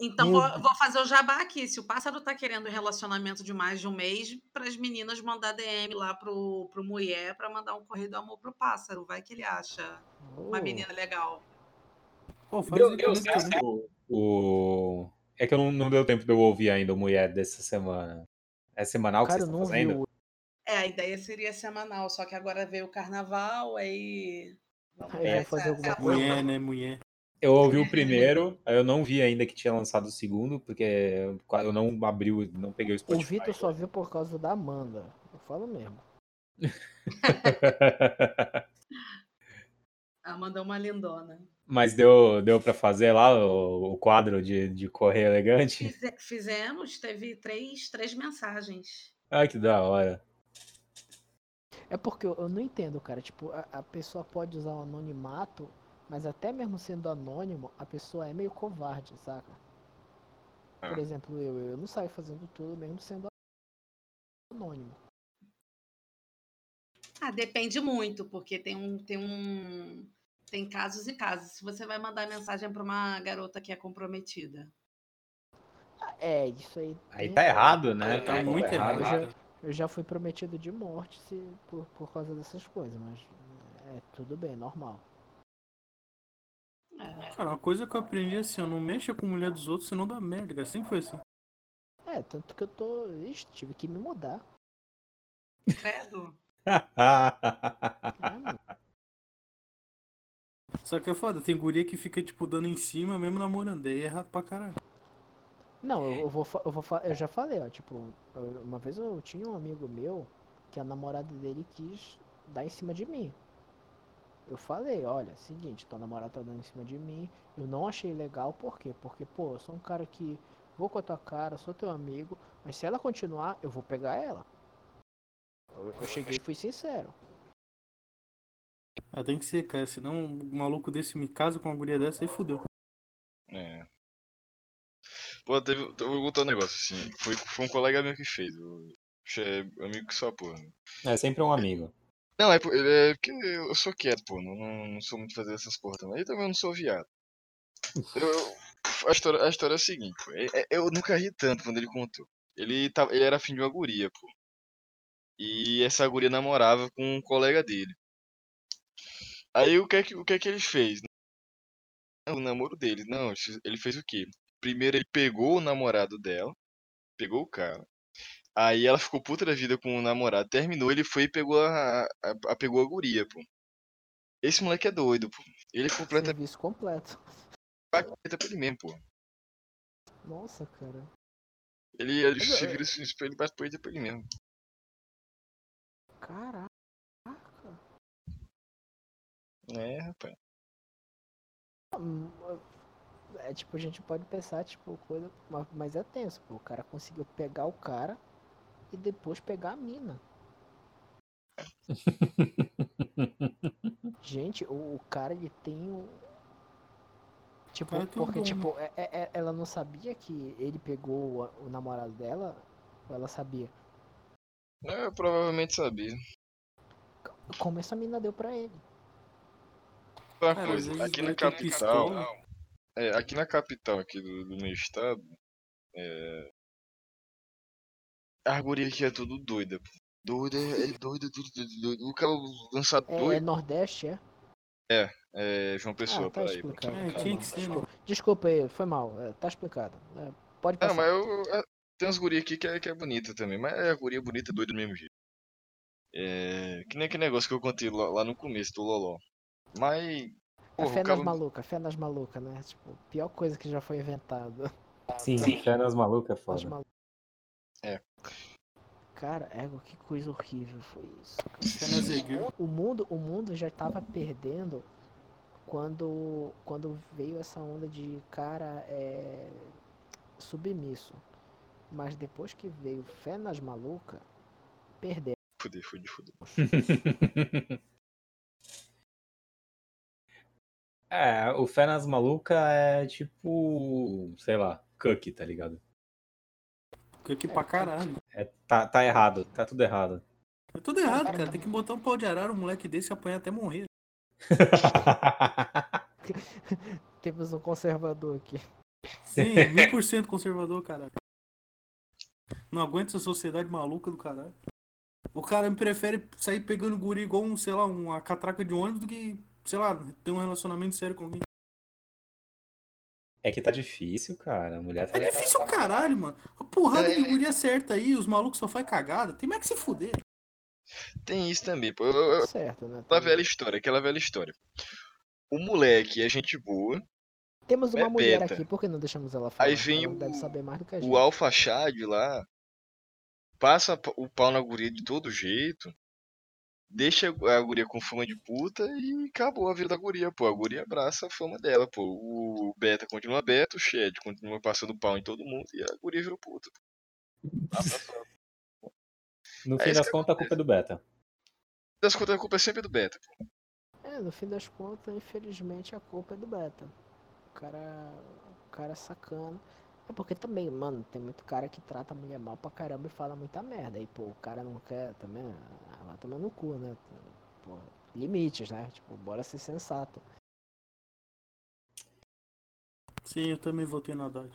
Então vou, vou fazer o jabá aqui. Se o pássaro tá querendo relacionamento de mais de um mês, para as meninas mandar DM lá pro, pro mulher para mandar um correio do amor pro pássaro. Vai que ele acha uma Oh, menina legal. Pô, faz Deu, deu certo o... É que eu não, não deu tempo de eu ouvir ainda o Mulher dessa semana. É semanal que cara, vocês estão fazendo? o. É, a ideia seria semanal, só que agora veio o carnaval, aí. Vamos se- fazer alguma a- Mulher, né? Mulher. Eu ouvi o primeiro, eu não vi ainda que tinha lançado o segundo, porque eu não abri, o- não peguei o O Spotify. Vitor só viu por causa da Amanda. Eu falo mesmo. Ah, mandou uma lindona. Mas deu, deu pra fazer lá o, o quadro de, de correr elegante? Fize- Fizemos, teve três, três mensagens. Ai, que da hora. É porque eu, eu não entendo, cara. Tipo, a, a pessoa pode usar o anonimato, mas até mesmo sendo anônimo, a pessoa é meio covarde, saca? Por Ah. exemplo, eu, eu não saio fazendo tudo mesmo sendo anônimo. Ah, depende muito, porque tem um, tem um, tem casos e casos. Se você vai mandar mensagem para uma garota que é comprometida, É, isso aí. Aí tá errado, né? Tá muito errado. Eu já, eu já fui prometido de morte se, por, por causa dessas coisas, mas é tudo bem, normal. é, Cara, uma coisa que eu aprendi é assim, ó, não mexa com mulher dos outros, senão dá merda, cara. Sempre foi assim. É, tanto que eu tô. Ixi, tive que me mudar. credo. mano? Só que é foda, tem guria que fica, tipo, dando em cima, mesmo namorando. Aí é errado pra caralho. Não, eu, eu vou, eu vou, eu já falei, ó, tipo, uma vez eu tinha um amigo meu que a namorada dele quis dar em cima de mim. Eu falei, olha, seguinte, tua namorada tá dando em cima de mim, eu não achei legal, por quê? Porque, pô, eu sou um cara que vou com a tua cara, sou teu amigo, mas se ela continuar, eu vou pegar ela. Eu cheguei e fui sincero. Ah, tem que ser, cara. Senão um maluco desse me casa com uma guria dessa aí fudeu. É. Pô, teve. Eu vou contar um negócio assim. Foi, foi um colega meu que fez. O, é amigo que só porra. É sempre um amigo. Não, é, é porque eu sou quieto, pô. Não, não, não sou muito fazer essas porra também. E também eu não sou viado. Eu, eu- a, história, a história é a seguinte, pô. é- é- Eu nunca ri tanto quando ele contou. Ele, tava, ele era afim de uma guria, pô. E essa guria namorava com um colega dele. Aí o que é que, o que, é que ele fez? O namoro dele. Não, ele fez o quê? Primeiro ele pegou o namorado dela. Pegou o cara. Aí ela ficou puta da vida com o namorado. Terminou, ele foi e pegou a, a, a- pegou a guria, pô. Esse moleque é doido, pô. Ele é completamente Serviço completo. paqueta pra ele mesmo, pô. Nossa, cara. Ele, ele se é- vira assim, ele bate punheta pra ele mesmo. Caraca. É, rapaz. Hum, É tipo, a gente pode pensar, tipo, coisa. ma- Mas é tenso, pô. O cara conseguiu pegar o cara e depois pegar a mina. Gente, o, o cara ele tem um. Tipo, Cara, é porque, bom, né? tipo, é- é- é- ela não sabia que ele pegou o, o namorado dela? Ou ela sabia? Eu provavelmente sabia. Como essa mina deu pra ele? Uma Cara, coisa, aqui na capital. pistola. É, aqui na capital aqui do, do meu estado. É. A guria aqui é tudo doida, pô. Doida, é doida, tudo doido, doido. O cara lança É, é doido. Nordeste, é? É João Pessoa, ah, tá peraí. É, tinha que ser, né? Desculpa, desculpa aí, foi mal. é, tá explicado. É, pode Não, passar. mas eu. é, Tem umas gurias aqui que é, que é bonita também, mas é a guria bonita doida do mesmo jeito. É. Que nem aquele negócio que eu contei lá, lá no começo do Loló. Mas. É Porra, fé o cara. nas malucas, fé nas malucas, né? Tipo, pior coisa que já foi inventada. Sim, fé nas malucas é Nas foda. malucas. É. Cara, égua, que coisa horrível foi isso. nas. O mundo, o mundo já tava perdendo quando, quando veio essa onda de cara, é, submisso. Mas depois que veio Fé nas Maluca, perdeu. Fuder, fuder, fuder. É, o Fé nas Maluca é tipo, sei lá, cookie, tá ligado? Aqui pra caralho. É, tá, tá errado, tá tudo errado. É tudo errado, cara. Tem que botar um pau de arara, um moleque desse apanha até morrer. Temos um conservador aqui. Sim, 1000% conservador, caralho. Não aguento essa sociedade maluca do caralho. O cara prefere sair pegando guri igual um, sei lá, uma catraca de ônibus do que, sei lá, ter um relacionamento sério com alguém. É que tá difícil, cara. A mulher tá. É difícil o caralho, mano. A porrada de guria certa aí, os malucos só faz cagada. Tem mais que se fuder. Tem isso também, pô. Eu- Certo, né? Aquela velha história, aquela velha história. O moleque é gente boa, Temos uma é mulher beta. aqui, por que não deixamos ela falar? Aí vem ela o- deve saber mais do que a gente. o Alpha Chad lá, passa o pau na guria de todo jeito, deixa a guria com fama de puta e acabou a vida da guria, pô. A guria abraça a fama dela, pô. O Beta continua beta, o Shed continua passando pau em todo mundo e a guria virou puta. Abraçou. No É fim das contas, a culpa é do Beta. Das contas, a culpa é sempre do Beta. pô. É, no fim das contas, infelizmente, a culpa é do Beta. O cara. O cara sacana. É porque também, mano, tem muito cara que trata a mulher mal pra caramba e fala muita merda. E, pô, o cara não quer também. ah, Vai tomar no cu, né? Pô, limites, né? Tipo, bora ser sensato. Sim, eu também votei na Haddad.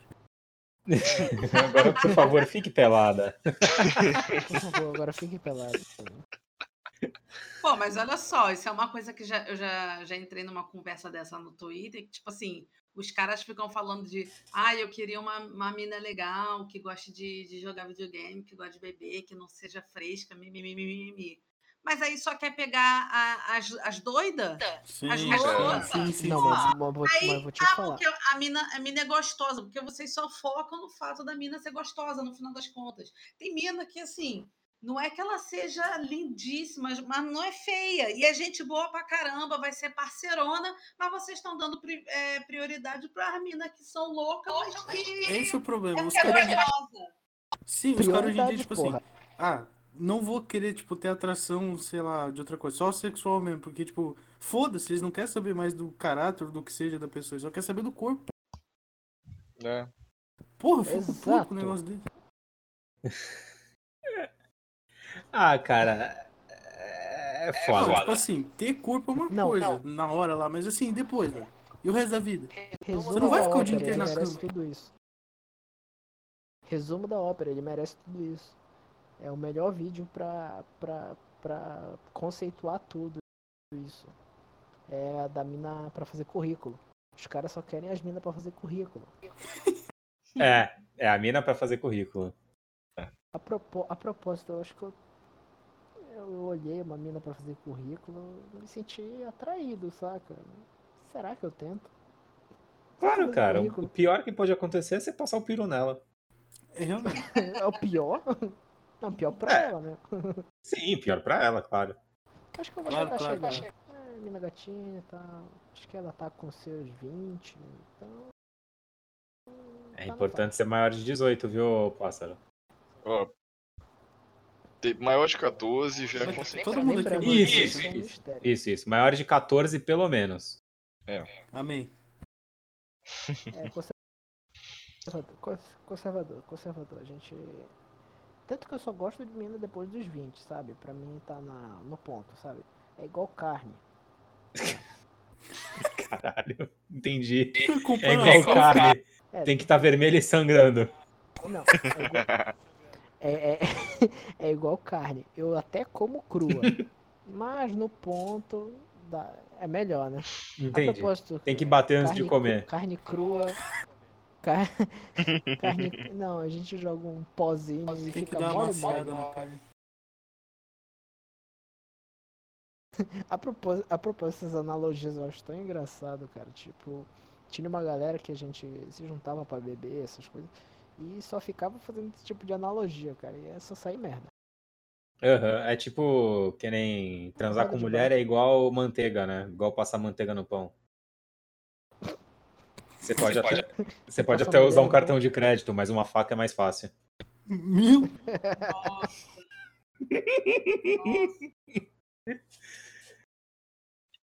Agora, por favor, fique pelada. Por favor, agora fique pelado. Pô, mas olha só, isso é uma coisa que já, eu já, já entrei numa conversa dessa no Twitter, que, tipo assim, os caras ficam falando de ah, eu queria uma, uma mina legal, que goste de, de jogar videogame, que goste de beber, que não seja fresca, mimimi. mimimi. Mas aí só quer pegar a- as, as doidas? Sim, As sim, loucas. sim, sim, Não, mas, mas vou, Aí, mas vou te ah, falar. porque a mina, a mina é gostosa, porque vocês só focam no fato da mina ser gostosa, no final das contas. Tem mina que, assim, não é que ela seja lindíssima, mas não é feia. E é gente boa pra caramba, vai ser parceirona, mas vocês estão dando pri- é, prioridade para minas que são loucas, mas que Esse é o problema. Os é caras. gostosa. Sim, os caras hoje em dia, tipo porra. assim. Ah, não vou querer, tipo, ter atração, sei lá, de outra coisa. Só sexual mesmo. Porque, tipo, foda-se, eles não querem saber mais do caráter, do que seja da pessoa. Eles só querem saber do corpo. Né? Porra, fico puto Exato. com um negócio desse. Ah, cara. É Não, foda. tipo assim, ter corpo é uma Não, coisa, na hora lá, mas assim, depois, velho. E o resto da vida? Resumo não vai da ficar o dia ópera, inteiro ele na merece cama. tudo isso. Resumo da ópera, ele merece tudo isso. É o melhor vídeo pra, pra, pra conceituar tudo isso. É a da mina pra fazer currículo. Os caras só querem as minas pra fazer currículo. É, é a mina pra fazer currículo. A, propo- a propósito, eu acho que eu, eu olhei uma mina pra fazer currículo me senti atraído, saca? Será que eu tento? Claro, cara. O currículo. pior que pode acontecer é você passar o piru nela. É realmente. É o pior? Não, pior pra É. ela, né? Sim, pior pra ela, claro. Acho que eu vou Claro, tentar claro, chegar. É, mina gatinha e tal. Acho que ela tá com seus 20, então. É tá importante ser maior de 18, viu, pássaro? Ó, ter maior de 14 já é conceito. Todo mundo aqui é mais Isso, isso isso, é isso. Maior de 14 pelo menos. Amém. É, conservador, cons- conservador, conservador. A gente. Tanto que eu só gosto de mina depois dos 20, sabe? Pra mim tá na, no ponto, sabe? É igual carne. Caralho, entendi. É igual carne. É, Tem que estar vermelho e sangrando. Não, é igual, é, é, é igual carne. Eu até como crua. mas no ponto dá- é melhor, né? A Entendi. propósito, Tem que bater antes de cru- comer. Carne crua. car- carne. Não, a gente joga um pozinho e Tem que fica mole, mole. maciada na carne. A propósito, a propósito, essas analogias eu acho tão engraçado, cara. Tipo, tinha uma galera que a gente se juntava pra beber, essas coisas, e só ficava fazendo esse tipo de analogia, cara. E é só sair merda. Aham, É tipo, que nem transar com mulher bar. é igual manteiga, né? Igual passar manteiga no pão. Você pode até, você pode até usar um cartão de crédito, mas uma faca é mais fácil. Meu, Nossa.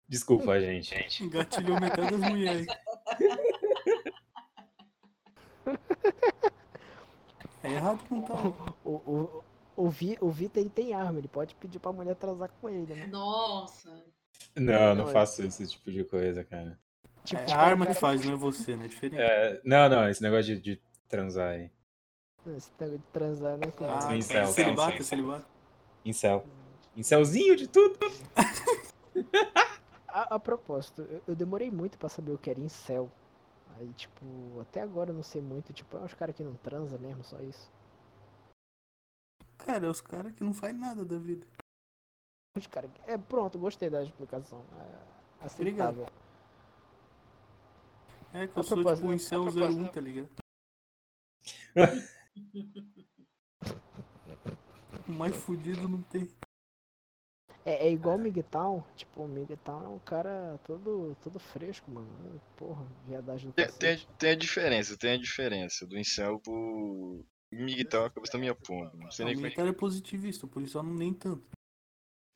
Desculpa, gente. engatilhou metade das mulheres. É errado não tá. O, o, o, Vi, o Vitor ele tem arma, ele pode pedir pra mulher transar com ele, né? Nossa. Não, não Não, faço esse tipo de coisa, cara. Tipo, É a caras arma que faz, não é você, né? É diferente. É, não, não, esse negócio de, de transar aí. Esse negócio de transar, né? cara? Ah, Incel, sim. se ele bate. Incel. Incelzinho de tudo. A, a propósito, eu, eu demorei muito pra saber o que era incel. Aí, tipo, até agora eu não sei muito. Tipo, é uns caras que não transa mesmo, só isso. Cara, é os caras que não faz nada da vida. Os cara que- É, pronto, gostei da explicação. É aceitável. É que eu A sou tipo um incel propósito. 01, tá ligado? O mais fudido não tem. É, é igual o Migtown. Tipo, o Migtown é um cara todo, todo fresco, mano. Porra, viadagem do Tem, tem, tem a diferença, tem a diferença do incel pro migtal a cabeça da minha ponta. Não sei O nem como é é positivista, por isso não nem tanto.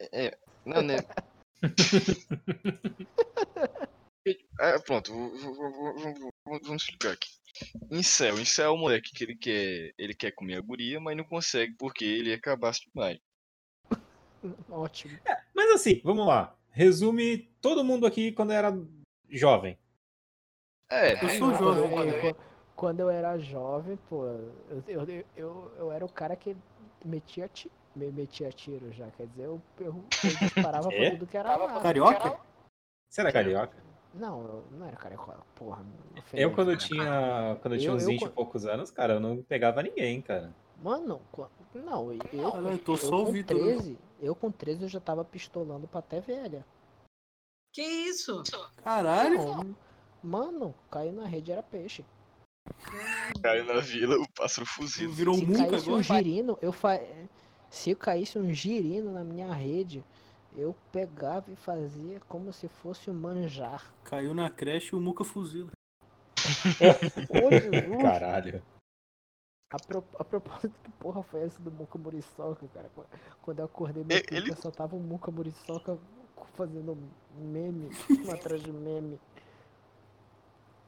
É, não, né? É, pronto, vou- vou- vou- vamos explicar aqui. Incel, incel é o moleque que ele quer, ele quer comer a guria, mas não consegue porque ele é cabaço demais. Ótimo. Mas assim, vamos lá. Resume todo mundo aqui quando era jovem. É, Eu sou Quando jovem, eu- mano. eu- Quando eu era jovem, pô, eu, eu, eu, eu era o cara que metia, ti, me metia tiro já. Quer dizer, eu, eu, eu disparava É? tudo que era. Carioca? Você era carioca? Não, eu não era carioca, porra. Eu quando eu tinha, quando eu tinha Eu- uns eu 20 e poucos anos, cara, eu não pegava ninguém, cara. Mano, não, eu, eu tô eu só o com Vitor, né? 13, eu com 13 eu já tava pistolando pra até velha. Que isso? Caralho! Não, mano, caiu na rede era peixe. caiu na vila, o pássaro fuzil. Virou Se um muca caísse um agora? girino, eu fa... se caísse um girino na minha rede, eu pegava e fazia como se fosse um manjar. Caiu na creche e o muca fuzila. Ô, Jesus! Caralho. A, pro... a propósito, que porra foi essa do Muca Muriçoca, cara? Qu- Quando eu acordei, meu ele- só tava o Muca Muriçoca fazendo meme, um atrás de meme.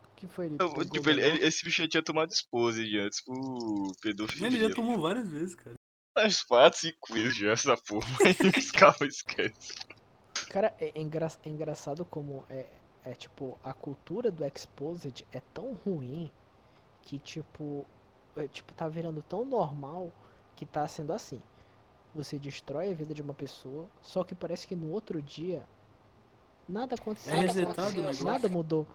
O que foi ele? Tipo, ele- esse bicho já tinha tomado esposa de antes por pedofilia. Ele já tomou várias vezes, cara. As quatro, cinco vezes já essa porra, mas calma, esquece. Cara, é, é engra- é engraçado como é, é tipo, a cultura do Exposed é tão ruim que tipo, é, tipo, tá virando tão normal que tá sendo assim. Você destrói a vida de uma pessoa, só que parece que no outro dia nada aconteceu. É resetado negócio. Nada mudou.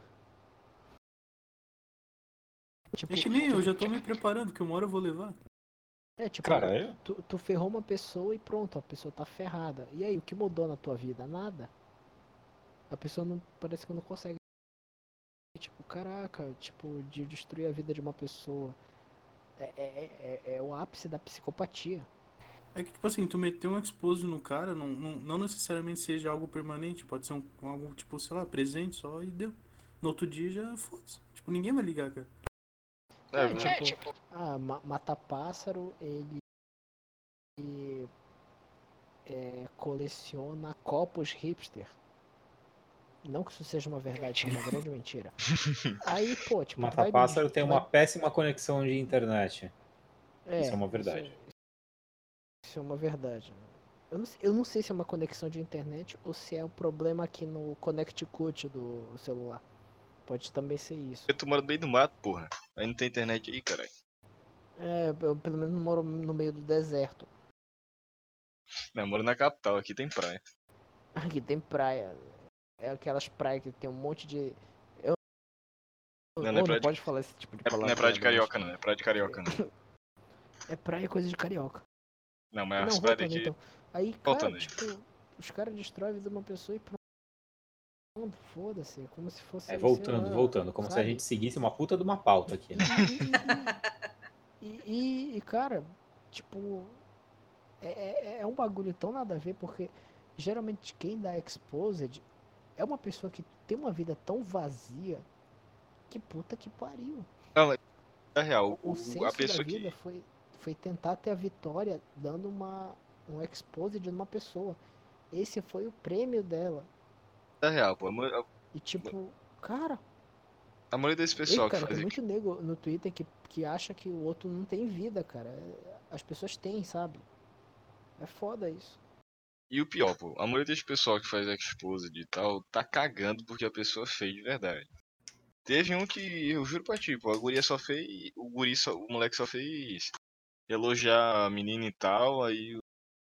Tipo, É que nem eu, já tô me preparando, que uma hora eu vou levar. é, tipo, Caralho. tu, tu ferrou uma pessoa e pronto, a pessoa tá ferrada. E aí, o que mudou na tua vida? Nada. A pessoa não parece que não consegue. Tipo, caraca, tipo, de destruir a vida de uma pessoa. É, é, é, é o ápice da psicopatia. É que, tipo assim, tu meter um expose no cara, não, não, não necessariamente seja algo permanente, pode ser um, algo, tipo, sei lá, presente só e deu. No outro dia já foda-se. Tipo, ninguém vai ligar, cara. É, É, tipo, ah, ma matar pássaro, ele, ele, é, coleciona copos hipster. Não que isso seja uma verdade, é uma grande mentira. Aí, pô, tipo, tu Matar vai- pássaro tem tu uma vai- péssima conexão de internet. É, Isso é uma verdade. Isso, isso é uma verdade. Eu não, sei, eu não sei se é uma conexão de internet ou se é um problema aqui no Connecticut do celular. Pode também ser isso. Eu tô morando no meio do mato, porra. Aí não tem internet aí, caralho. É, eu pelo menos moro no meio do deserto. Não, eu moro na capital, aqui tem praia. Aqui tem praia. É aquelas praias que tem um monte de. Eu... Não, não é praia de- pode falar esse tipo de É, palavra. não é praia de carioca, não. É praia de carioca, não. É praia coisa de carioca. Não, mas Não, as praias daqui. então. Aí, cara, tipo, os caras destroem a vida de uma pessoa e pronto. Foda-se, como se fosse. É, voltando, lá, voltando. Como se a sabe? gente seguisse uma puta de uma pauta aqui, né? E, e- e, cara, tipo, é, é, é um bagulho tão nada a ver, porque geralmente quem dá exposed é uma pessoa que tem uma vida tão vazia Que puta que pariu. É real. O O, senso a da pessoa vida que. foi, foi tentar ter a vitória dando uma, um expose de uma pessoa. Esse foi o prêmio dela. É real, pô. E tipo, cara, a maioria desse ei, pessoal que cara, faz tem muito nego no Twitter que, que acha que o outro não tem vida, cara. As pessoas têm, sabe? É foda isso. E o pior, pô, a maioria desse pessoal que faz exposed e tal, tá cagando porque a pessoa fez de verdade. Teve um que, eu juro pra ti, pô, a guria só fez. O guri só, o moleque só fez elogiar a menina e tal, aí o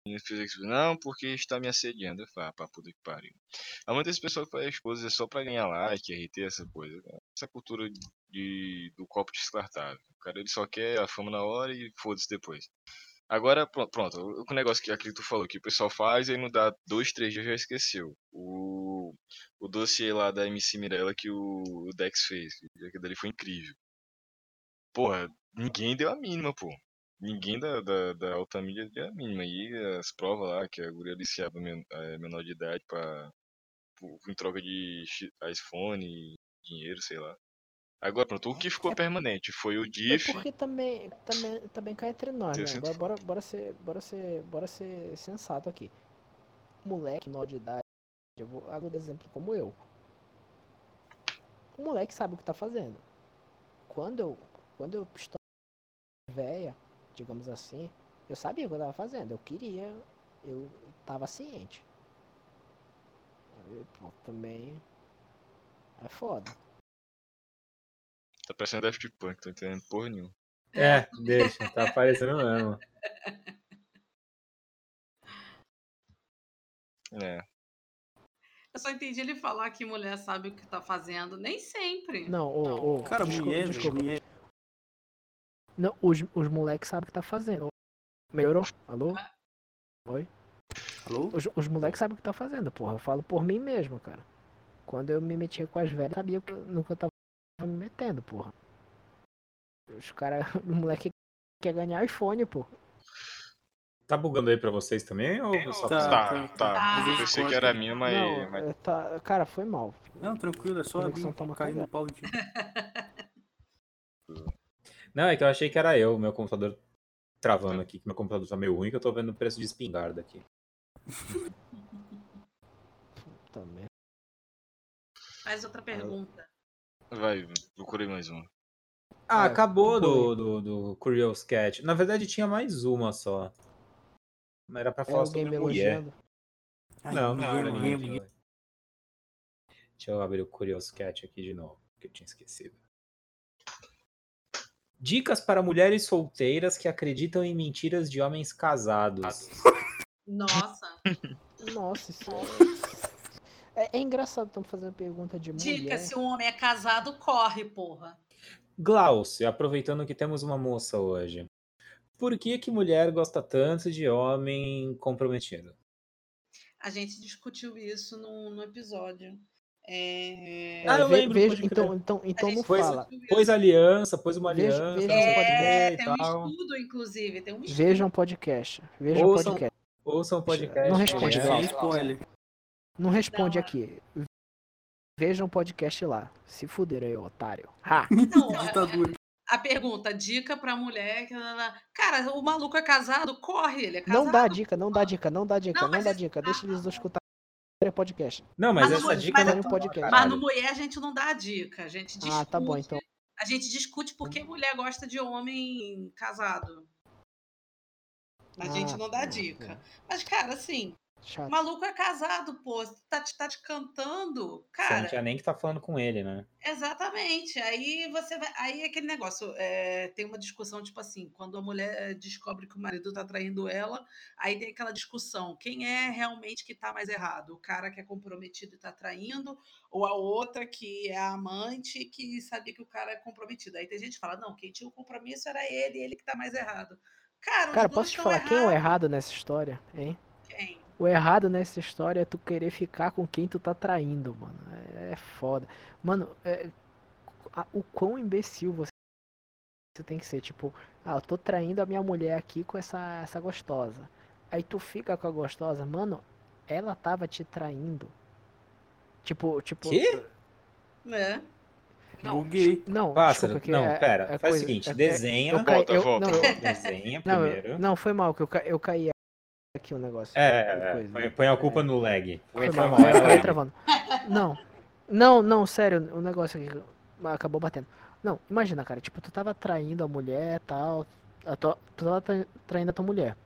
menino fez isso, não, porque está me assediando. Eu falei, ah, puta que pariu. A maioria desse pessoal que faz exposed é só pra ganhar like, RT, essa coisa. Essa cultura de, do copo descartável. O cara ele só quer a fama na hora e foda-se depois. Agora, pro- pronto, o negócio que que tu falou, que o pessoal faz e não dá dois, três dias já esqueceu. O, o dossiê lá da MC Mirella que o, Dex fez, que dali foi incrível. Porra, ninguém deu a mínima, pô. Ninguém da, da, da alta mídia deu a mínima. E as provas lá, que a guria aliciava eh, menor de idade pra, em troca de iPhone, dinheiro, sei lá. Agora, pronto, o que ficou permanente foi o É DIF. porque também, também, também cai entre nós, né? Agora, bora, bora ser, bora ser, bora ser sensato aqui. Moleque menor de idade, eu vou dar exemplo como eu. O moleque sabe o que tá fazendo. Quando eu, quando eu estou velha, digamos assim, eu sabia o que eu tava fazendo. Eu queria, eu tava ciente. Aí, pô, também é foda. Tá parecendo Daft Punk, tô entendendo porra nenhuma. É, deixa, tá aparecendo mesmo. É. Eu só entendi ele falar que mulher sabe o que tá fazendo. Nem sempre. Não, ô, ô, Cara, desculpa, mulher, desculpa. mulher. Não, os, os moleques sabem o que tá fazendo. Melhorou? Alô? Oi? Alô? Os, os moleques sabem o que tá fazendo, porra. Eu falo por mim mesmo, cara. Quando eu me metia com as velhas, sabia que no que eu tava me metendo, porra. Os caras, o moleque quer ganhar iPhone, pô. Tá bugando aí pra vocês também? Ou só Tá, Tá, tá, tá. Eu pensei que era a minha, mas. Não, mas- é, tá, cara, foi mal. Não, tranquilo, é só Conexão abrir, tá uma cair no pau de Não, é que eu achei que era eu, meu computador travando aqui, que meu computador tá meio ruim, que eu tô vendo o preço de espingarda aqui. Também. Faz outra pergunta. Vai, procurei mais uma. Ah, É, acabou do, do, do Curious Cat. Na verdade, tinha mais uma só. Mas era pra É falar alguém sobre me mulher. elogiando. Não, não ninguém, era ninguém, ninguém. ninguém. Deixa eu abrir o Curious Cat aqui de novo, que eu tinha esquecido. Dicas para mulheres solteiras que acreditam em mentiras de homens casados. Nossa. Nossa, isso é... é. é engraçado, estamos fazendo pergunta de Dica: mulher. se um homem é casado, corre, porra. Glaucio, aproveitando que temos uma moça hoje. Por que que mulher gosta tanto de homem comprometido? A gente discutiu isso no, no episódio. É... Ah, eu ve- lembro, crer. então, então, então gente não Pois- fala. Pôs aliança, pôs uma Veja- aliança, É, tem um estudo, inclusive. Tem um estudo. Vejam podcast. Vejam Ouçam- podcast. Ouçam o podcast. Não responde. Sem spoiler. Não responde Não. aqui. Vejam podcast lá. Se fuderam aí, otário. Ha! Não, a- Ditadura. a pergunta, dica pra mulher. Cara, o maluco é casado, corre, ele é casado. Não dá dica, não dá dica, não dá dica, Não, não, dá isso- dica. Deixa eles escutar podcast. Não, mas, Mas essa não- dica mas- não é podcast. podcast. Mas no mulher a gente não dá dica. A gente discute. Ah, tá bom, então. A gente discute por que mulher gosta de homem casado. A gente Ah, não dá tá, dica. Mas, cara, assim, o Chato. maluco é casado, pô. Tá te, tá te cantando. Você não Cara, tinha nem que tá falando com ele, né? exatamente. Aí você vai. Aí é aquele negócio. é, tem uma discussão, tipo assim, quando a mulher descobre que o marido tá traindo ela, aí tem aquela discussão: quem é realmente que tá mais errado? O cara que é comprometido e tá traindo, ou a outra que é a amante e que sabia que o cara é comprometido? Aí tem gente que fala: não, quem tinha o compromisso era ele, ele que tá mais errado. Cara, Cara, posso te falar quem é o errado nessa história, hein? O errado nessa história é tu querer ficar com quem tu tá traindo, mano. É, é foda. Mano, é- a- o quão imbecil você, você tem que ser. Tipo, ah, eu tô traindo a minha mulher aqui com essa, essa gostosa. Aí tu fica com a gostosa, mano, ela tava te traindo. Tipo, tipo. Quê? É. Buguei. Não, Pássaro, desculpa, que não, é- pera, é faz coisa- o seguinte, é- é- desenha, eu caí- Volta, eu- volta, não, eu- volta. desenha Não, primeiro. eu- não, foi mal, que eu, ca- eu caí aqui o negócio. É, é, Coisa. põe, põe a culpa no lag. Foi mal, mal, eu é travando. Não, não, não, sério, o negócio aqui acabou batendo. Não, imagina, cara, tipo, tu tava traindo a mulher e tal, a tua- tu tava tra- traindo a tua mulher.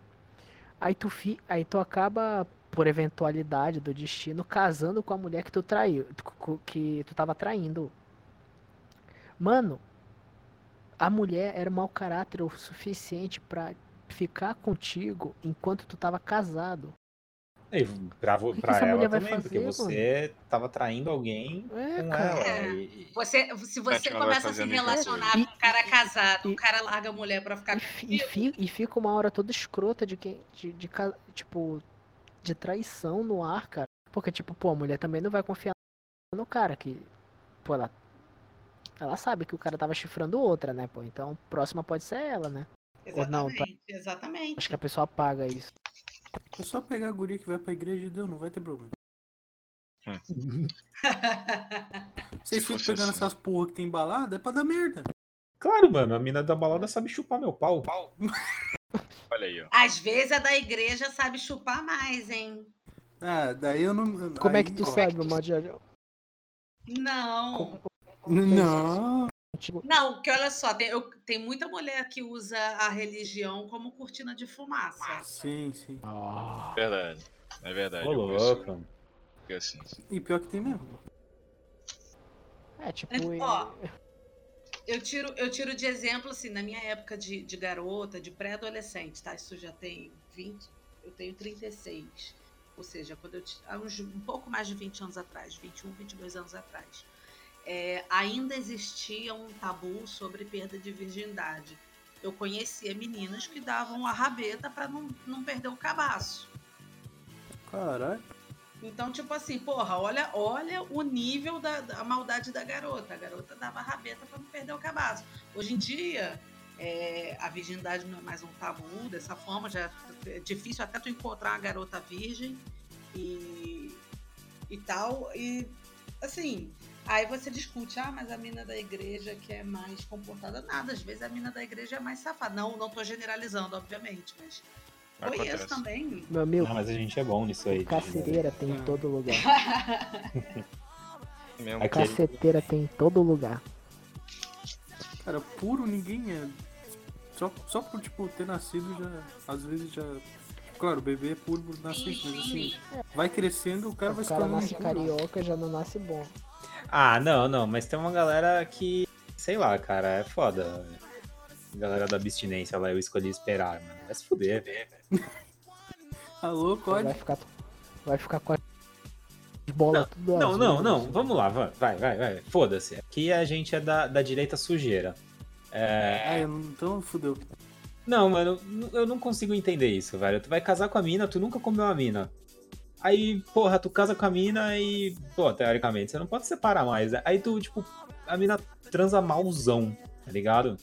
Aí tu, fi, aí tu acaba, por eventualidade do destino, casando com a mulher que tu traiu, que tu tava traindo. Mano, a mulher era mau caráter o suficiente pra ficar contigo enquanto tu tava casado. E pra, que pra essa ela também, porque fazer, você tava traindo alguém É, com cara. ela. É. e- Você, se você começa a se relacionar com um cara casado, E- o cara larga a mulher pra ficar E, e, contigo, e fica uma hora toda escrota de quem. De, de ca- tipo. De traição no ar, cara. Porque, tipo, pô, a mulher também não vai confiar no cara que. Pô, ela. Ela sabe que o cara tava chifrando outra, né, pô? Então, próxima pode ser ela, né? Ou não, tá- Exatamente, exatamente. Acho que a pessoa apaga isso. É só pegar a guria que vai pra igreja e deu, não vai ter problema. Vocês ficam pegando assim. essas porra que tem balada, é pra dar merda. Claro, mano, a mina da balada sabe chupar meu pau. Olha aí, ó. Às vezes a da igreja sabe chupar mais, hein? Ah, daí eu não. Como é aí, que tu ó, sabe, Major? Não. Não. Tipo, Não, porque olha só, tem, eu- tem muita mulher que usa a religião como cortina de fumaça. Sim, sim. ah, Verdade. É verdade. Ô, louco. fica assim. E pior que tem mesmo. é tipo. Ó, Eu tiro, eu tiro de exemplo, assim, na minha época de, de garota, de pré-adolescente, tá? Isso já tem 20, eu tenho 36. Ou seja, quando eu há uns, um pouco mais de 20 anos atrás, 21, 22 anos atrás, é, ainda existia um tabu sobre perda de virgindade. Eu conhecia meninas que davam a rabeta para não, não perder o cabaço. Caralho. Então, tipo assim, porra, olha, olha o nível da, da maldade da garota. A garota dava rabeta pra não perder o cabaço. Hoje em dia, é, a virgindade não é mais um tabu dessa forma, já é difícil até tu encontrar uma garota virgem e, e tal. E assim, aí você discute, ah, mas a mina da igreja que é mais comportada. Nada, às vezes a mina da igreja é mais safada. Não, não tô generalizando, obviamente, mas conheço Acontece. também. Meu amigo, Não, mas a gente é bom nisso aí. caceteira tem em todo lugar. Mesmo Aqui- Caceteira tem em todo lugar. Cara, puro ninguém é. Só, só por, tipo, ter nascido já. Às vezes já. Claro, o bebê é puro por nascer, mas assim. Vai crescendo, o cara vai O se cara tornando nasce impuro. carioca já não nasce bom. Ah, não, não, mas tem uma galera que, sei lá, cara, é foda. Galera da abstinência lá, eu escolhi esperar, mano. Vai se fuder, velho. Alô, Vai pode? ficar, vai ficar com as bolas tudo Não, azul, não, não, assim. vamos lá, vai, vai, vai, vai. Foda-se. Aqui a gente é da, da direita sujeira. É, Ah, eu não- então fudeu. Não, mano, eu não consigo entender isso, velho. Tu vai casar com a mina, tu nunca comeu a mina. Aí, porra, tu casa com a mina e, pô, teoricamente, você não pode separar mais. né? Aí tu, tipo, a mina transa malzão, tá ligado?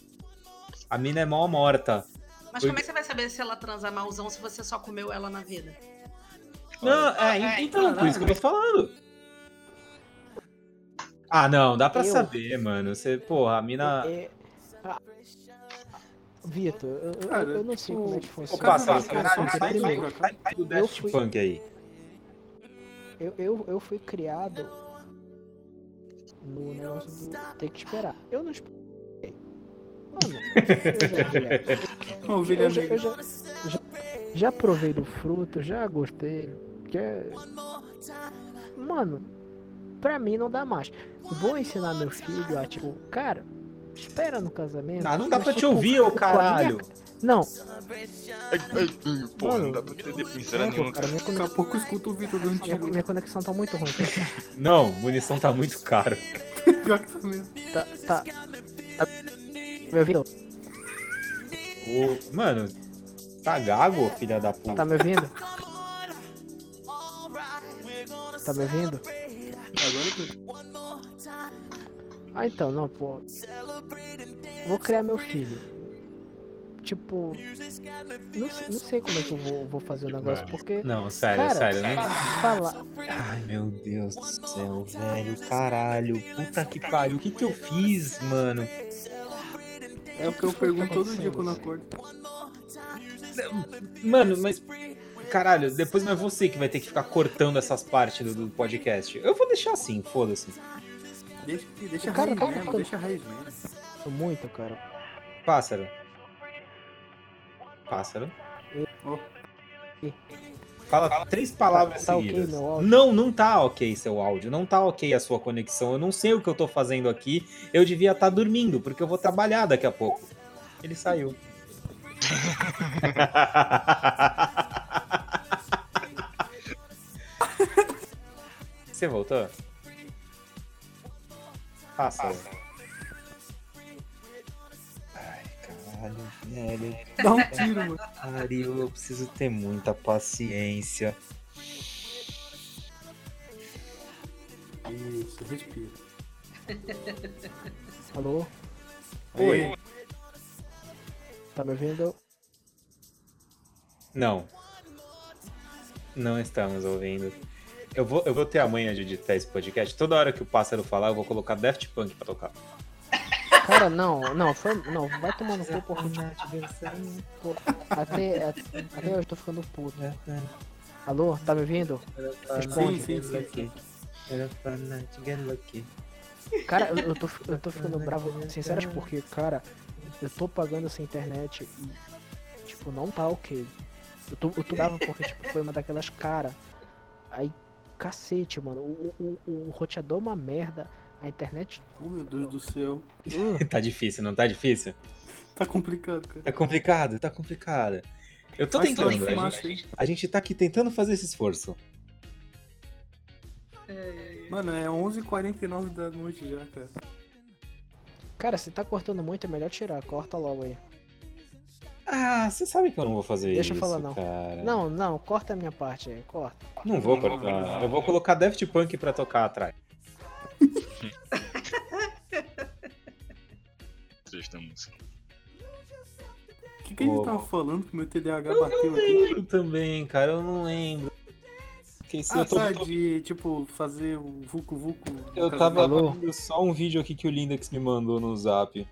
A mina é mal morta. Mas Foi- como é que você vai saber se ela transa malzão se você só comeu ela na vida? Não, é, então, por isso que eu tô falando. Ah, não, dá pra Eu- saber, mano. Você, porra, a mina. É- ah, Vitor, eu, eu- eu não sei tipo, como é que funciona. Assim, sai, do eu Daft fui- Punk aí. Eu, eu, eu fui criado no negócio do ter que esperar. Eu não esperei. Mano, eu já, eu já, eu já, já, já provei do fruto, já gostei. Que é... Mano, pra mim não dá mais. Vou ensinar meu filho a, tipo, cara, espera no casamento. Ah, não dá pra te tipo, ouvir, ô minha- caralho. Não, Ai, ai, ai, Porra, não dá pra entender pulseira não, pô, nenhuma. cara, minha, Daqui a conex- pouco eu escuto o Vitor dando minha, tiro. minha conexão tá muito ruim. cara. Não, munição tá muito caro. Pior que tá mesmo. Tá, tá. tá- Me ouvindo? O... Mano, tá gago, filha da puta. Tá me ouvindo? Tá me ouvindo? Agora eu Ah, então, não, pô. Vou criar meu filho. Tipo. Não, sei- não sei como é que eu vou, vou fazer o negócio, porque. Não, sério, Cara, sério. Não... Falar. Ai, meu Deus do céu, velho. Caralho. Puta que pariu. O que que eu fiz, mano? É o que eu pergunto todo dia quando eu acordo. Mano, mas. Caralho, depois não é você que vai ter que ficar cortando essas partes do, do podcast. Eu vou deixar assim, foda-se. Deixa, deixa a Cara, raiz cara, mesmo, cara. deixa a raiz mesmo. Muito, cara. Pássaro. Pássaro. Fala três palavras Tá- tá seguidas. áudio? não, não tá ok seu áudio. Não tá ok a sua conexão. Eu não sei o que eu tô fazendo aqui. Eu devia estar dormindo, porque eu vou trabalhar daqui a pouco. Ele saiu. Você voltou? Passa. Ai, caralho, velho. Dá um tiro, mano. Eu preciso ter muita paciência. Isso, respira. Alô? Oi. Tá me ouvindo? Não. Não estamos ouvindo. Eu vou, eu vou ter a manhã de editar esse podcast. Toda hora que o pássaro falar, eu vou colocar Daft Punk pra tocar. Cara, não, não, foi. Não, vai tomar no cu porque tipo, pô, até, até, até hoje eu tô ficando puto. Alô, tá me ouvindo? Sim, sim, sim. sim. Cara, eu, eu tô, eu tô ficando bravo, sinceramente, porque, cara, eu tô pagando essa internet e, tipo, não tá ok. Eu tô, eu tô bravo porque, tipo, foi uma daquelas cara. Aí, cacete, mano, o, o, o roteador é uma merda, a internet. Oh, meu Deus do céu. Tá difícil, não tá difícil? Tá complicado, cara. Tá complicado, tá complicado. Eu tô Faz tentando, sinal de a gente, a gente tá aqui tentando fazer esse esforço. Mano, é 11h49 da noite já, cara. cara, se tá cortando muito, é melhor tirar, corta logo aí. Ah, você sabe que eu não vou fazer Deixa eu isso, falar, não. cara. Não, não, corta a minha parte aí, corta. Não vou cortar. Eu vou colocar Daft Punk pra tocar atrás. Da música. O que, que a gente tava falando que meu TDAH Eu bateu não aqui? lembro também, cara, eu não lembro. Esqueci, Ah, eu tô, tá, de, tipo, fazer o Vucu Vucu. eu tava vendo só um vídeo aqui que o Lindex me mandou no zap.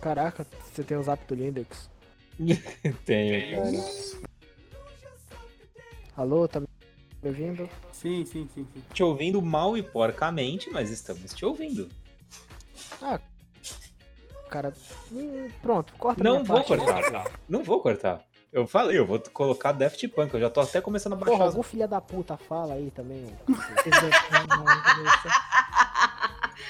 Caraca, você tem o zap do Lindex. Tenho, cara. Alô, tá me ouvindo? Sim, sim, sim, sim. Te ouvindo mal e porcamente, mas estamos te ouvindo. Cara, hum, pronto, corta Não minha vou parte. cortar. Não vou cortar. Eu falei, eu vou colocar Daft Punk, eu já tô até começando a baixar. Porra, as- algum filha da puta fala aí também.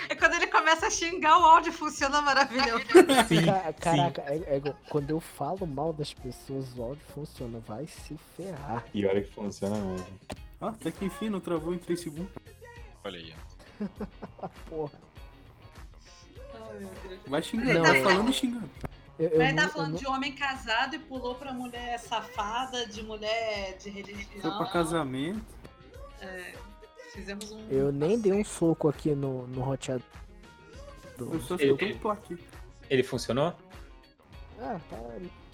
É quando ele começa a xingar, o áudio funciona maravilhoso. Sim, Ca- Caraca, é- é- quando eu falo mal das pessoas, o áudio funciona. Vai se ferrar. E olha que funciona mesmo. Ah, até que enfim, não travou em 3 segundos. Olha aí. Porra. Meu Deus. Vai xingando, Não, tá é- falando e xingando. Eu, não- tá falando não- de homem casado e pulou pra mulher safada, de mulher de religião. Foi pra casamento. Fizemos um. eu nem dei um soco aqui no, no roteador. Eu só escutei um toque. Ele funcionou? Ah, tá,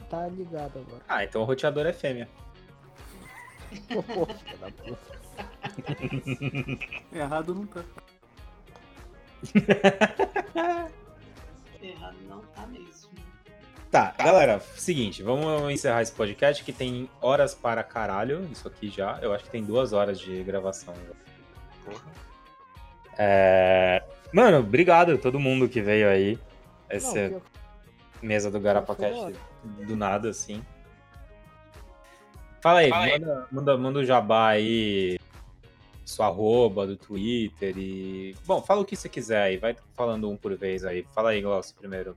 tá ligado agora. Ah, então o roteador é fêmea. Errado não tá. Errado não tá mesmo. Tá, galera, seguinte, vamos encerrar esse podcast que tem horas para caralho. Isso aqui já. Eu acho que tem duas horas de gravação. É... Mano, obrigado a todo mundo que veio aí. Não, Essa pior- mesa do Garapacast do nada, assim. Fala aí, Manda, manda, manda o jabá aí, sua arroba do Twitter e. Bom, fala o que você quiser aí, vai falando um por vez aí. Fala aí, Glaucio, primeiro.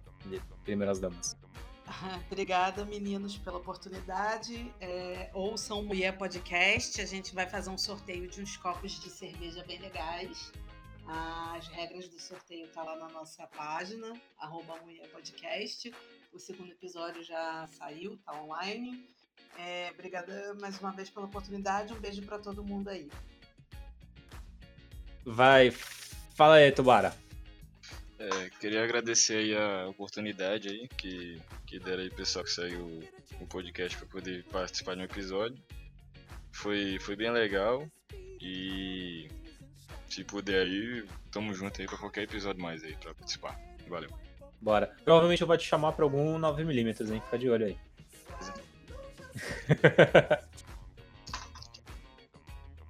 Primeiras damas. Obrigada, meninos, pela oportunidade. É, ouçam Mulher Podcast. A gente vai fazer um sorteio de uns copos de cerveja bem legais. As regras do sorteio tá lá na nossa página, arroba Mulher Podcast. O segundo episódio já saiu, tá online. É, obrigada mais uma vez pela oportunidade. Um beijo para todo mundo aí. Vai, fala aí, Tubara. É, queria agradecer aí a oportunidade aí que, que deram aí pessoal que saiu o podcast para poder participar de um episódio. Foi, foi bem legal e se puder aí, tamo junto aí pra qualquer episódio mais aí pra participar. Valeu. Bora. Provavelmente eu vou te chamar pra algum 9mm, hein? Fica de olho aí.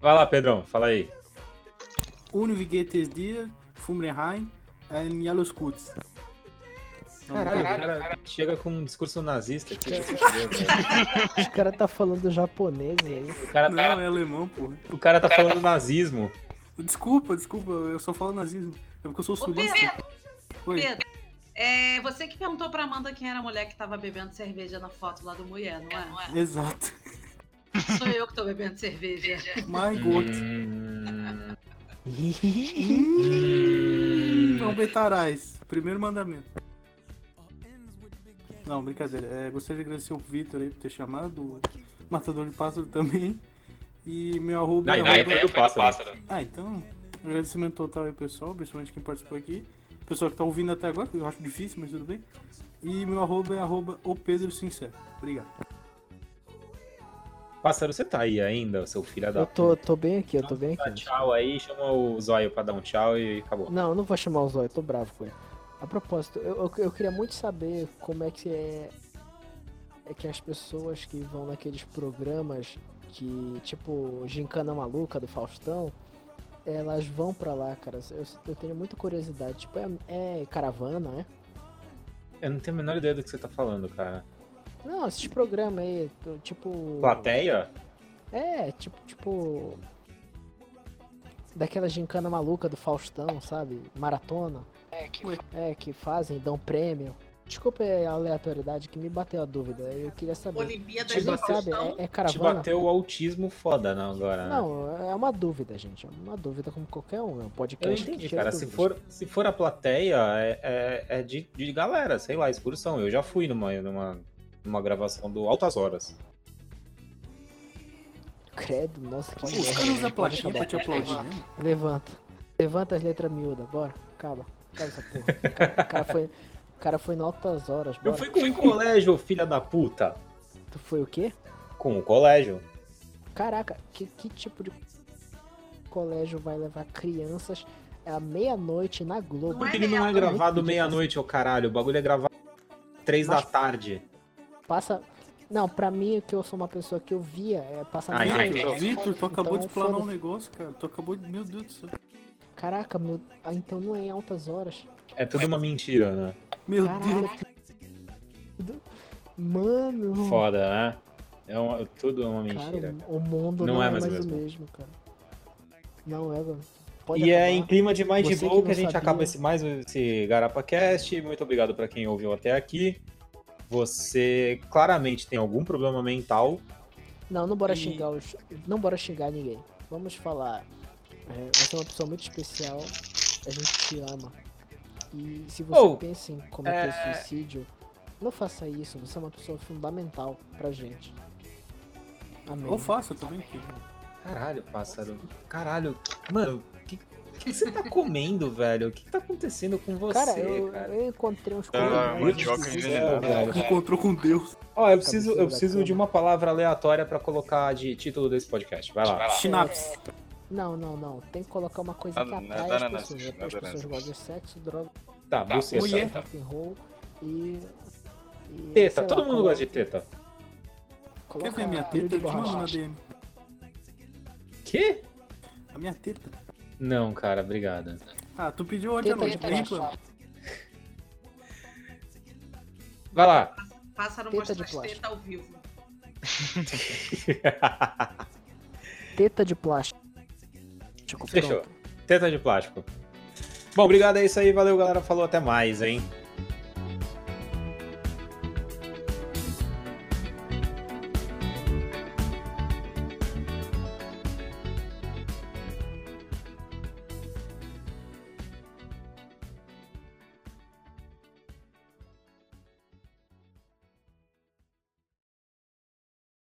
Vai lá, Pedrão, fala aí. Univigetes dir, Fumreheim, em Jaluskutz. Caralho, o cara chega com um discurso nazista aqui. Os caras tá falando japonês aí. O cara Não, tá, é alemão, porra. o cara tá falando nazismo. Desculpa, desculpa, eu só falo nazismo. É porque eu sou sulista. Pedro, Oi. Pedro, é, você que perguntou pra Amanda quem era a mulher que tava bebendo cerveja na foto lá do mulher, não é? Exato. Sou eu que tô bebendo cerveja. My God. Não betarás. Primeiro mandamento. Não, brincadeira. É, gostaria de agradecer o Vitor aí por ter chamado, o Matador de Pássaro também. E meu arroba Não, é arroba- foi do pássaro. Ah, então, agradecimento total aí, pessoal, principalmente quem participou aqui. Pessoal que tá ouvindo até agora, que eu acho difícil, mas tudo bem. E meu arroba é arroba o Pedro Sincero. Obrigado. Pássaro, você tá aí ainda, seu filho da Eu tô, tô bem aqui, eu tô bem Dá aqui. tchau aí, chama o zóio pra dar um tchau e acabou. Não, eu não vou chamar o Zóio, eu tô bravo com ele. A propósito, eu, eu, eu queria muito saber como é que é, é que as pessoas que vão naqueles programas que, tipo, Gincana Maluca do Faustão, elas vão pra lá, cara. Eu, eu tenho muita curiosidade. Tipo, é, é caravana, né? Eu não tenho a menor ideia do que você tá falando, cara. Não, esses programas aí, tô- tipo. Plateia? É, tipo, tipo. Daquela gincana maluca do Faustão, sabe? Maratona. É, que fazem, dão prêmio. Desculpa a aleatoriedade que me bateu a dúvida. Eu queria saber. Olimpíadas Vocês do não sabem, Faustão. é, é Te caravana? bateu o autismo foda, não, agora. né? Não, é uma dúvida, gente. É uma dúvida como qualquer um. É um Eu podcast. que entendi, cara. Se for, se for a plateia, é, é, é de, de galera, sei lá, excursão. Eu já fui numa, numa, numa gravação do Altas Horas. Credo, nossa, que Os merda. caras usam Pode plaquinha pra te aplaudir, né? Levanta. Levanta as letras miúdas, bora. Acaba. Acaba essa porra. O cara, o cara foi, o cara foi em altas horas, Eu bora. fui com o colégio, filha da puta. Tu foi o quê? Com o colégio. Caraca, que, que tipo de colégio vai levar crianças à meia-noite na Globo? Porque é ele não é gravado meia-noite, ô caralho. O bagulho é gravado três da tarde. Passa. Não, pra mim, que eu sou uma pessoa que eu via, é passar Ah, meia-noite. entendi. Vitor, tu acabou Então, de explanar um negócio, cara. Tu acabou de. Meu Deus do céu. Caraca, meu. Ah, então não é em altas horas. É tudo uma mentira, né? Meu Caralho. Deus. Mano. Foda, né? É uma- tudo é uma Cara, mentira. o mundo Não não, é é mais mais, o o mesmo. mesmo, cara. Não é, mano. Pode E é acabar. em clima de mais de boa que que a gente sabia. acaba esse, mais esse GarapaCast. Muito obrigado pra quem ouviu até aqui. Você claramente tem algum problema mental. Não, não bora E- xingar os. Não bora xingar ninguém. Vamos falar. É, você é uma pessoa muito especial. A gente te ama. E se você Oh, pensa em cometer é- suicídio, não faça isso. Você é uma pessoa fundamental pra gente. Amém. Ou faça também, filho. Caralho, pássaro. Caralho. Mano, o que, que você tá comendo, velho? O que, que tá acontecendo com você, Cara, cara? eu, eu encontrei uns Tá, envenenada. velho. Encontrou com Deus. Ó, eu preciso, eu preciso de uma palavra aleatória pra colocar de título desse podcast. Vai lá. Schnaps. Não, não, não. Tem que colocar uma coisa que atrai as nada pessoas. né? As pessoas gostam de sexo, droga, Tá, buceta. mulher. rock and roll e. e Teta, todo lá, mundo gosta de teta. Quer Coloca ver a minha teta? de Eu te mando na. DM. Quê? A minha teta. Não, cara, obrigado. Ah, tu pediu ontem à noite, de bem plástico. claro. Vai lá. Pássaro Teta mostra de as plástico. tetas ao vivo. Teta de plástico. Fechou. Pronto. Teta de plástico. Bom, obrigado, é isso aí. Valeu, galera. Falou, até mais, hein?